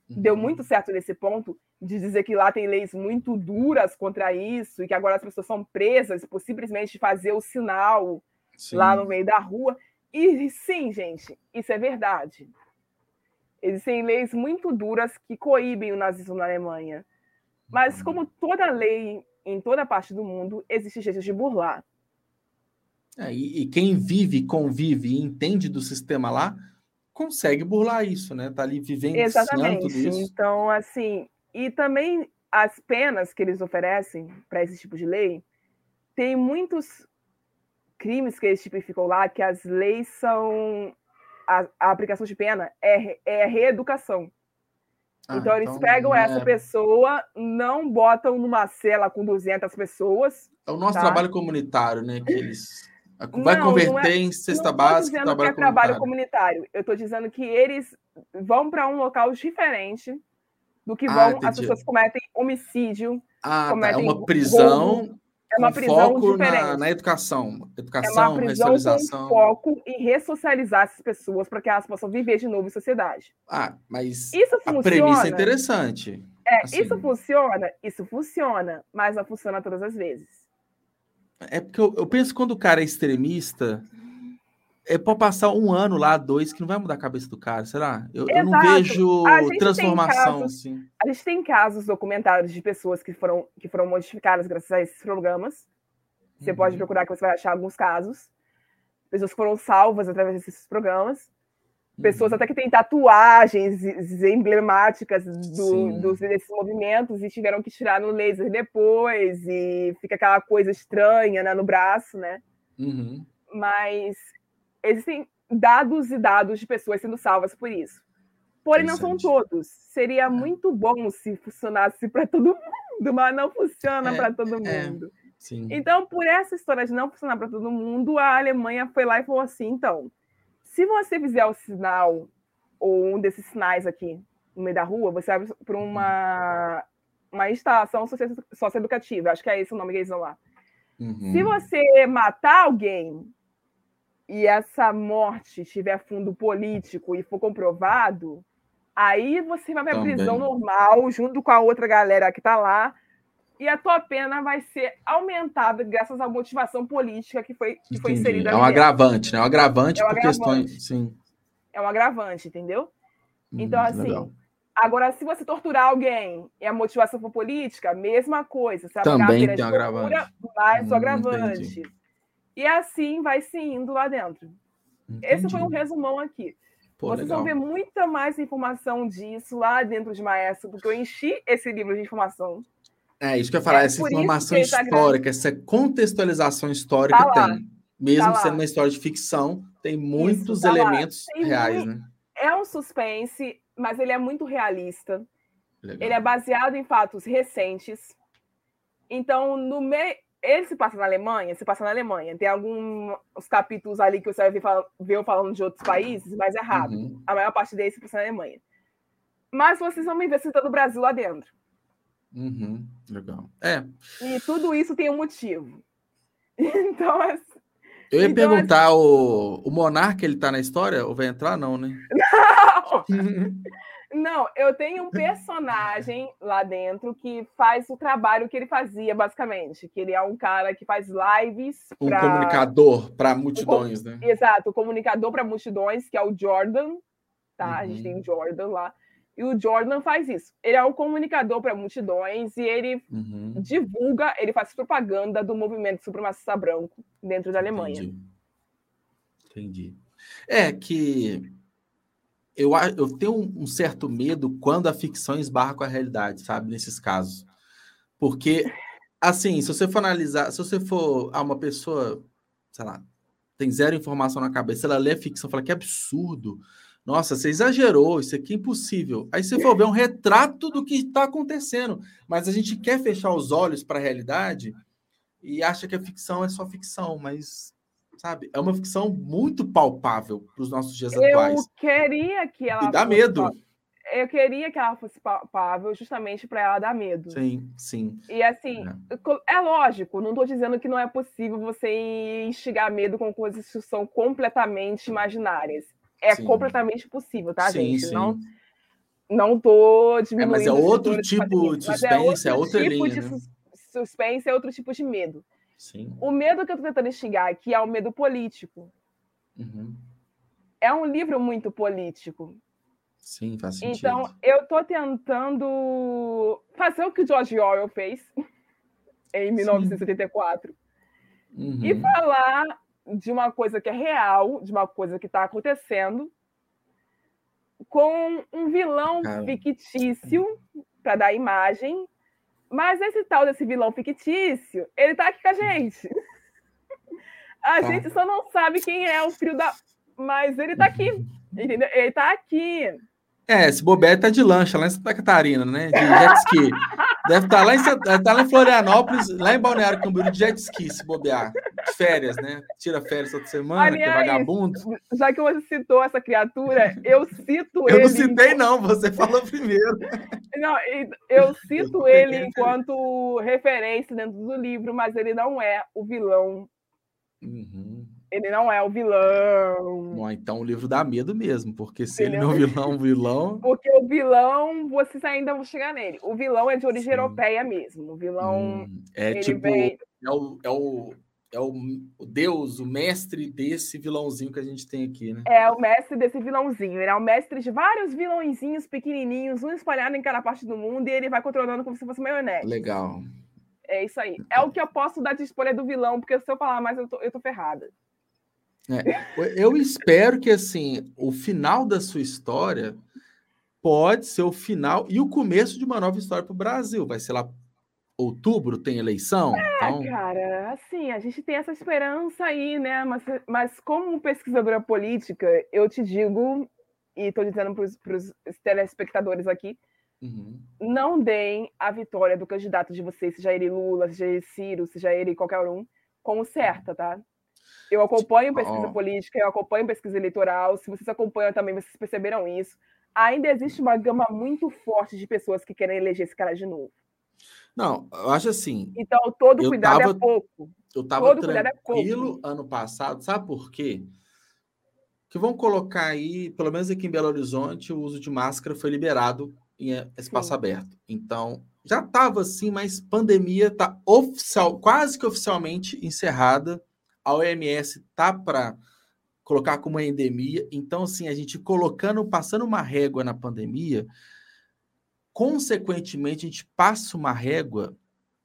deu uhum. muito certo nesse ponto de dizer que lá tem leis muito duras contra isso e que agora as pessoas são presas por simplesmente fazer o sinal sim. lá no meio da rua. E sim, gente, isso é verdade. Existem leis muito duras que coíbem o nazismo na Alemanha. Mas, uhum. como toda lei em toda parte do mundo, existe jeito de burlar. É, e, e, quem vive, convive e entende do sistema lá, consegue burlar isso, né? Tá ali vivendo Exatamente. tudo isso. Então, assim, e também as penas que eles oferecem para esse tipo de lei, tem muitos crimes que eles tipificam lá que as leis são a, a aplicação de pena é, é reeducação. Ah, então, eles então, pegam é... essa pessoa, não botam numa cela com 200 pessoas. É o nosso tá? trabalho comunitário, né? Que eles Vai não, converter não é, em cesta básica não trabalho, que é trabalho comunitário. Eu estou dizendo que eles vão para um local diferente do que ah, vão ah, as pessoas cometem homicídio. Ah, cometem tá. é uma prisão. é uma prisão foco diferente. Na, na, educação. Educação, é uma prisão com foco em ressocializar essas pessoas para que elas possam viver de novo em sociedade. Ah, mas isso funciona. a premissa é interessante. É, assim. isso funciona? Isso funciona, mas não funciona todas as vezes. É porque eu, eu penso que quando o cara é extremista, é pode passar um ano lá, dois, que não vai mudar a cabeça do cara, será? Eu, eu não vejo transformação casos, assim. A gente tem casos documentados de pessoas que foram, que foram modificadas graças a esses programas. Você uhum. pode procurar que você vai achar alguns casos. Pessoas que foram salvas através desses programas. Pessoas uhum. até que têm tatuagens emblemáticas do, dos, desses movimentos e tiveram que tirar no laser depois, e fica aquela coisa estranha né, no braço, né? Uhum. Mas existem dados e dados de pessoas sendo salvas por isso. Porém, não são todos. Seria é. muito bom se funcionasse para todo mundo, mas não funciona é, para todo é, mundo. É, então, por essa história de não funcionar para todo mundo, a Alemanha foi lá e falou assim: então se você fizer o sinal, ou um desses sinais aqui no meio da rua, você vai para uma, uma instalação socioeducativa, acho que é esse o nome que eles dão lá. Uhum. Se você matar alguém e essa morte tiver fundo político e for comprovado, aí você vai para a prisão normal, junto com a outra galera que está lá, e a tua pena vai ser aumentada graças à motivação política que foi, que foi inserida. É um agravante, né? É um agravante é um por agravante. questões. Sim. É um agravante, entendeu? Hum, então, assim, legal. Agora, se você torturar alguém e a motivação for política, mesma coisa. Você Também tem um agravante. Mais hum, agravante. Entendi. E assim vai se indo lá dentro. Entendi. Esse foi um resumão aqui. Pô, Vocês legal. vão ver muita mais informação disso lá dentro de Maestro, porque eu enchi esse livro de informação. É, isso que eu ia falar, é essa informação tá histórica, essa contextualização histórica tá tem. Mesmo tá sendo uma história de ficção, tem muitos isso, tá elementos tem reais, muito... né? É um suspense, mas ele é muito realista. Legal. Ele é baseado em fatos recentes. Então, no meio. Ele se passa na Alemanha, se passa na Alemanha. Tem alguns capítulos ali que você vai ver, ver falando de outros países, mas é rápido. Uhum. A maior parte deles se passa na Alemanha. Mas vocês vão me ver citando o Brasil lá dentro. Uhum. Legal. É. E tudo isso tem um motivo. Então, assim, eu ia então, perguntar, assim... o, o Monarca, ele tá na história? Ou vai entrar? Não, né? Não! Não, eu tenho um personagem lá dentro que faz o trabalho que ele fazia, basicamente. Que ele é um cara que faz lives. Um pra... comunicador para multidões, né? Exato, o comunicador para multidões, que é o Jordan. Tá? Uhum. A gente tem o uhum. Jordan lá. E o Jordan faz isso. Ele é um comunicador para multidões e ele uhum. divulga, ele faz propaganda do movimento supremacista branco dentro da Alemanha. Entendi. Entendi. É que eu, eu tenho um certo medo quando a ficção esbarra com a realidade, sabe? Nesses casos. Porque, assim, se você for analisar, se você for a uma pessoa, sei lá, tem zero informação na cabeça, ela lê a ficção fala que absurdo. Nossa, você exagerou, isso aqui é impossível. Aí você for ver um retrato do que está acontecendo. Mas a gente quer fechar os olhos para a realidade e acha que a ficção é só ficção, mas sabe? É uma ficção muito palpável para os nossos dias eu atuais. Eu queria que ela. E dá medo. Eu queria que ela fosse palpável justamente para ela dar medo. Sim, sim. E assim, é, é lógico, não estou dizendo que não é possível você instigar medo com coisas que são completamente imaginárias. É sim. completamente possível, tá, sim, gente? Sim. Não, não tô diminuindo. É, mas é outro tipo de suspense, é, é outra tipo linha. De né? suspense, é outro tipo de medo. Sim. O medo que eu estou tentando instigar aqui é o medo político. Uhum. É um livro muito político. Sim, faz sentido. Então, eu estou tentando fazer o que o George Orwell fez em 1984 uhum. e falar de uma coisa que é real, de uma coisa que está acontecendo, com um vilão Cara. fictício para dar imagem mas esse tal desse vilão fictício, ele tá aqui com a gente. A tá. gente só não sabe quem é o filho da. Mas ele tá aqui. Entendeu? Ele tá aqui. É, esse bobeiro tá de lancha lá em Santa Catarina, né? De jet ski. Deve estar tá lá, em, tá lá em Florianópolis, lá em Balneário Camboriú, de jet ski, se bobear. De férias, né? Tira férias toda semana, Aliás, que é vagabundo. Já que você citou essa criatura, eu cito eu ele. Eu não citei, não, você falou primeiro. Não, eu cito ele enquanto referência dentro do livro, mas ele não é o vilão. Uhum. Ele não é o vilão. Bom, então o livro dá medo mesmo, porque se ele, ele não é o vilão, vilão. Porque o vilão, vocês ainda vão chegar nele. O vilão é de origem Sim. europeia mesmo. O vilão. Hum, é tipo. Vem... É, o, é, o, é o, Deus, o mestre desse vilãozinho que a gente tem aqui, né? É o mestre desse vilãozinho. Ele é o mestre de vários vilãozinhos pequenininhos, um espalhado em cada parte do mundo, e ele vai controlando como se fosse maionese. Legal. É isso aí. É o que eu posso dar de spoiler do vilão, porque se eu falar mais, eu tô, eu tô ferrada. É, eu espero que assim o final da sua história pode ser o final e o começo de uma nova história para o Brasil. Vai ser lá outubro, tem eleição. É, então... cara, assim, a gente tem essa esperança aí, né? Mas, mas como pesquisadora política, eu te digo, e estou dizendo para os telespectadores aqui, uhum. não deem a vitória do candidato de vocês, seja ele Lula, seja ele Ciro, seja ele qualquer um, como certa, tá? Eu acompanho pesquisa oh. política, eu acompanho pesquisa eleitoral. Se vocês acompanham também, vocês perceberam isso. Ainda existe uma gama muito forte de pessoas que querem eleger esse cara de novo. Não, eu acho assim. Então, todo cuidado tava, é pouco. Eu estava é tranquilo é ano passado, sabe por quê? Que vão colocar aí, pelo menos aqui em Belo Horizonte, o uso de máscara foi liberado em espaço Sim. aberto. Então, já estava assim, mas pandemia está oficial, quase que oficialmente encerrada a OMS tá para colocar como uma endemia. Então, assim, a gente colocando, passando uma régua na pandemia, consequentemente, a gente passa uma régua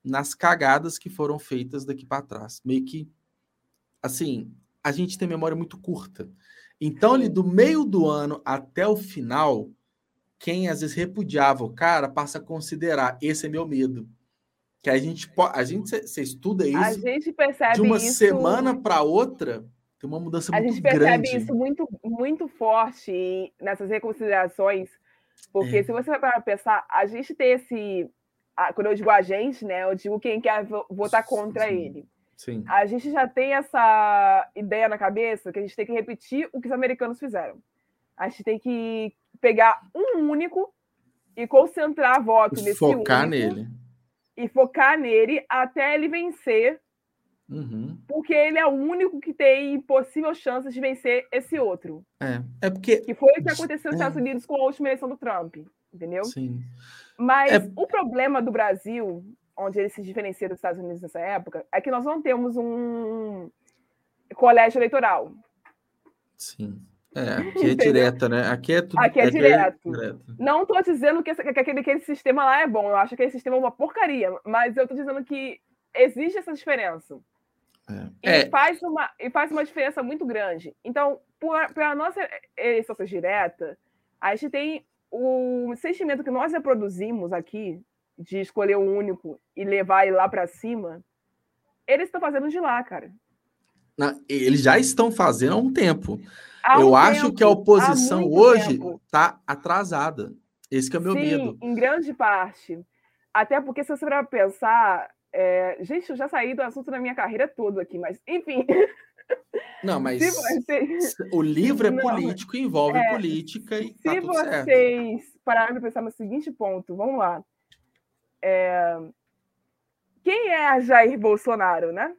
nas cagadas que foram feitas daqui para trás. Meio que, assim, a gente tem memória muito curta. Então, ali, do meio do ano até o final, quem às vezes repudiava o cara passa a considerar: esse é meu medo. Que a gente a gente você estuda isso. A gente percebe de uma isso... semana para outra tem uma mudança muito grande. A gente percebe grande. isso muito muito forte nessas reconsiderações, porque é. se você vai para pensar, a gente tem esse quando eu digo a gente, né, eu digo quem quer votar contra Sim. ele. Sim. A gente já tem essa ideia na cabeça que a gente tem que repetir o que os americanos fizeram. A gente tem que pegar um único e concentrar voto nesse focar único, nele e focar nele até ele vencer, uhum. porque ele é o único que tem possível chance de vencer esse outro. É, é porque que foi o que aconteceu nos é. Estados Unidos com a última eleição do Trump, entendeu? Sim. Mas é... o problema do Brasil, onde ele se diferencia dos Estados Unidos nessa época, é que nós não temos um colégio eleitoral. Sim. É, aqui é direta, né? Aqui é tudo. Aqui é, aqui é direto. é direto. Não estou dizendo que, que, aquele, aquele sistema lá é bom. Eu acho que aquele sistema é uma porcaria. Mas eu estou dizendo que existe essa diferença. É. E, é. Faz uma, e faz uma diferença muito grande. Então, para nossa eleição direta, a gente tem o sentimento que nós reproduzimos aqui, de escolher o único e levar ele lá para cima, eles estão fazendo de lá, cara. Não, eles já estão fazendo há um tempo. Há Eu acho tempo, que a oposição hoje está atrasada. Esse é o meu Sim, medo. Em grande parte. Até porque, se você for pensar. É... Gente, eu já saí do assunto da minha carreira todo aqui, mas enfim. Não, mas o livro é Não, político, envolve é, política e. Se tá vocês pararem para pensar no seguinte ponto, vamos lá. É... Quem é Jair Bolsonaro, né?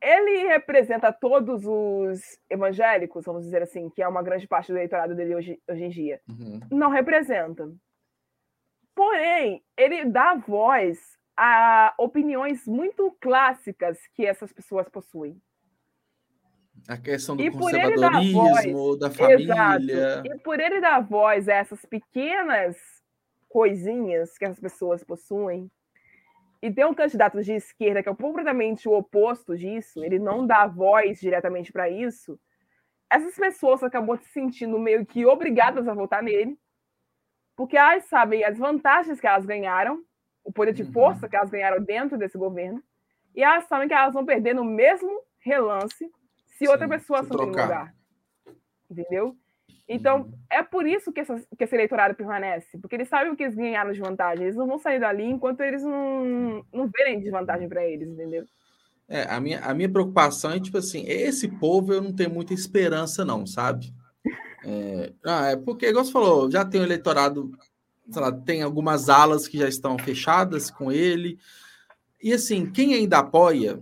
Ele representa todos os evangélicos, vamos dizer assim, que é uma grande parte do eleitorado dele hoje, hoje em dia. Uhum. Não representa. Porém, ele dá voz a opiniões muito clássicas que essas pessoas possuem. A questão do e conservadorismo, voz, da família. Exato. E por ele dar voz a essas pequenas coisinhas que as pessoas possuem, e ter um candidato de esquerda que é completamente o oposto disso, ele não dá voz diretamente para isso, essas pessoas acabam se sentindo meio que obrigadas a votar nele, porque elas sabem as vantagens que elas ganharam, o poder de uhum. força que elas ganharam dentro desse governo, e elas sabem que elas vão perder no mesmo relance se Sim, outra pessoa assumir o lugar. Entendeu? Então, uhum. é por isso que, essa, que esse eleitorado permanece, porque eles sabem o que eles ganharam de vantagem. Eles não vão sair dali enquanto eles não, não verem desvantagem para eles, entendeu? É, a minha, a minha preocupação é, tipo assim, esse povo eu não tenho muita esperança, não, sabe? É, ah, é porque, igual você falou, já tem o eleitorado, sei lá, tem algumas alas que já estão fechadas com ele. E assim, quem ainda apoia,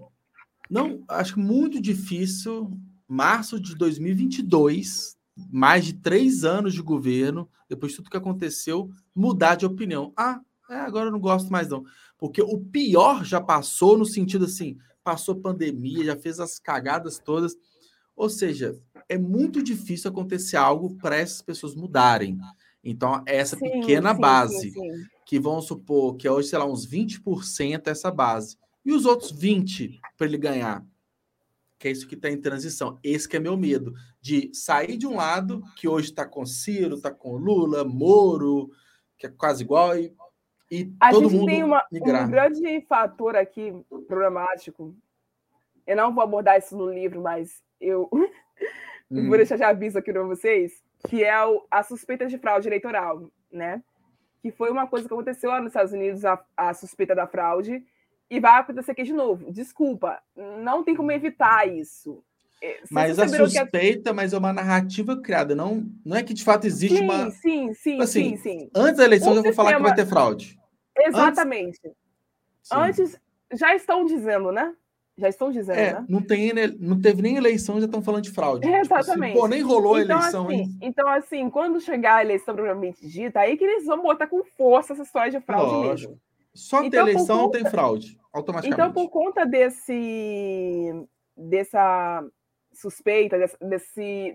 não, acho muito difícil, março de 2022, mais de três anos de governo, depois de tudo que aconteceu, mudar de opinião. Ah, é, agora eu não gosto mais não. Porque o pior já passou no sentido assim, passou pandemia, já fez as cagadas todas. Ou seja, é muito difícil acontecer algo para essas pessoas mudarem. Então, essa sim, pequena sim, base, sim, que vamos supor que é hoje, sei lá, uns 20% essa base. E os outros 20% para ele ganhar? Que é isso que está em transição. Esse que é meu medo, de sair de um lado, que hoje está com Ciro, está com Lula, Moro, que é quase igual, e, e a todo gente mundo tem uma, um grande fator aqui problemático. Eu não vou abordar isso no livro, mas eu hum. vou deixar já aviso aqui para vocês, que é a suspeita de fraude eleitoral, né? Que foi uma coisa que aconteceu lá nos Estados Unidos, a, a suspeita da fraude, e vai acontecer aqui de novo. Desculpa, não tem como evitar isso. É, mas a suspeita, mas é uma narrativa criada, não, não é que de fato existe sim, uma. Sim, sim, assim, sim, sim. Antes da eleição, eu vou falar que vai ter fraude. Exatamente. Antes, Antes já estão dizendo, né? Já estão dizendo, é, né? Não, tem, não teve nem eleição, já estão falando de fraude. É, exatamente. Tipo assim, pô, nem rolou então, a eleição, assim, hein? Então, assim, quando chegar a eleição propriamente dita, aí que eles vão botar com força essa história de fraude Lógico. mesmo. Só então, ter eleição conta... tem fraude, automaticamente. Então, por conta desse, dessa suspeita, desse,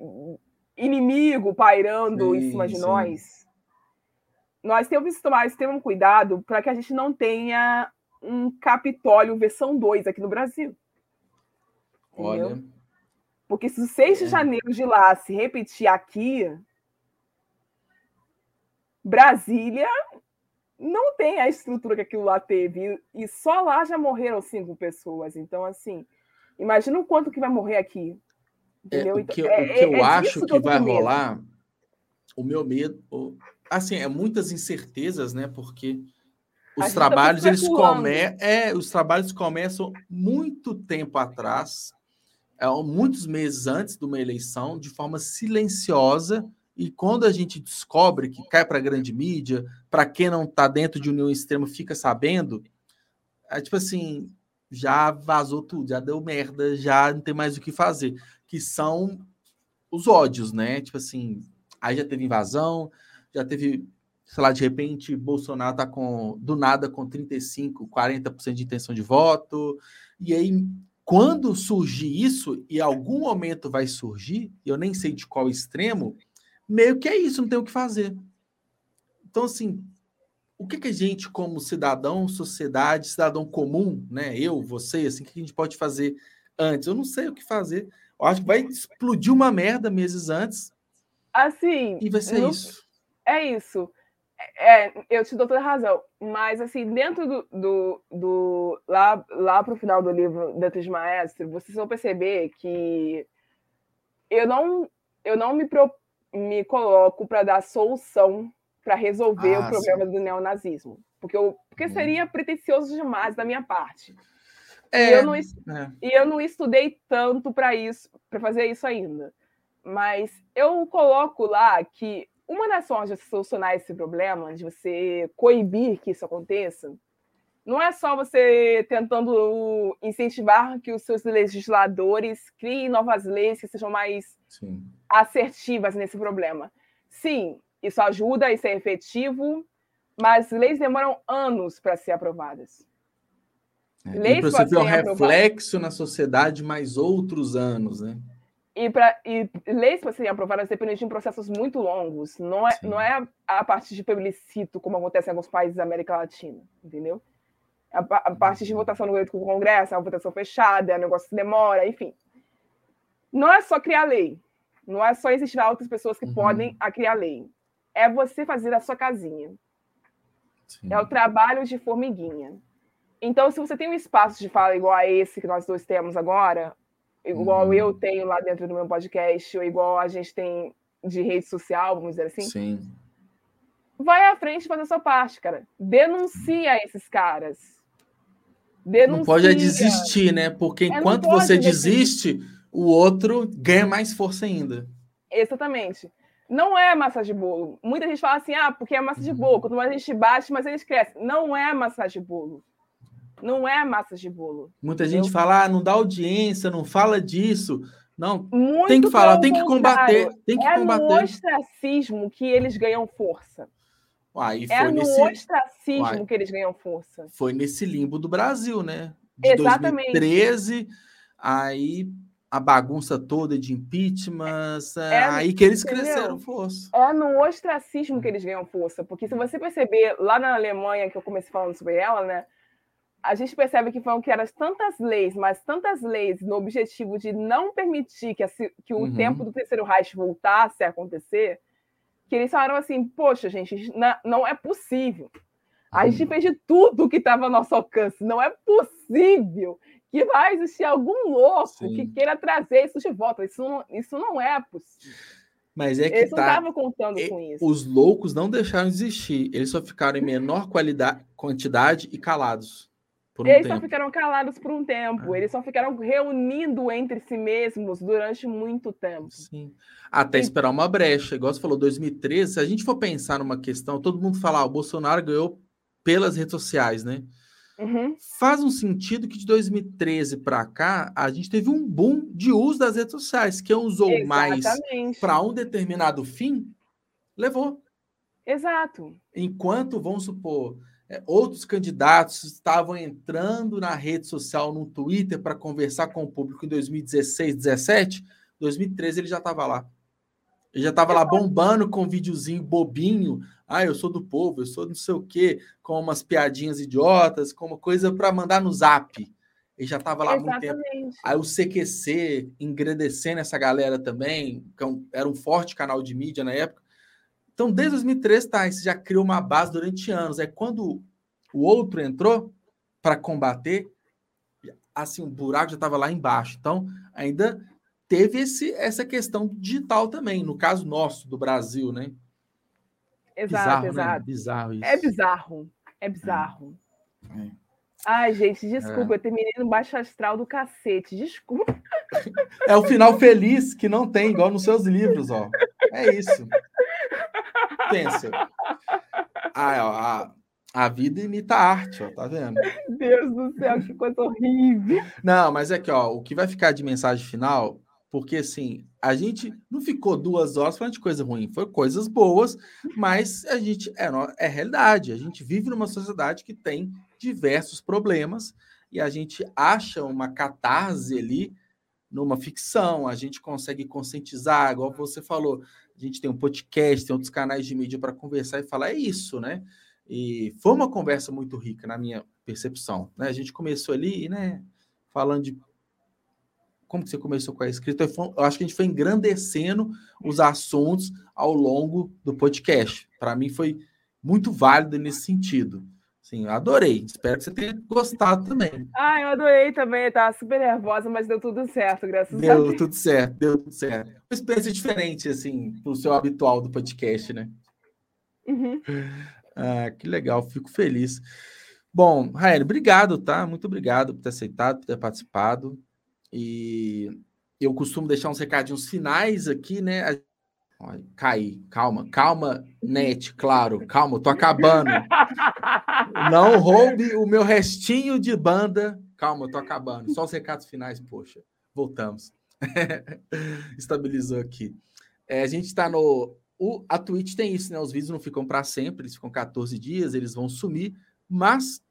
inimigo pairando sim, em cima de sim. nós, nós temos que tomar um cuidado para que a gente não tenha um Capitólio versão 2 aqui no Brasil. Entendeu? Olha. Porque se o 6 de é. janeiro de lá se repetir aqui, Brasília não tem a estrutura que aquilo lá teve. E só lá já morreram cinco pessoas. Então, assim, imagina o quanto que vai morrer aqui. É, entendeu? É, o que, é, o que eu é acho que, vai rolar, o meu medo, assim, é muitas incertezas, né? Porque os tá trabalhos, tá eles come... é, os trabalhos começam muito tempo atrás, é, muitos meses antes de uma eleição, de forma silenciosa e quando a gente descobre que cai para a grande mídia, para quem não está dentro de união extrema fica sabendo, é tipo assim, já vazou tudo, já deu merda, já não tem mais o que fazer. Que são os ódios, né? Tipo assim, aí já teve invasão, já teve, sei lá, de repente, Bolsonaro tá com, do nada, com 35, 40% de intenção de voto. E aí, quando surgir isso, e algum momento vai surgir, eu nem sei de qual extremo, meio que é isso, não tem o que fazer. Então, assim, o que, que a gente, como cidadão, sociedade, cidadão comum, né? Eu, você, assim, o que a gente pode fazer antes? Eu não sei o que fazer. Eu acho que vai explodir uma merda meses antes. Assim. E vai ser não... isso. É isso. É, eu te dou toda a razão. Mas, assim, dentro do. do, do lá, lá para o final do livro Dantes Maestro, vocês vão perceber que eu não, eu não me proponho me coloco para dar solução para resolver ah, o problema sim. do neonazismo. Porque, eu, porque uhum. seria pretensioso demais da minha parte. É, e, eu não, é. e eu não estudei tanto para isso, para fazer isso ainda. Mas eu coloco lá que uma das formas de solucionar esse problema, de você coibir que isso aconteça, não é só você tentando incentivar que os seus legisladores criem novas leis que sejam mais Sim. assertivas nesse problema. Sim, isso ajuda, isso é efetivo, mas leis demoram anos para ser aprovadas. É, leis para você ter um reflexo na sociedade mais outros anos, né? E, pra, e leis para serem aprovadas dependem de processos muito longos. Não é, não é a partir de plebiscito, como acontece em alguns países da América Latina, entendeu? A, partir de votação no Congresso, a votação fechada, o negócio que demora, enfim. Não é só criar lei. Não é só existir outras pessoas que uhum. podem a criar lei. É você fazer a sua casinha. Sim. É o trabalho de formiguinha. Então, se você tem um espaço de fala igual a esse que nós dois temos agora, igual uhum. eu tenho lá dentro do meu podcast, ou igual a gente tem de rede social, vamos dizer assim. Sim. Vai à frente e faz a sua parte, cara. Denuncia esses caras. Denuncia. Não pode é desistir, né? Porque é, enquanto é, você desiste, o outro ganha mais força ainda. Exatamente. Não é massa de bolo. Muita gente fala assim, ah, porque é massa de bolo. Quanto mais a gente bate, mais eles crescem. Não é massa de bolo. Não é massa de bolo. Muita gente fala, ah, não dá audiência, não fala disso. Não, Muito tem que falar, tem que combater. Tem que é combater. no ostracismo que eles ganham força. Uai, é no nesse... ostracismo Uai, que eles ganham força. Foi nesse limbo do Brasil, né? De Exatamente. 2013, aí a bagunça toda de impeachment, é, é, aí que eles entendeu? cresceram força. É no ostracismo que eles ganham força, porque se você perceber lá na Alemanha, que eu comecei falando sobre ela, né? A gente percebe que foram criadas tantas leis, mas tantas leis no objetivo de não permitir que, a, que o uhum. tempo do terceiro Reich voltasse a acontecer, que eles falaram assim: poxa, gente, não é possível. A gente fez de tudo que estava ao nosso alcance. Não é possível que vai existir algum louco Sim. que queira trazer isso de volta. Isso não, isso não é possível. Mas é que Eles tá, não estavam contando com isso. Os loucos não deixaram de existir. Eles só ficaram em menor qualidade, quantidade e calados. Um Eles tempo. só ficaram calados por um tempo. É. Eles só ficaram reunindo entre si mesmos durante muito tempo. Sim. Até e... esperar uma brecha. Igual você falou, 2013, se a gente for pensar numa questão, todo mundo fala, ah, o Bolsonaro ganhou pelas redes sociais, né? Uhum. Faz um sentido que de 2013 para cá a gente teve um boom de uso das redes sociais. Quem usou Exatamente. mais para um determinado fim, levou. Exato. Enquanto, vamos supor, outros candidatos estavam entrando na rede social, no Twitter, para conversar com o público em 2016, 2017, 2013 ele já estava lá. Ele já estava lá bombando com um videozinho bobinho, Ah, eu sou do povo, eu sou não sei o quê, com umas piadinhas idiotas, com uma coisa para mandar no zap. Ele já estava lá há muito tempo. Aí o CQC engrandecendo essa galera também, que é era um forte canal de mídia na época. Então, desde 2013, tá, isso já criou uma base durante anos. É quando o outro entrou para combater, assim, o buraco já estava lá embaixo. Então, ainda teve esse, essa questão digital também, no caso nosso, do Brasil, né? Exato, bizarro, né? exato. Né? Bizarro isso. É bizarro. É bizarro. É. É. Ai, gente, desculpa, é. eu terminei no baixo astral do cacete, desculpa. É o final feliz que não tem, igual nos seus livros, ó. É isso. Pensa. Ah, ó, a, a vida imita a arte, ó, tá vendo? Deus do céu, que coisa horrível. Não, mas é que, ó, o que vai ficar de mensagem final, porque assim, a gente não ficou duas horas falando de coisa ruim, foi coisas boas, mas a gente é, é realidade. A gente vive numa sociedade que tem diversos problemas e a gente acha uma catarse ali numa ficção, a gente consegue conscientizar, igual você falou, a gente tem um podcast, tem outros canais de mídia para conversar e falar, é isso, né? E foi uma conversa muito rica, na minha percepção. Né? A gente começou ali, né, falando de como que você começou com a escrita? Eu acho que a gente foi engrandecendo os assuntos ao longo do podcast. Para mim foi muito válido nesse sentido. Sim, adorei. Espero que você tenha gostado também. Ah, eu adorei também. Eu tava super nervosa, mas deu tudo certo, graças deu a Deus. Deu tudo certo, deu tudo certo. Uma experiência diferente, assim, do seu habitual do podcast, né? Uhum. Ah, que legal, fico feliz. Bom, Rael, obrigado, tá? Muito obrigado por ter aceitado, por ter participado. E eu costumo deixar uns recadinhos finais aqui, né? Caí, calma, calma, net, claro, calma, eu tô acabando. Não roube o meu restinho de banda. Calma, eu tô acabando. Só os recados finais, poxa. Voltamos. Estabilizou aqui. É, a gente está no. O, a Twitch tem isso, né? Os vídeos não ficam para sempre, eles ficam 14 dias, eles vão sumir, mas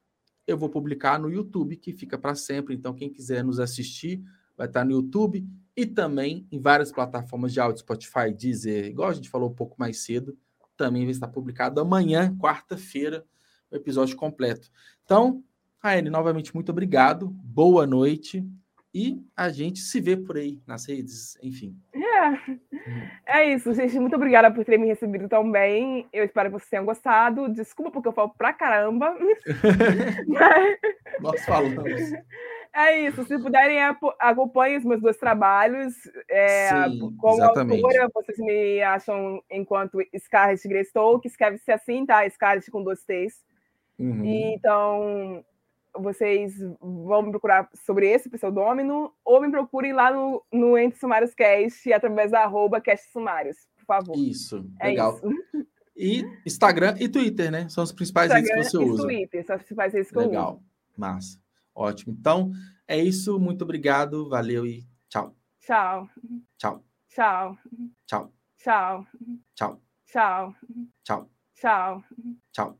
eu vou publicar no YouTube, que fica para sempre. Então, quem quiser nos assistir, vai estar no YouTube e também em várias plataformas de áudio, Spotify, Deezer, igual a gente falou um pouco mais cedo, também vai estar publicado amanhã, quarta-feira, o episódio completo. Então, Raine, novamente, muito obrigado, boa noite e a gente se vê por aí nas redes, enfim. É, é isso, gente. Muito obrigada por terem me recebido tão bem. Eu espero que vocês tenham gostado. Desculpa porque eu falo pra caramba. Mas... Nós falamos. É isso. Se puderem, acompanhem os meus dois trabalhos. É, Sim, como exatamente. autora, vocês me acham enquanto Scarlett Greystoke, que escreve-se assim, tá? Scarlett com dois T's. Uhum. então, vocês vão me procurar sobre esse pseudônimo ou me procurem lá no, no Entre Sumários Cast através da arroba Cast Sumários, por favor. Isso, é legal. Isso. E Instagram e Twitter, né? São os principais Instagram redes que você e usa. Twitter, são as principais redes que legal. eu uso. Legal, massa. Ótimo. Então, é isso. Muito obrigado. Valeu e. Tchau. Tchau. Tchau. Tchau. Tchau. Tchau. Tchau. Tchau. Tchau. Tchau.